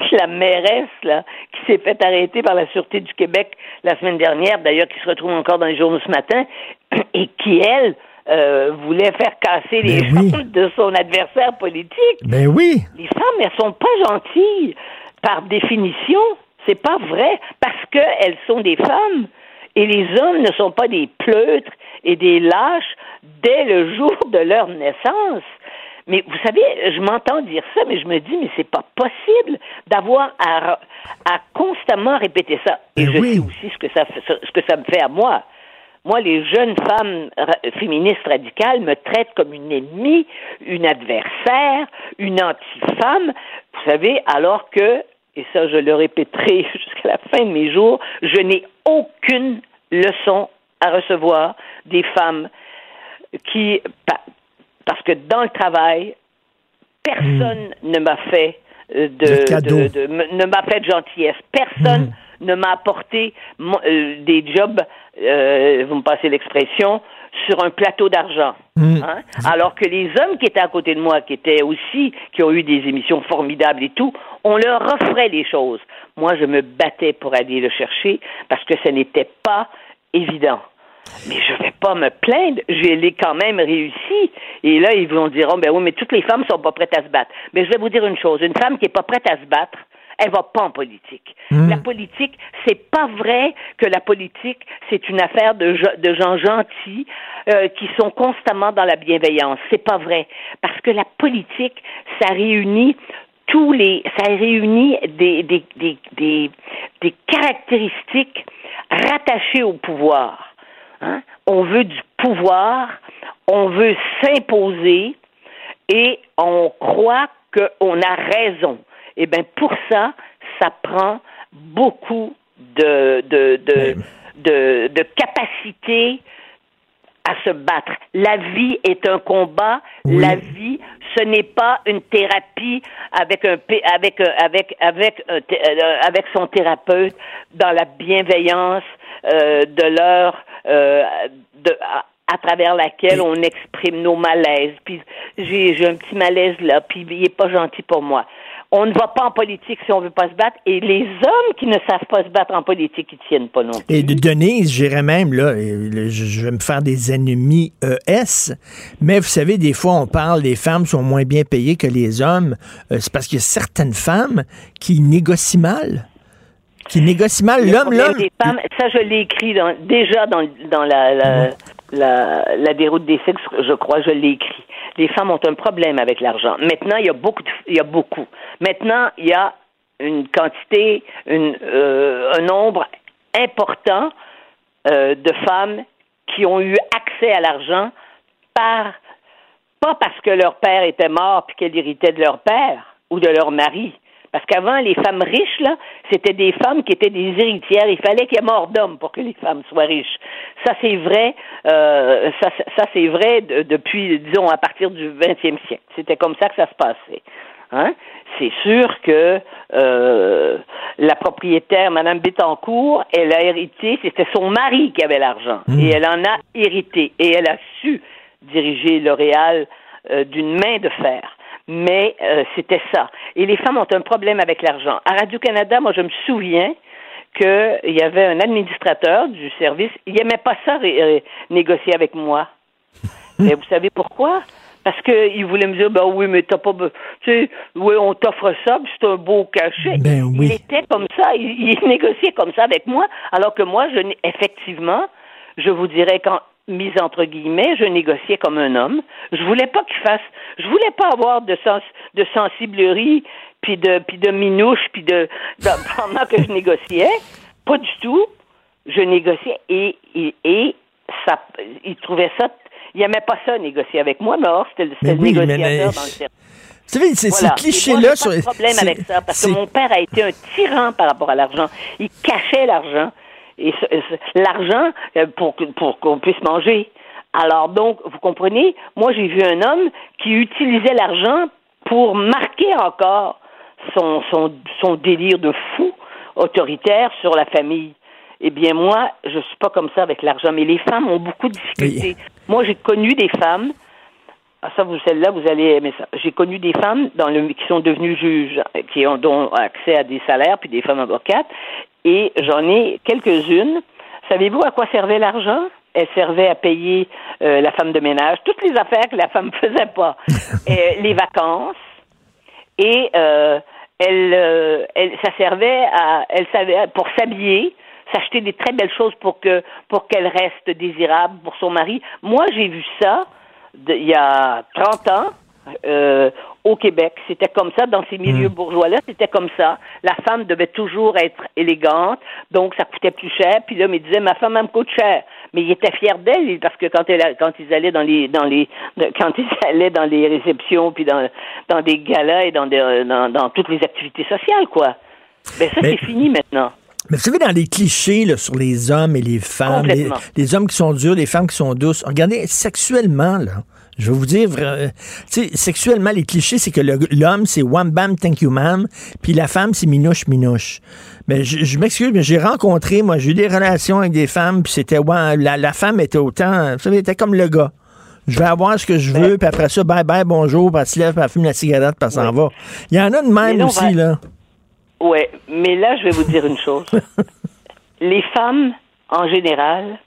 de la mairesse là, qui s'est fait arrêter par la Sûreté du Québec la semaine dernière, d'ailleurs qui se retrouve encore dans les journaux ce matin, et qui, elle, euh, voulait faire casser les ben jambes de son adversaire politique. Mais ben oui. Les femmes, elles sont pas gentilles par définition. C'est pas vrai parce qu'elles sont des femmes et les hommes ne sont pas des pleutres et des lâches dès le jour de leur naissance. Mais vous savez, je m'entends dire ça, mais je me dis, mais c'est pas possible d'avoir à, à, constamment répéter ça. Et ben je sais aussi ce que ça, ce que ça me fait à moi. Moi, les jeunes femmes féministes radicales me traitent comme une ennemie, une adversaire, une anti-femme. Vous savez, alors que, et ça je le répéterai jusqu'à la fin de mes jours, je n'ai aucune leçon à recevoir des femmes qui, parce que dans le travail, personne hmm. ne m'a fait euh, de, ne m'a fait de gentillesse. Personne hmm. ne m'a apporté euh, des jobs euh, vous me passez l'expression, sur un plateau d'argent. Hmm. Hein? Alors que les hommes qui étaient à côté de moi, qui étaient aussi, qui ont eu des émissions formidables et tout, on leur offrait les choses. Moi, je me battais pour aller le chercher parce que ce n'était pas évident. Mais je vais pas me plaindre, je l'ai quand même réussi. Et là, ils vont dire, oh, ben oui, mais toutes les femmes sont pas prêtes à se battre. Mais je vais vous dire une chose, une femme qui est pas prête à se battre, elle va pas en politique. Hmm. La politique, c'est pas vrai que la politique, c'est une affaire de, de gens gentils euh, qui sont constamment dans la bienveillance. C'est pas vrai. Parce que la politique, ça réunit tous les, ça réunit des, des, des, des, des caractéristiques rattachées au pouvoir. Hein? On veut du pouvoir, on veut s'imposer et on croit qu'on a raison. Eh bien, pour ça, ça prend beaucoup de, de, de, de, de capacité à se battre. La vie est un combat. La vie, ce n'est pas une thérapie avec un avec avec avec euh, avec son thérapeute dans la bienveillance euh, de leur euh, de à travers laquelle on exprime nos malaises. Puis j'ai un petit malaise là, puis il est pas gentil pour moi on ne va pas en politique si on veut pas se battre. Et les hommes qui ne savent pas se battre en politique, ils tiennent pas non plus. Et de Denise, j'irais même, là, je vais me faire des ennemis ES, mais vous savez, des fois, on parle, les femmes sont moins bien payées que les hommes. Euh, c'est parce qu'il y a certaines femmes qui négocient mal qui négocient mal. L'homme, l'homme. Ça, je l'ai écrit déjà dans, la, la, la, déroute des sexes, je crois, je l'ai écrit les femmes ont un problème avec l'argent. Maintenant, il y a beaucoup, il y a beaucoup. Maintenant, il y a une quantité, euh, un nombre important euh, de femmes qui ont eu accès à l'argent par pas parce que leur père était mort puis qu'elles héritaient de leur père ou de leur mari, parce qu'avant, les femmes riches, là, c'était des femmes qui étaient des héritières. Il fallait qu'il y ait mort d'homme pour que les femmes soient riches. Ça, c'est vrai. Euh, ça, ça c'est vrai depuis, disons, à partir du 20e siècle. C'était comme ça que ça se passait. Hein? C'est sûr que euh, la propriétaire, Madame Bettencourt, elle a hérité, c'était son mari qui avait l'argent. Mmh. Et elle en a hérité. Et elle a su diriger L'Oréal euh, d'une main de fer mais euh, c'était ça. Et les femmes ont un problème avec l'argent. À Radio-Canada, moi, je me souviens qu'il y avait un administrateur du service, il n'aimait pas ça négocier avec moi. mais vous savez pourquoi? Parce qu'il voulait me dire, ben oui, mais t'as pas, tu sais, oui, on t'offre ça, c'est un beau cachet. Ben oui. Il était comme ça, il, il, négociait comme ça avec moi, alors que moi, je, effectivement, je vous dirais, quand mise entre guillemets, je négociais comme un homme. Je voulais pas qu'il fasse, je voulais pas avoir de sens, de sensiblerie, puis de, puis de minouche, puis de, pendant que je négociais, pas du tout. Je négociais et, et, et ça, il trouvait ça, il aimait pas ça négocier avec moi, mais or c'était le négociateur dans le service. Vous savez, c'est ces clichés-là sur. Pas de problème avec ça, parce que mon père a été un tyran par rapport à l'argent. Il cachait l'argent et l'argent euh, pour, pour qu'on puisse manger. Alors donc, vous comprenez, moi j'ai vu un homme qui utilisait l'argent pour marquer encore son, son, son délire de fou autoritaire sur la famille. Eh bien, moi, je suis pas comme ça avec l'argent, mais les femmes ont beaucoup de difficultés. Moi, j'ai connu des femmes. Ah, ça, vous, celle-là, vous allez aimer ça. J'ai connu des femmes dans le, qui sont devenues juges, qui ont, ont accès à des salaires, puis des femmes avocates. Et j'en ai quelques-unes. Savez-vous à quoi servait l'argent? Elle servait à payer euh, la femme de ménage, toutes les affaires que la femme faisait pas. Et, les vacances. Et euh, elle, euh, elle, ça servait à, elle savait, pour s'habiller, s'acheter des très belles choses pour que pour qu'elle reste désirable pour son mari. Moi, j'ai vu ça il y a 30 ans euh, au Québec. C'était comme ça dans ces milieux hmm. bourgeois-là, c'était comme ça. La femme devait toujours être élégante, donc ça coûtait plus cher. Puis là, il disait ma femme elle me coûte cher, mais il était fier d'elle parce que quand elle quand ils allaient dans les dans les quand ils allaient dans les réceptions puis dans dans des galas et dans dans, dans toutes les activités sociales quoi. Ben ça c'est fini maintenant. Mais vous savez, dans les clichés là, sur les hommes et les femmes, les, hommes qui sont durs, les femmes qui sont douces, regardez, sexuellement, là, je vais vous dire, euh, tu sais, sexuellement, les clichés, c'est que l'homme, c'est one bam, thank you ma'am, puis la femme, c'est minouche, minouche. Mais je, m'excuse, mais j'ai rencontré, moi, j'ai eu des relations avec des femmes, puis c'était, ouais, la, la, femme était autant, vous savez, était comme le gars. Je vais avoir ce que je veux, puis après ça, bye bye, bonjour, puis elle se lève, puis elle fume la cigarette, puis elle s'en va. Il y en a de même aussi, là. Oui, mais là, je vais vous dire une chose. les femmes, en général,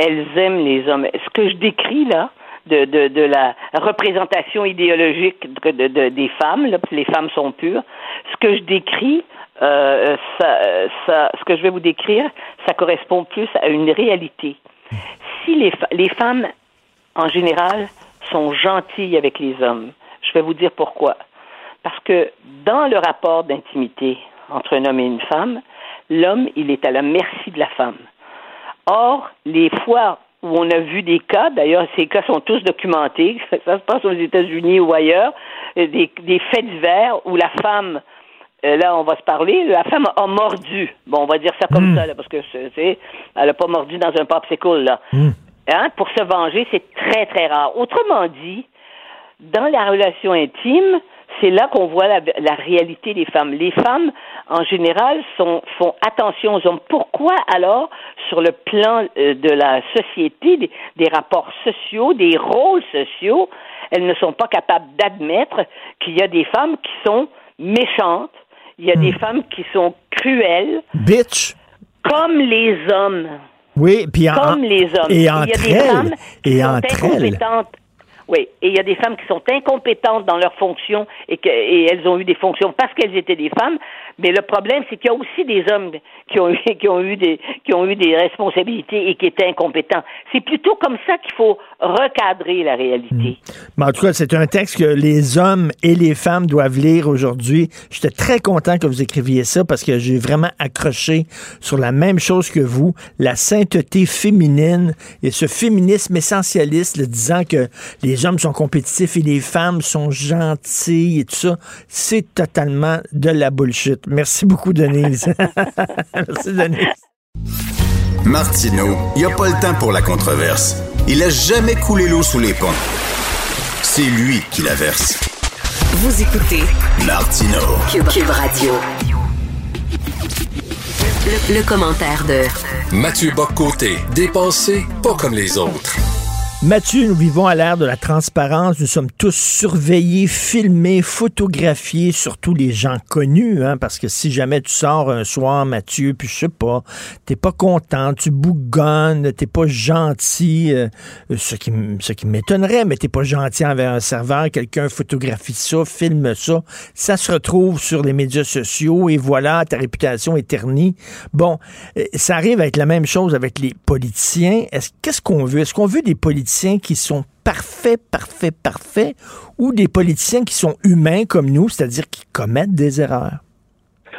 elles aiment les hommes. Ce que je décris là, de, de, la représentation idéologique de, de, des femmes, les femmes sont pures, ce que je décris, euh, ce que je vais vous décrire, ça correspond plus à une réalité. Si les, les femmes, en général, sont gentilles avec les hommes, je vais vous dire pourquoi. Parce que dans le rapport d'intimité entre un homme et une femme, l'homme, il est à la merci de la femme. Or, les fois où on a vu des cas, d'ailleurs, ces cas sont tous documentés, ça se passe aux États-Unis ou ailleurs, euh, des, des faits divers où la femme, euh, là, on va se parler, la femme a mordu. Bon, on va dire ça comme hmm. ça, là, parce que, c'est, elle n'a pas mordu dans un popsicle, là. Hmm. Hein? Pour se venger, c'est très, très rare. Autrement dit, dans la relation intime, c'est là qu'on voit la, réalité des femmes. Les femmes, en général, sont, font attention aux hommes. Pourquoi alors, sur le plan euh, de la société, des, rapports sociaux, des rôles sociaux, elles ne sont pas capables d'admettre qu'il y a des femmes qui sont méchantes, il y a des hmm. femmes qui sont cruelles. Bitch. Comme les hommes. Oui, puis comme les hommes. Et entre qui et sont incompétentes oui, et il y a des femmes qui sont incompétentes dans leurs fonctions et, que, et elles ont eu des fonctions parce qu'elles étaient des femmes. Mais le problème, c'est qu'il y a aussi des hommes qui ont eu, qui ont eu des, qui ont eu des responsabilités et qui étaient incompétents. C'est plutôt comme ça qu'il faut recadrer la réalité. Hmm. Mais en tout cas, c'est un texte que les hommes et les femmes doivent lire aujourd'hui. J'étais très content que vous écriviez ça parce que j'ai vraiment accroché sur la même chose que vous, la sainteté féminine et ce féminisme essentialiste, le disant que les hommes sont compétitifs et les femmes sont gentilles et tout ça. C'est totalement de la bullshit. Merci beaucoup, Denise. Merci, Denise. Martineau, il n'y a pas le temps pour la controverse. Il a jamais coulé l'eau sous les ponts. C'est lui qui la verse. Vous écoutez Martino Cube, Radio. Le, le, commentaire de Mathieu Boccoté, dépensé pas comme les autres. Mathieu, nous vivons à l'ère de la transparence. Nous sommes tous surveillés, filmés, photographiés, surtout les gens connus, hein, parce que si jamais tu sors un soir, Mathieu, puis je sais pas, t'es pas content, tu bougonnes, t'es pas gentil, euh, ce qui, ce qui m'étonnerait, mais t'es pas gentil envers un serveur, quelqu'un photographie ça, filme ça, ça se retrouve sur les médias sociaux et voilà, ta réputation est ternie. Bon, euh, ça arrive avec la même chose avec les politiciens. Est-ce, qu'est-ce qu'on veut? Est-ce qu'on veut des politiciens qui sont parfaits, parfaits, parfaits, ou des politiciens qui sont humains comme nous, c'est-à-dire qui commettent des erreurs?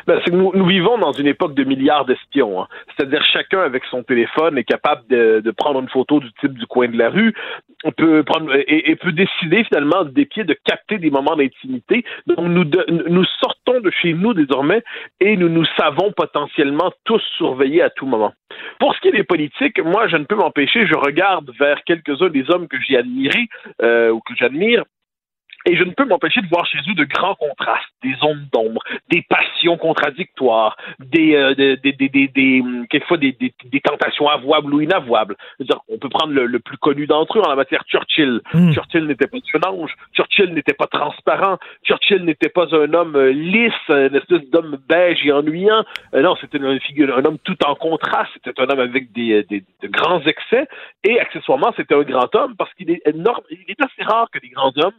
Ben, nous, nous, vivons dans une époque de milliards d'espions. Hein. C'est-à-dire chacun avec son téléphone est capable de, de, prendre une photo du type du coin de la rue, peut prendre et, peut décider finalement des pieds de capter des moments d'intimité. Donc nous, nous sortons de chez nous désormais et nous nous savons potentiellement tous surveiller à tout moment. Pour ce qui est des politiques, moi je ne peux m'empêcher, je regarde vers quelques-uns des hommes que j'ai admirés euh, ou que j'admire Et je ne peux m'empêcher de voir chez eux de grands contrastes, des ondes d'ombre, des passions contradictoires, des, euh, des, des, des, des, hum, quelquefois des, des, des, tentations avouables ou inavouables. on peut prendre le, le plus connu d'entre eux en la matière, Churchill. Hmm. Churchill n'était pas un ange, Churchill n'était pas transparent, Churchill n'était pas un homme euh, lisse, une espèce d'homme beige et ennuyant. Euh, non, c'était une figure, un homme tout en contraste, c'était un homme avec des, des, de grands excès, et accessoirement, c'était un grand homme parce qu'il est énorme, il est assez rare que des grands hommes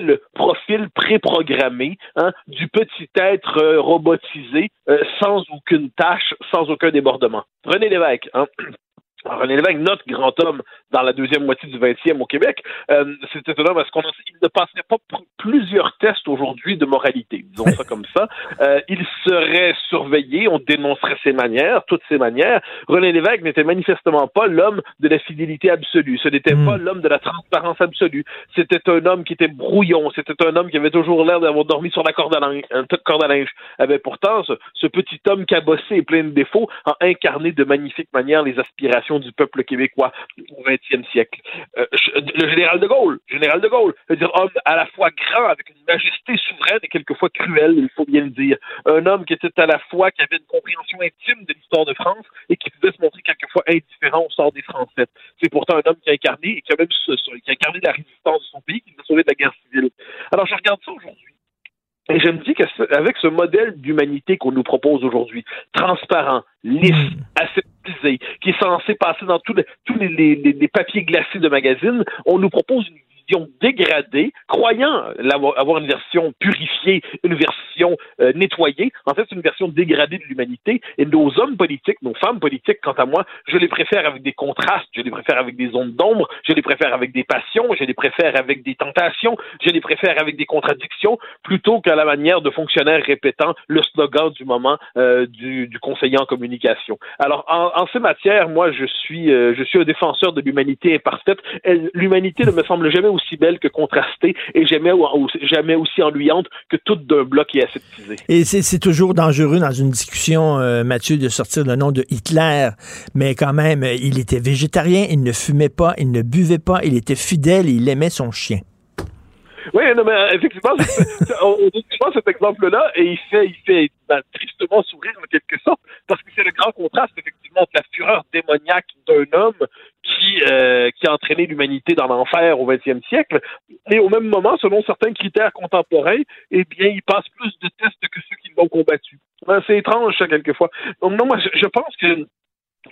le profil préprogrammé hein, du petit être euh, robotisé euh, sans aucune tâche, sans aucun débordement. René Lévesque, hein, René Lévesque, notre grand homme dans la deuxième moitié du 20e au Québec, euh, c'était un homme parce qu'on ne passerait pas plusieurs tests aujourd'hui de moralité, disons ça comme ça. Euh, il serait surveillé, on dénoncerait ses manières, toutes ses manières. René Lévesque n'était manifestement pas l'homme de la fidélité absolue. Ce n'était hmm. pas l'homme de la transparence absolue. C'était un homme qui était brouillon. C'était un homme qui avait toujours l'air d'avoir dormi sur la corde à linge. Un corde à linge. Avait pourtant ce, ce petit homme cabossé et plein de défauts a incarné de magnifiques manières les aspirations du peuple québécois au XXe siècle. Euh, le général de Gaulle, général de Gaulle, c'est-à-dire homme à la fois grand, avec une majesté souveraine et quelquefois cruelle, il faut bien le dire. Un homme qui était à la fois, qui avait une compréhension intime de l'histoire de France et qui pouvait se montrer quelquefois indifférent au sort des Français. C'est pourtant un homme qui a incarné et qui a même qui a incarné la résistance de son pays, qui nous a sauvé de la guerre civile. Alors je regarde ça aujourd'hui. Et je me dis qu'avec ce modèle d'humanité qu'on nous propose aujourd'hui, transparent, lisse, mm. aseptisé, qui est censé passer dans tous les, tous les, les papiers glacés de magazines, on nous propose une dégradée, croyant avoir une version purifiée, une version euh, nettoyée. En fait, c'est une version dégradée de l'humanité. Et nos hommes politiques, nos femmes politiques, quant à moi, je les préfère avec des contrastes, je les préfère avec des ondes d'ombre, je les préfère avec des passions, je les préfère avec des tentations, je les préfère avec des contradictions, plutôt qu'à la manière de fonctionnaires répétant le slogan du moment euh, du, conseiller en communication. Alors, en, en ces matières, moi, je suis, euh, je suis un défenseur de l'humanité imparfaite. L'humanité ne me semble jamais aussi belle que contrastée et jamais, aussi ennuyante que toute d'un bloc et aseptisé. Et c'est toujours dangereux dans une discussion, euh, Mathieu, de sortir le nom de Hitler, mais quand même, il était végétarien, il ne fumait pas, il ne buvait pas, il était fidèle il aimait son chien. Oui, non, mais euh, effectivement, on, on cet exemple-là et il fait, il fait ben, tristement sourire en quelque sorte parce que c'est le grand contraste effectivement de la fureur démoniaque d'un homme qui, euh, qui a entraîné l'humanité dans l'enfer au XXe siècle. Et au même moment, selon certains critères contemporains, eh bien, il passe plus de tests que ceux qui l'ont combattu. Ben, c'est étrange, ça, quelquefois. Donc, non, moi, je, pense que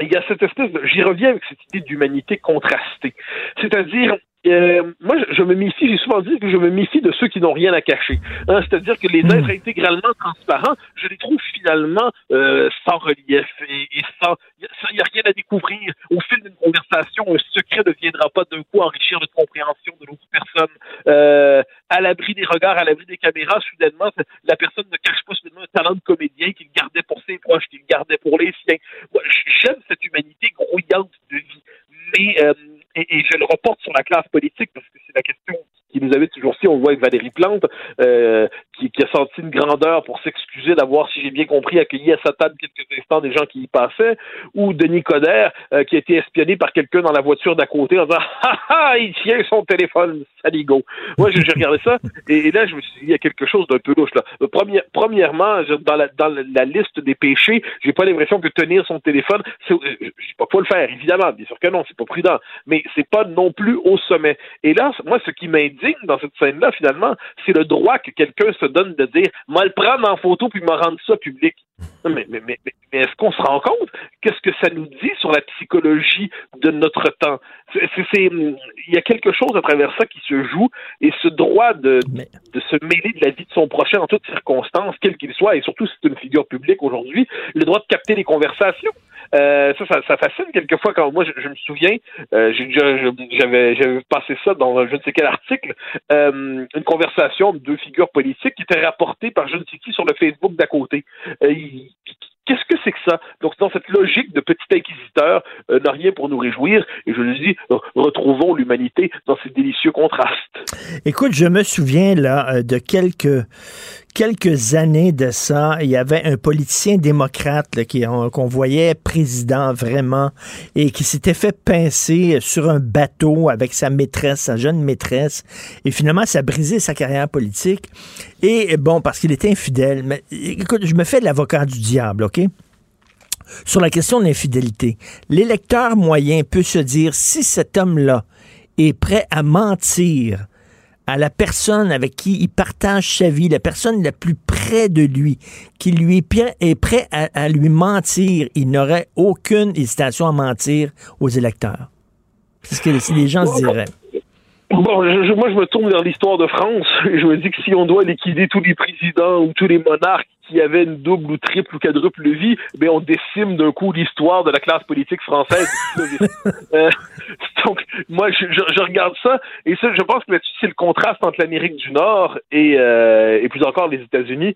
il y a cette espèce de... J'y reviens avec cette idée d'humanité contrastée. C'est-à-dire, euh, moi, je, me méfie, j'ai souvent dit que je me méfie de ceux qui n'ont rien à cacher. Hein, C'est-à-dire que les êtres intégralement transparents, je les trouve finalement euh, sans relief et, sans... Il n'y a, rien à découvrir. Au fil d'une conversation, un secret ne viendra pas d'un coup enrichir notre compréhension de l'autre personne. Euh, à l'abri des regards, à l'abri des caméras, soudainement, la personne ne cache pas soudainement un talent de comédien qu'il gardait pour ses proches, qu'il gardait pour les siens. J'aime cette humanité grouillante de vie. Mais... Et, je le reporte sur la classe politique parce que c'est la question qui nous avait toujours si on voit avec Valérie Plante, euh, qui, a senti une grandeur pour s'excuser d'avoir, si j'ai bien compris, accueilli à sa table quelques instants des gens qui y passaient, ou Denis Coderre, euh, qui a été espionné par quelqu'un dans la voiture d'à côté en disant « Ha ha, il tient son téléphone, saligo ». Moi, j'ai regardé ça, et, là, je me suis dit, il y a quelque chose d'un peu louche, là. Euh, Première, premièrement, dans la, dans la liste des péchés, j'ai pas l'impression que tenir son téléphone, je sais pas faut le faire, évidemment, bien sûr que non, c'est pas prudent, mais c'est pas non plus au sommet. Et là, moi, ce qui m'indique dans cette scène-là, finalement, c'est le droit que quelqu'un se donne de dire, moi le prendre en photo puis me rendre ça public. Mais, mais, mais, mais est-ce qu'on se rend compte Qu'est-ce que ça nous dit sur la psychologie de notre temps? Il y a quelque chose à travers ça qui se joue et ce droit de, de se mêler de la vie de son prochain en toutes circonstances, quel qu'il soit, et surtout si c'est une figure publique aujourd'hui, le droit de capter les conversations. Euh, ça, ça, fascine quelquefois quand moi je, me souviens, euh, j'avais j'avais passé ça dans je ne sais quel article, euh, une conversation de deux figures politiques qui était rapportée par je ne sais qui sur le Facebook d'à côté. Qu'est-ce que c'est que ça? Donc, dans cette logique de petit inquisiteur, n'a rien pour nous réjouir. Et je lui dis, retrouvons l'humanité dans ces délicieux contrastes. Écoute, je me souviens là de quelques quelques années de ça, il y avait un politicien démocrate qu'on voyait président vraiment et qui s'était fait pincer sur un bateau avec sa maîtresse, sa jeune maîtresse. Et finalement, ça a brisé sa carrière politique. Et bon, parce qu'il était infidèle. Mais écoute, je me fais l'avocat du diable, OK? Sur la question de l'infidélité, l'électeur moyen peut se dire si cet homme-là est prêt à mentir à la personne avec qui il partage sa vie, la personne la plus près de lui, qui lui est prêt à, lui mentir, il n'aurait aucune hésitation à mentir aux électeurs. C'est ce que les gens se diraient. Bon, moi, je me tourne vers l'histoire de France. Je me dis que si on doit liquider tous les présidents ou tous les monarques qui avaient une double ou triple ou quadruple vie, ben on décime d'un coup l'histoire de la classe politique française. euh, donc, moi, je, je, regarde ça et ça, je pense que c'est le contraste entre l'Amérique du Nord et, euh, et plus encore les États-Unis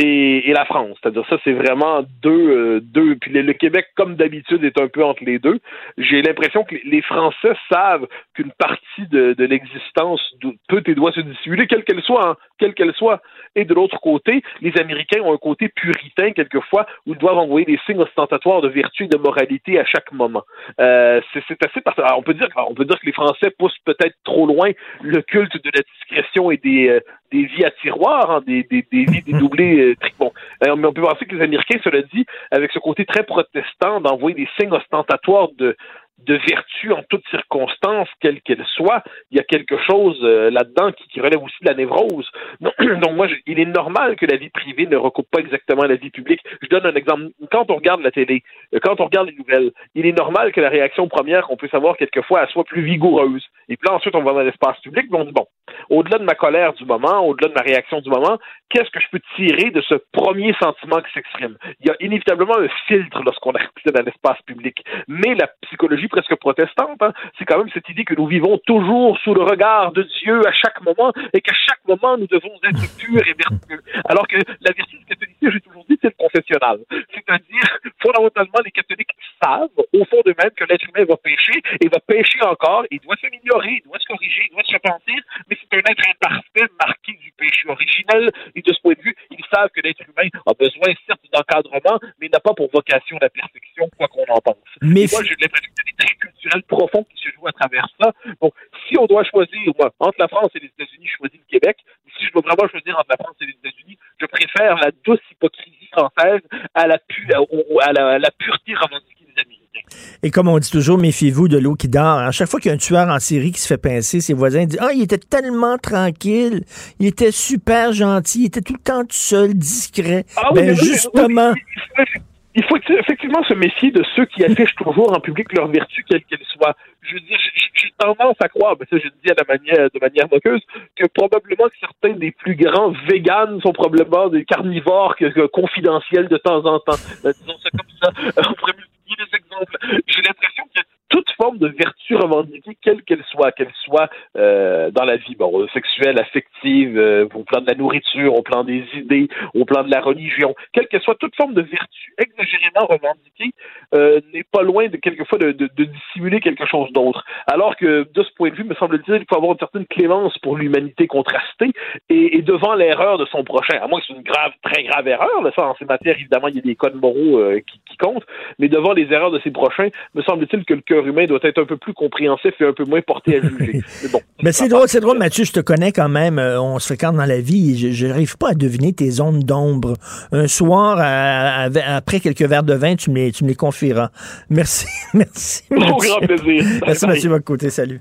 et, la France. C'est-à-dire ça, c'est vraiment deux, euh, deux. Puis le, Québec, comme d'habitude, est un peu entre les deux. J'ai l'impression que les, Français savent qu'une partie de, l'existence peut et doit se dissimuler, quelle qu'elle soit, hein, quelle qu'elle soit. Et de l'autre côté, les Américains ont un côté puritain quelquefois où ils doivent envoyer des signes ostentatoires de vertu et de moralité à chaque moment. Euh, c'est assez parce on peut dire, on peut dire que les Français poussent peut-être trop loin le culte de la discrétion et des, euh, vies à tiroir, hein, des, des, des vies dédoublées. Bon. Euh, mais on peut penser que les Américains, cela dit, avec ce côté très protestant d'envoyer des signes ostentatoires de, de vertu en toutes circonstances, quelles qu'elles soient, il y a quelque chose euh, là-dedans qui, relève aussi de la névrose. Donc, moi, il est normal que la vie privée ne recoupe pas exactement la vie publique. Je donne un exemple. Quand on regarde la télé, euh, quand on regarde les nouvelles, il est normal que la réaction première qu'on peut savoir quelquefois, elle soit plus vigoureuse. Et puis là, ensuite, on va dans l'espace public, et on dit, bon, au-delà de ma colère du moment, au-delà de ma réaction du moment, qu'est-ce que je peux tirer de ce premier sentiment qui s'exprime? Il y a inévitablement un filtre lorsqu'on accède dans l'espace public. Mais la psychologie presque protestante, hein. c'est quand même cette idée que nous vivons toujours sous le regard de Dieu à chaque moment et qu'à chaque moment nous devons être purs et vertueux. Alors que la vertu du catholique, j'ai toujours dit, c'est le confessionnal. C'est-à-dire, fondamentalement, les catholiques savent, au fond d'eux-mêmes, que l'être humain va pécher et va pécher encore, il doit s'améliorer, il doit se corriger, il doit se repentir, mais c'est un être imparfait marqué du péché originel et de ce point de vue, ils savent que l'être humain a besoin certes d'encadrement, mais n'a pas pour vocation la perfection, quoi qu'on en pense. Mais moi, j'ai l'impression que culturel profond qui se joue à travers ça. Donc, si on doit choisir, moi, entre la France et les États-Unis, je choisis le Québec. Si je dois vraiment choisir entre la France et les États-Unis, je préfère la douce hypocrisie française à la, à la, pureté romantique des Américains. Et comme on dit toujours, méfiez-vous de l'eau qui dort. À chaque fois qu'il y a un tueur en série qui se fait pincer, ses voisins disent Ah, il était tellement tranquille, il était super gentil, il était tout le temps tout seul, discret. Ah, ben, justement il faut effectivement se méfier de ceux qui affichent toujours en public leur vertu, quelle qu'elle soit. Je veux dire, j'ai tendance à croire, mais ça je le dis à la manière, de manière moqueuse, que probablement certains des plus grands véganes sont probablement des carnivores confidentiels de temps en temps. Euh, disons ça comme ça. On pourrait multiplier les exemples. J'ai l'impression que toute forme quelle qu'elle soit, qu'elle soit euh, dans la vie bon, sexuelle, affective, euh, au plan de la nourriture, au plan des idées, au plan de la religion, quelle qu'elle soit, toute forme de vertu exagérément revendiquée euh, n'est pas loin de quelquefois de, dissimuler quelque chose d'autre. Alors que de ce point de vue, me semble-t-il, il faut avoir une certaine clémence pour l'humanité contrastée et, devant l'erreur de son prochain. À moins que c'est une grave, très grave erreur, là, ça, en ces matières, évidemment, il y a des codes moraux euh, qui comptent, mais devant les erreurs de ses prochains, me semble-t-il que le cœur humain doit être un peu plus compréhensif et un peu moins porté à juger. Mais bon. Mais c'est drôle, c'est drôle, Mathieu, je te connais quand même. Euh, on se fréquente dans la vie. Je n'arrive pas à deviner tes zones d'ombre. Un soir, après quelques verres de vin, tu me les, tu me les confieras. Merci. Merci. Au grand plaisir. Merci, Mathieu côté. Salut.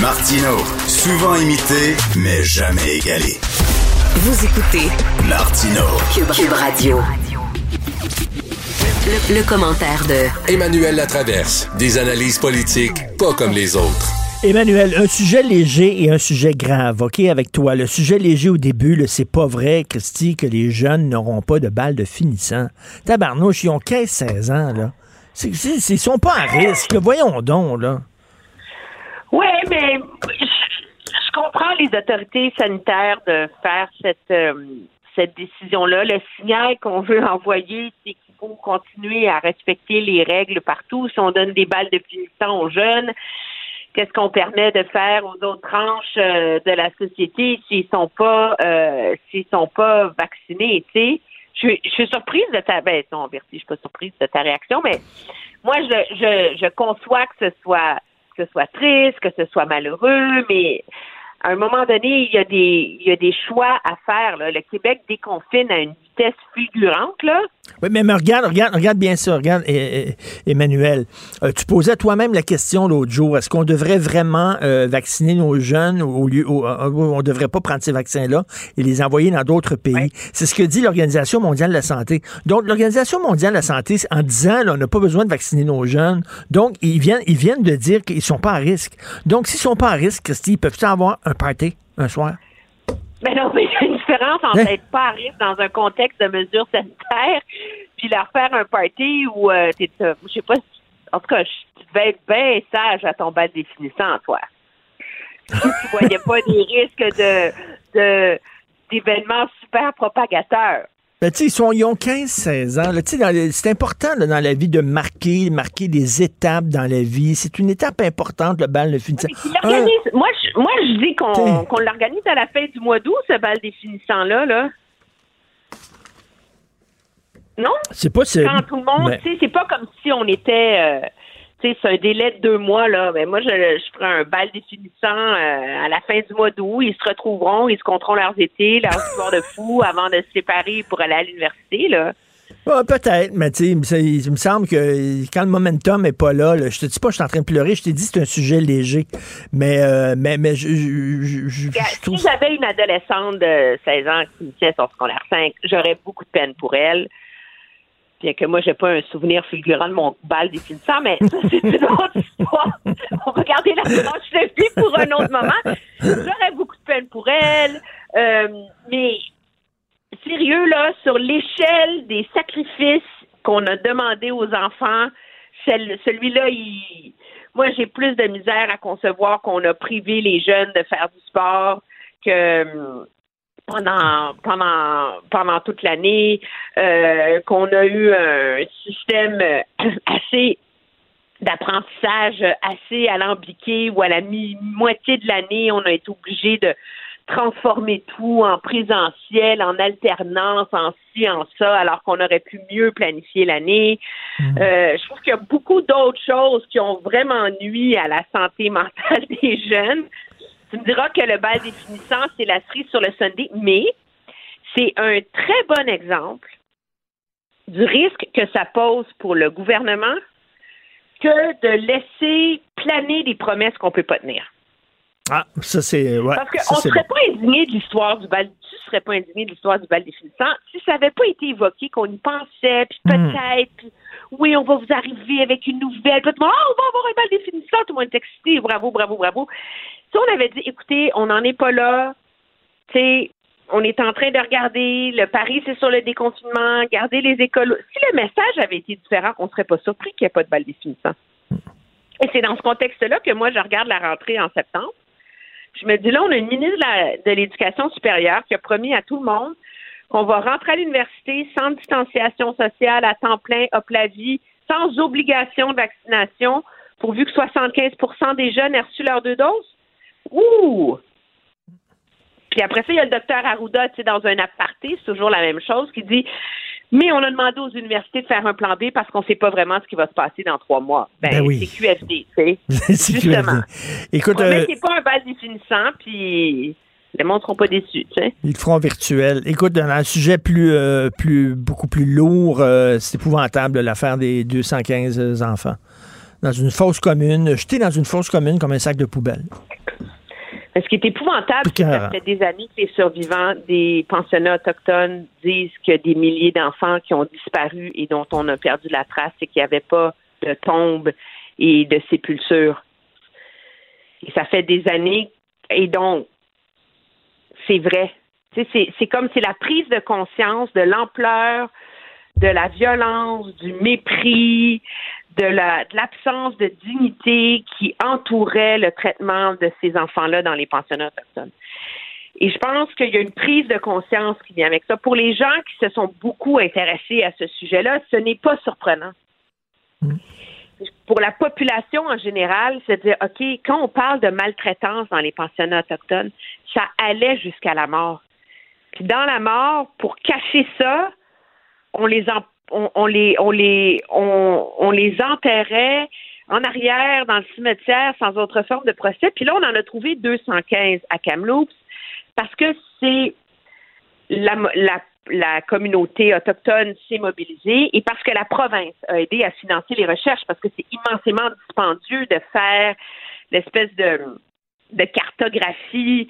Martino, souvent imité, mais jamais égalé. Vous écoutez Martino, Cube Radio. Le, commentaire de Emmanuel Latraverse. Des analyses politiques pas comme les autres. Emmanuel, un sujet léger et un sujet grave, OK, avec toi. Le sujet léger au début, c'est pas vrai, Christy, que les jeunes n'auront pas de balles de finissant. Tabarnouche, ils ont 15-16 ans, là. Ils sont pas à risque. Voyons donc, là. Oui, mais je, comprends les autorités sanitaires de faire cette, euh, cette décision-là. Le signal qu'on veut envoyer, c'est faut continuer à respecter les règles partout. Si on donne des balles de finissant aux jeunes, qu'est-ce qu'on permet de faire aux autres tranches euh, de la société s'ils sont pas euh, s'ils sont pas vaccinés, tu sais? Je, suis surprise de ta ben je suis pas surprise de ta réaction, mais moi je, je, je conçois que ce soit que ce soit triste, que ce soit malheureux, mais à un moment donné, il y a des, il y a des choix à faire. Le Québec déconfine à une vitesse fulgurante. Là. Oui, mais, regarde, regarde, regarde bien ça. Regarde, Emmanuel. Euh, tu posais toi-même la question l'autre jour. Est-ce qu'on devrait vraiment euh, vacciner nos jeunes au lieu où on ne devrait pas prendre ces vaccins-là et les envoyer dans d'autres pays? C'est ce que dit l'Organisation mondiale de la santé. Donc, l'Organisation mondiale de la santé, en disant là, on n'a pas besoin de vacciner nos jeunes, donc ils viennent, ils viennent de dire qu'ils sont pas à risque. Donc, s'ils sont pas à risque, Christy, ils peuvent-ils avoir un party un soir? Mais non, mais il y a une différence entre hein? être pas à risque dans un contexte de mesures sanitaires, puis leur faire un party où euh, t'es, euh, je sais pas, en tout cas, tu devais être bien sage à ton bal définissant, toi. Si tu voyais pas des risques de, de d'événements super propagateurs. Ben, ils, sont, ils ont 15-16 ans. C'est important dans la vie de marquer, marquer des étapes dans la vie. C'est une étape importante, le bal de finissant. moi, je, moi, je dis qu'on l'organise à la fin du mois d'août, ce bal définissant-là. Là. Non? C'est pas... Quand tout le monde... C'est pas comme si on était... Euh, c'est un délai de deux mois, là. Mais moi, je, je ferai un bal définissant euh, à la fin du mois d'août. Ils se retrouveront, ils se compteront leurs étés, leurs histoires de fous avant de se séparer pour aller à l'université, là. peut-être, mais tu sais, il me semble que quand le momentum est pas là, je te dis pas que je suis en train de pleurer, je t'ai dit que c'est un sujet léger. Mais, euh, mais, mais je, je, Si j'avais une adolescente de 16 ans qui me tient son secondaire 5, j'aurais beaucoup de peine pour elle bien que moi, j'ai pas un souvenir fulgurant de mon bal définissant, mais ça, c'est une autre histoire. On va garder la tranche de vie pour un autre moment. J'aurais beaucoup de peine pour elle. Euh, mais sérieux, là, sur l'échelle des sacrifices qu'on a demandé aux enfants, celui-là, il... moi, j'ai plus de misère à concevoir qu'on a privé les jeunes de faire du sport que pendant pendant pendant toute l'année, euh, qu'on a eu un système assez d'apprentissage assez alambiqué où à la mi-moitié de l'année, on a été obligé de transformer tout en présentiel, en alternance, en ci, en ça, alors qu'on aurait pu mieux planifier l'année. Mmh. Euh, je trouve qu'il y a beaucoup d'autres choses qui ont vraiment nuit à la santé mentale des jeunes. Tu me diras que le bal définissant, c'est la cerise sur le Sunday, mais c'est un très bon exemple du risque que ça pose pour le gouvernement que de laisser planer des promesses qu'on ne peut pas tenir. Ah, ça c'est. Ouais, Parce qu'on ne serait pas indigné de l'histoire du bal. Tu serais pas indigné de l'histoire du bal définissant si ça n'avait pas été évoqué, qu'on y pensait, puis hmm. peut-être, oui, on va vous arriver avec une nouvelle. Puis oh, on va avoir un bal définissant, tout le monde est excité, bravo, bravo, bravo. Si on avait dit, écoutez, on n'en est pas là, tu sais, on est en train de regarder, le pari, c'est sur le déconfinement, garder les écoles. Si le message avait été différent, on ne serait pas surpris qu'il n'y ait pas de balle définissant. Et c'est dans ce contexte-là que moi, je regarde la rentrée en septembre. Je me dis, là, on a une ministre de l'Éducation supérieure qui a promis à tout le monde qu'on va rentrer à l'université sans distanciation sociale, à temps plein, hop la vie, sans obligation de vaccination, pourvu que 75% des jeunes aient reçu leurs deux doses. Ouh! Puis après ça, il y a le docteur Arruda, tu sais, dans un aparté, c'est toujours la même chose, qui dit mais on a demandé aux universités de faire un plan B parce qu'on ne sait pas vraiment ce qui va se passer dans trois mois. Ben, ben oui. c'est QFD, tu sais. c'est Justement. Écoute, euh... c'est pas un bal définissant, puis les ne seront pas déçus, tu sais. Ils le feront virtuel. Écoute, dans un sujet plus, euh, plus, beaucoup plus lourd, euh, c'est épouvantable l'affaire des 215 enfants dans une fosse commune, jetés dans une fosse commune comme un sac de poubelle. Ce qui est épouvantable, c'est que ça fait des années que les survivants des pensionnats autochtones disent qu'il y a des milliers d'enfants qui ont disparu et dont on a perdu la trace et qu'il n'y avait pas de tombe et de sépulture. Et ça fait des années. Et donc, c'est vrai. C'est comme c'est la prise de conscience de l'ampleur de la violence, du mépris, de l'absence de dignité qui entourait le traitement de ces enfants-là dans les pensionnats autochtones. Et je pense qu'il y a une prise de conscience qui vient avec ça. Pour les gens qui se sont beaucoup intéressés à ce sujet-là, ce n'est pas surprenant. Mm. pour la population en général, c'est de dire, OK, quand on parle de maltraitance dans les pensionnats autochtones, ça allait jusqu'à la mort. Puis dans la mort, pour cacher ça, on les on, les on les on, les enterrait en arrière dans le cimetière sans autre forme de procès. Puis là, on en a trouvé 215 à Kamloops parce que c'est la, la la communauté autochtone s'est mobilisée et parce que la province a aidé à financer les recherches, parce que c'est immensément dispendieux de faire l'espèce de, de cartographie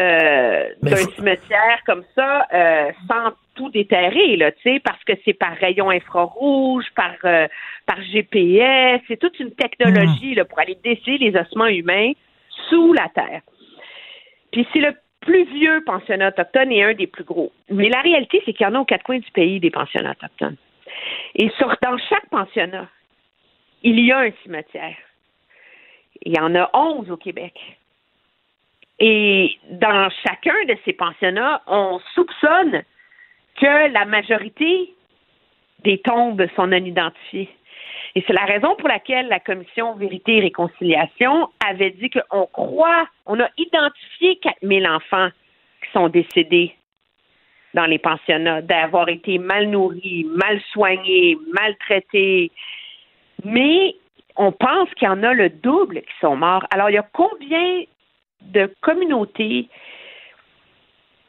euh, d'un cimetière comme ça euh, sans tout déterrer, là, tu sais, parce que c'est par rayon infrarouge, par euh, par GPS, c'est toute une technologie là, pour aller déceler les ossements humains sous la terre. Puis c'est le plus vieux pensionnat autochtone et un des plus gros. Mais la réalité, c'est qu'il y en a aux quatre coins du pays des pensionnats autochtones. Et sur, dans chaque pensionnat, il y a un cimetière. Il y en a onze au Québec. Et dans chacun de ces pensionnats, on soupçonne que la majorité des tombes sont non identifiées. Et c'est la raison pour laquelle la commission Vérité et Réconciliation avait dit qu'on croit, on a identifié 4000 enfants qui sont décédés dans les pensionnats, d'avoir été mal nourris, mal soignés, maltraités. Mais on pense qu'il y en a le double qui sont morts. Alors, il y a combien de communautés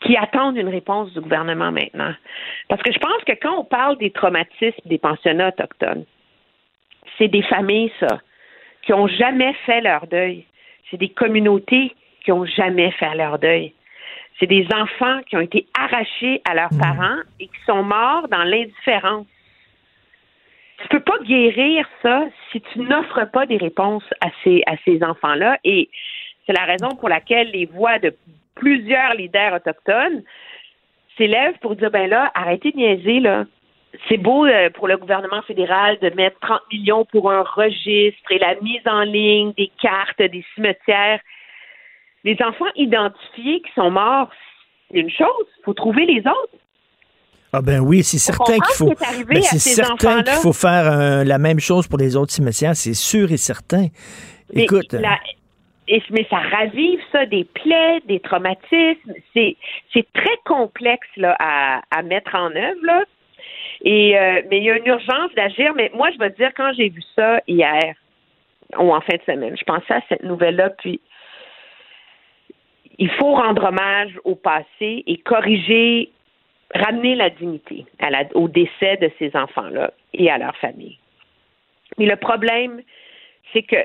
qui attendent une réponse du gouvernement maintenant? Parce que je pense que quand on parle des traumatismes des pensionnats autochtones, c'est des familles, ça, qui n'ont jamais fait leur deuil. C'est des communautés qui n'ont jamais fait leur deuil. C'est des enfants qui ont été arrachés à leurs mmh. parents et qui sont morts dans l'indifférence. Tu peux pas guérir ça si tu n'offres pas des réponses à ces, à ces enfants-là. Et c'est la raison pour laquelle les voix de plusieurs leaders autochtones s'élèvent pour dire ben là, arrêtez de niaiser, là c'est beau euh, pour le gouvernement fédéral de mettre 30 millions pour un registre et la mise en ligne des cartes des cimetières. Les enfants identifiés qui sont morts, c'est une chose. Il faut trouver les autres. Ah ben oui, c'est certain qu'il faut. Ben, c'est certain qu'il faut faire euh, la même chose pour les autres cimetières, c'est sûr et certain. Écoute. Mais ça ravive ça des plaies, des traumatismes. C'est très complexe là, à, à mettre en œuvre. Là. Et euh, mais il y a une urgence d'agir. Mais moi, je vais te dire, quand j'ai vu ça hier, ou en fin de semaine, je pensais à cette nouvelle-là, puis il faut rendre hommage au passé et corriger, ramener la dignité au décès de ces enfants-là et à leur famille. Mais le problème, c'est que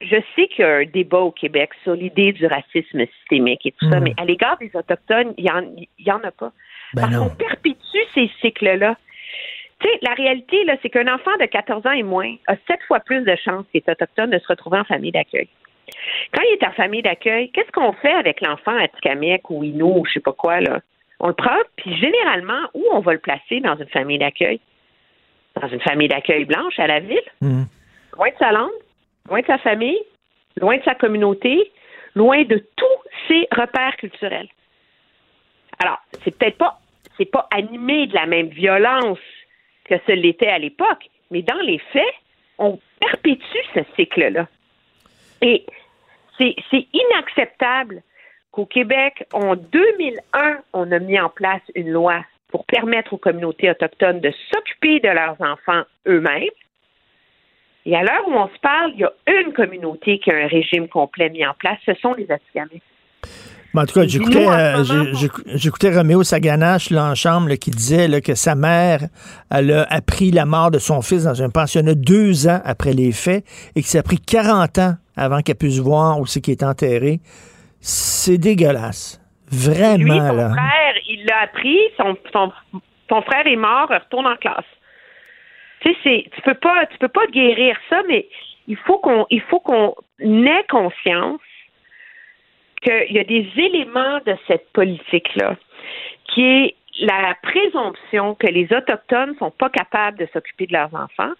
je sais qu'il y a un débat au Québec sur l'idée du racisme systémique et tout ça, hmm. mais à l'égard des Autochtones, il n'y en, en, a pas. Ben Parce qu'on perpétue ces cycles-là. Tu sais, la réalité, là, c'est qu'un enfant de 14 ans et moins a sept fois plus de chances qu'il est autochtone de se retrouver en famille d'accueil. Quand il est en famille d'accueil, qu'est-ce qu'on fait avec l'enfant à Tikamek ou Inou ou je sais pas quoi, là? On le prend, puis généralement, où on va le placer dans une famille d'accueil? Dans une famille d'accueil blanche à la ville? Loin de sa langue, loin de sa famille, loin de sa communauté, loin de tous ses repères culturels. Alors, c'est peut-être pas, pas animé de la même violence que ce l'était à l'époque. Mais dans les faits, on perpétue ce cycle-là. Et c'est inacceptable qu'au Québec, en 2001, on a mis en place une loi pour permettre aux communautés autochtones de s'occuper de leurs enfants eux-mêmes. Et à l'heure où on se parle, il y a une communauté qui a un régime complet mis en place, ce sont les Atikamekw en tout cas, j'écoutais, euh, j'écoutais Roméo Saganache là, en chambre qui disait là, que sa mère elle a appris la mort de son fils dans un pensionnat deux ans après les faits et que ça a pris 40 ans avant qu'elle puisse voir où c'est qu'il est enterré. C'est dégueulasse. Vraiment, Lui, son frère, il l'a appris, son, son, frère est mort, retourne en classe. Tu sais, tu peux pas, tu peux pas guérir ça, mais il faut qu'on, il faut qu'on ait conscience qu'il y a des éléments de cette politique-là qui est la présomption que les Autochtones ne sont pas capables de s'occuper de leurs enfants,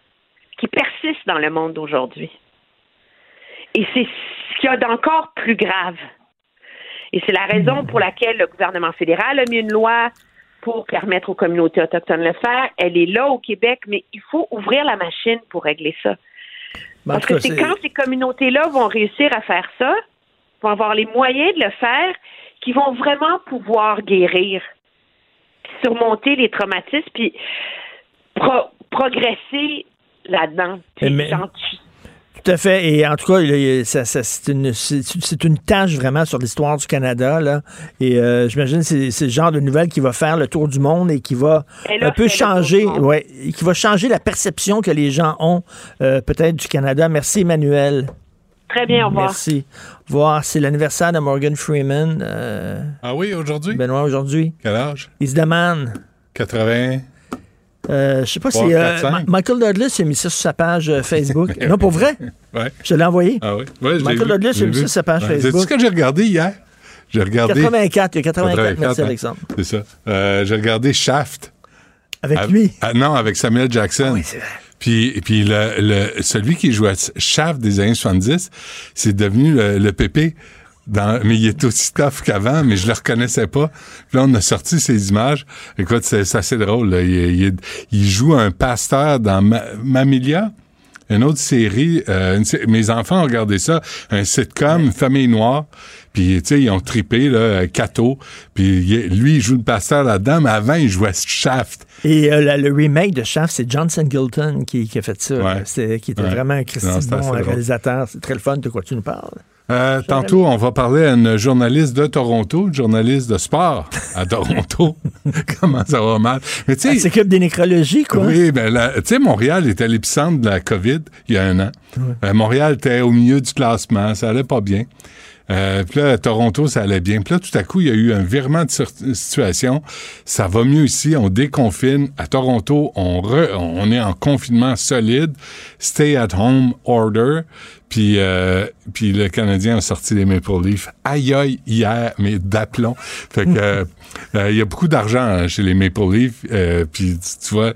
qui persiste dans le monde d'aujourd'hui. Et c'est ce qu'il y a d'encore plus grave. Et c'est la raison pour laquelle le gouvernement fédéral a mis une loi pour permettre aux communautés autochtones de le faire. Elle est là au Québec, mais il faut ouvrir la machine pour régler ça. Parce que c'est quand ces communautés-là vont réussir à faire ça, vont avoir les moyens de le faire, qui vont vraiment pouvoir guérir, surmonter les traumatismes, puis progresser là-dedans. Tout à fait. Et en tout cas, c'est une, une tâche vraiment sur l'histoire du Canada. Là. Et euh, j'imagine que c'est le genre de nouvelle qui va faire le tour du monde et qui va un peu changer, ouais, qui va changer la perception que les gens ont euh, peut-être du Canada. Merci, Emmanuel. Très bien, au revoir. Merci. Au revoir. C'est l'anniversaire de Morgan Freeman. Euh, ah oui, aujourd'hui? Benoît, aujourd'hui. Quel âge? Il se demande. 80. Euh, je sais pas si euh, Michael Douglas a mis ça sur sa page euh, Facebook. non, pour vrai? Ouais. Je l'ai envoyé. Ah oui? Ouais, Michael Douglas a mis ça sur sa page Facebook. C'est ce que j'ai regardé hier? J'ai regardé. 84, il y a 84, 84 merci Alexandre. C'est ça. j'ai regardé Shaft. Avec lui? Ah, non, avec Samuel Jackson. Ah oui, c'est vrai. Puis, puis le, celui qui jouait Shaft des années 70, c'est devenu le, le pépé mais il est aussi tough qu'avant, mais je le reconnaissais pas. Puis là, on a sorti ces images. Écoute, c'est assez drôle. Il, joue un pasteur dans Mamilia une autre série. Euh, mes enfants ont regardé ça, un sitcom, Famille Noire. Puis, tu sais, ils ont tripé, là, Cato. Puis, lui, il joue le pasteur là-dedans, mais avant, il jouait Shaft. Et euh, le remake de Shaft, c'est Johnson Gilton qui, a fait ça. Ouais. qui était vraiment un bon réalisateur. C'est très le fun de quoi tu nous parles. Euh, tantôt, on va parler à une journaliste de Toronto, une journaliste de sport à Toronto. Comment ça va mal? Mais tu sais. Elle s'occupe des nécrologies, quoi. Oui, ben, tu sais, Montréal était l'épicentre de la COVID il y a un an. Euh, Montréal était au milieu du classement, ça allait pas bien. Euh, puis là, à Toronto, ça allait bien. Puis là, tout à coup, il y a eu un virement de situation. Ça va mieux ici. On déconfine. À Toronto, on, on est en confinement solide. Stay at home order. Puis, euh, puis le Canadien a sorti les Maple Leafs. Aïe aïe hier, mais d'aplomb. Fait que euh, il y a beaucoup d'argent hein, chez les Maple Leafs. puis tu vois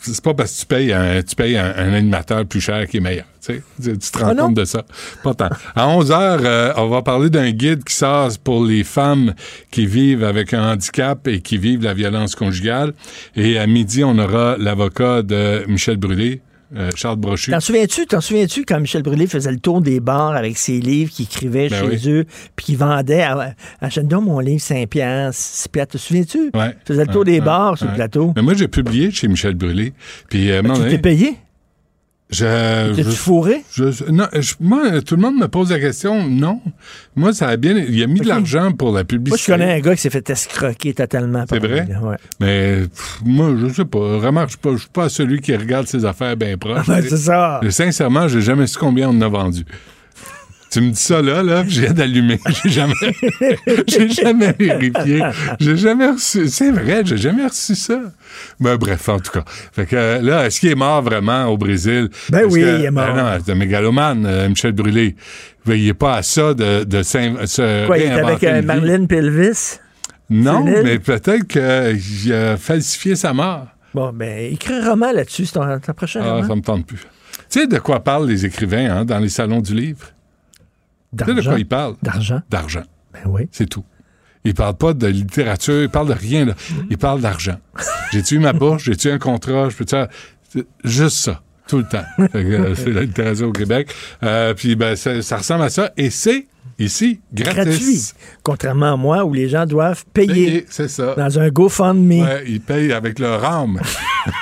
c'est pas parce que tu payes un, tu payes un, animateur plus cher qui est meilleur. Tu, sais? tu te rends ah compte de ça. Pas tant. À 11 heures, euh, on va parler d'un guide qui sort pour les femmes qui vivent avec un handicap et qui vivent la violence conjugale. Et à midi, on aura l'avocat de Michel Brûlé, euh, Charles Brochu. T'en souviens-tu, t'en souviens-tu quand Michel Brûlé faisait le tour des bars avec ses livres qu'il écrivait ben chez eux, puis qu'il vendait à, achète donc mon livre 5 piastres, 6 piastres. Te souviens-tu? Ouais. Il faisait le tour des bars sur le plateau. Mais moi, j'ai publié chez Michel Brûlé. Puis, euh, tu t'es payé? Je, T'es-tu fourré? non, moi, tout le monde me pose la question. Non. Moi, ça a bien. Il a mis de l'argent pour la publicité. Moi, je connais un gars qui s'est fait escroquer totalement. C'est vrai? Ouais. Mais moi, je sais pas. Vraiment, je ne suis pas celui qui regarde ses affaires bien proches. c'est ça. Sincèrement, j'ai jamais su combien on en a vendu. Tu me dis ça là, là, je viens d'allumer. J'ai jamais, j'ai jamais vérifié. J'ai jamais reçu. C'est vrai, j'ai jamais reçu ça. Ben, bref, en tout cas. Fait que là, est-ce qu'il est mort vraiment au Brésil? Ben oui, il est mort. Ben non, c'est un mégalomane, euh, Michel Brûlé. Ben, il n'est pas à ça de, de se Quoi, il est avec euh, Marlène Pelvis? Non, mais peut-être qu'il a falsifié sa mort. Bon, ben, écris un roman là-dessus, c'est ton, prochain ah, roman. ça me tente plus. Tu sais de quoi parlent les écrivains hein, dans les salons du livre? Tu sais de quoi ils parlent? D'argent. D'argent. Ben oui. C'est tout. Ils parlent pas de littérature, ils parlent de rien. Là. Ils parlent d'argent. J'ai-tu ma bourse? J'ai-tu un contrat? Je peux Juste ça. Tout le temps. Euh, c'est la littérature au Québec. Euh, puis ben, ça, ça, ressemble à ça. Et c'est Ici, gratis. Contrairement à moi, où les gens doivent payer. c'est ça. Dans un GoFundMe. Ouais, ils payent avec leur âme.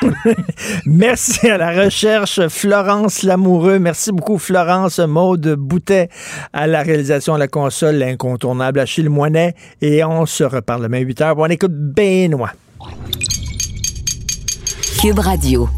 Merci à la recherche, Florence Lamoureux. Merci beaucoup, Florence Maude Boutet, à la réalisation de la console, l'incontournable Achille Moinet. Et on se reparle demain 8 h. Bon, on écoute Benoît. Cube Radio.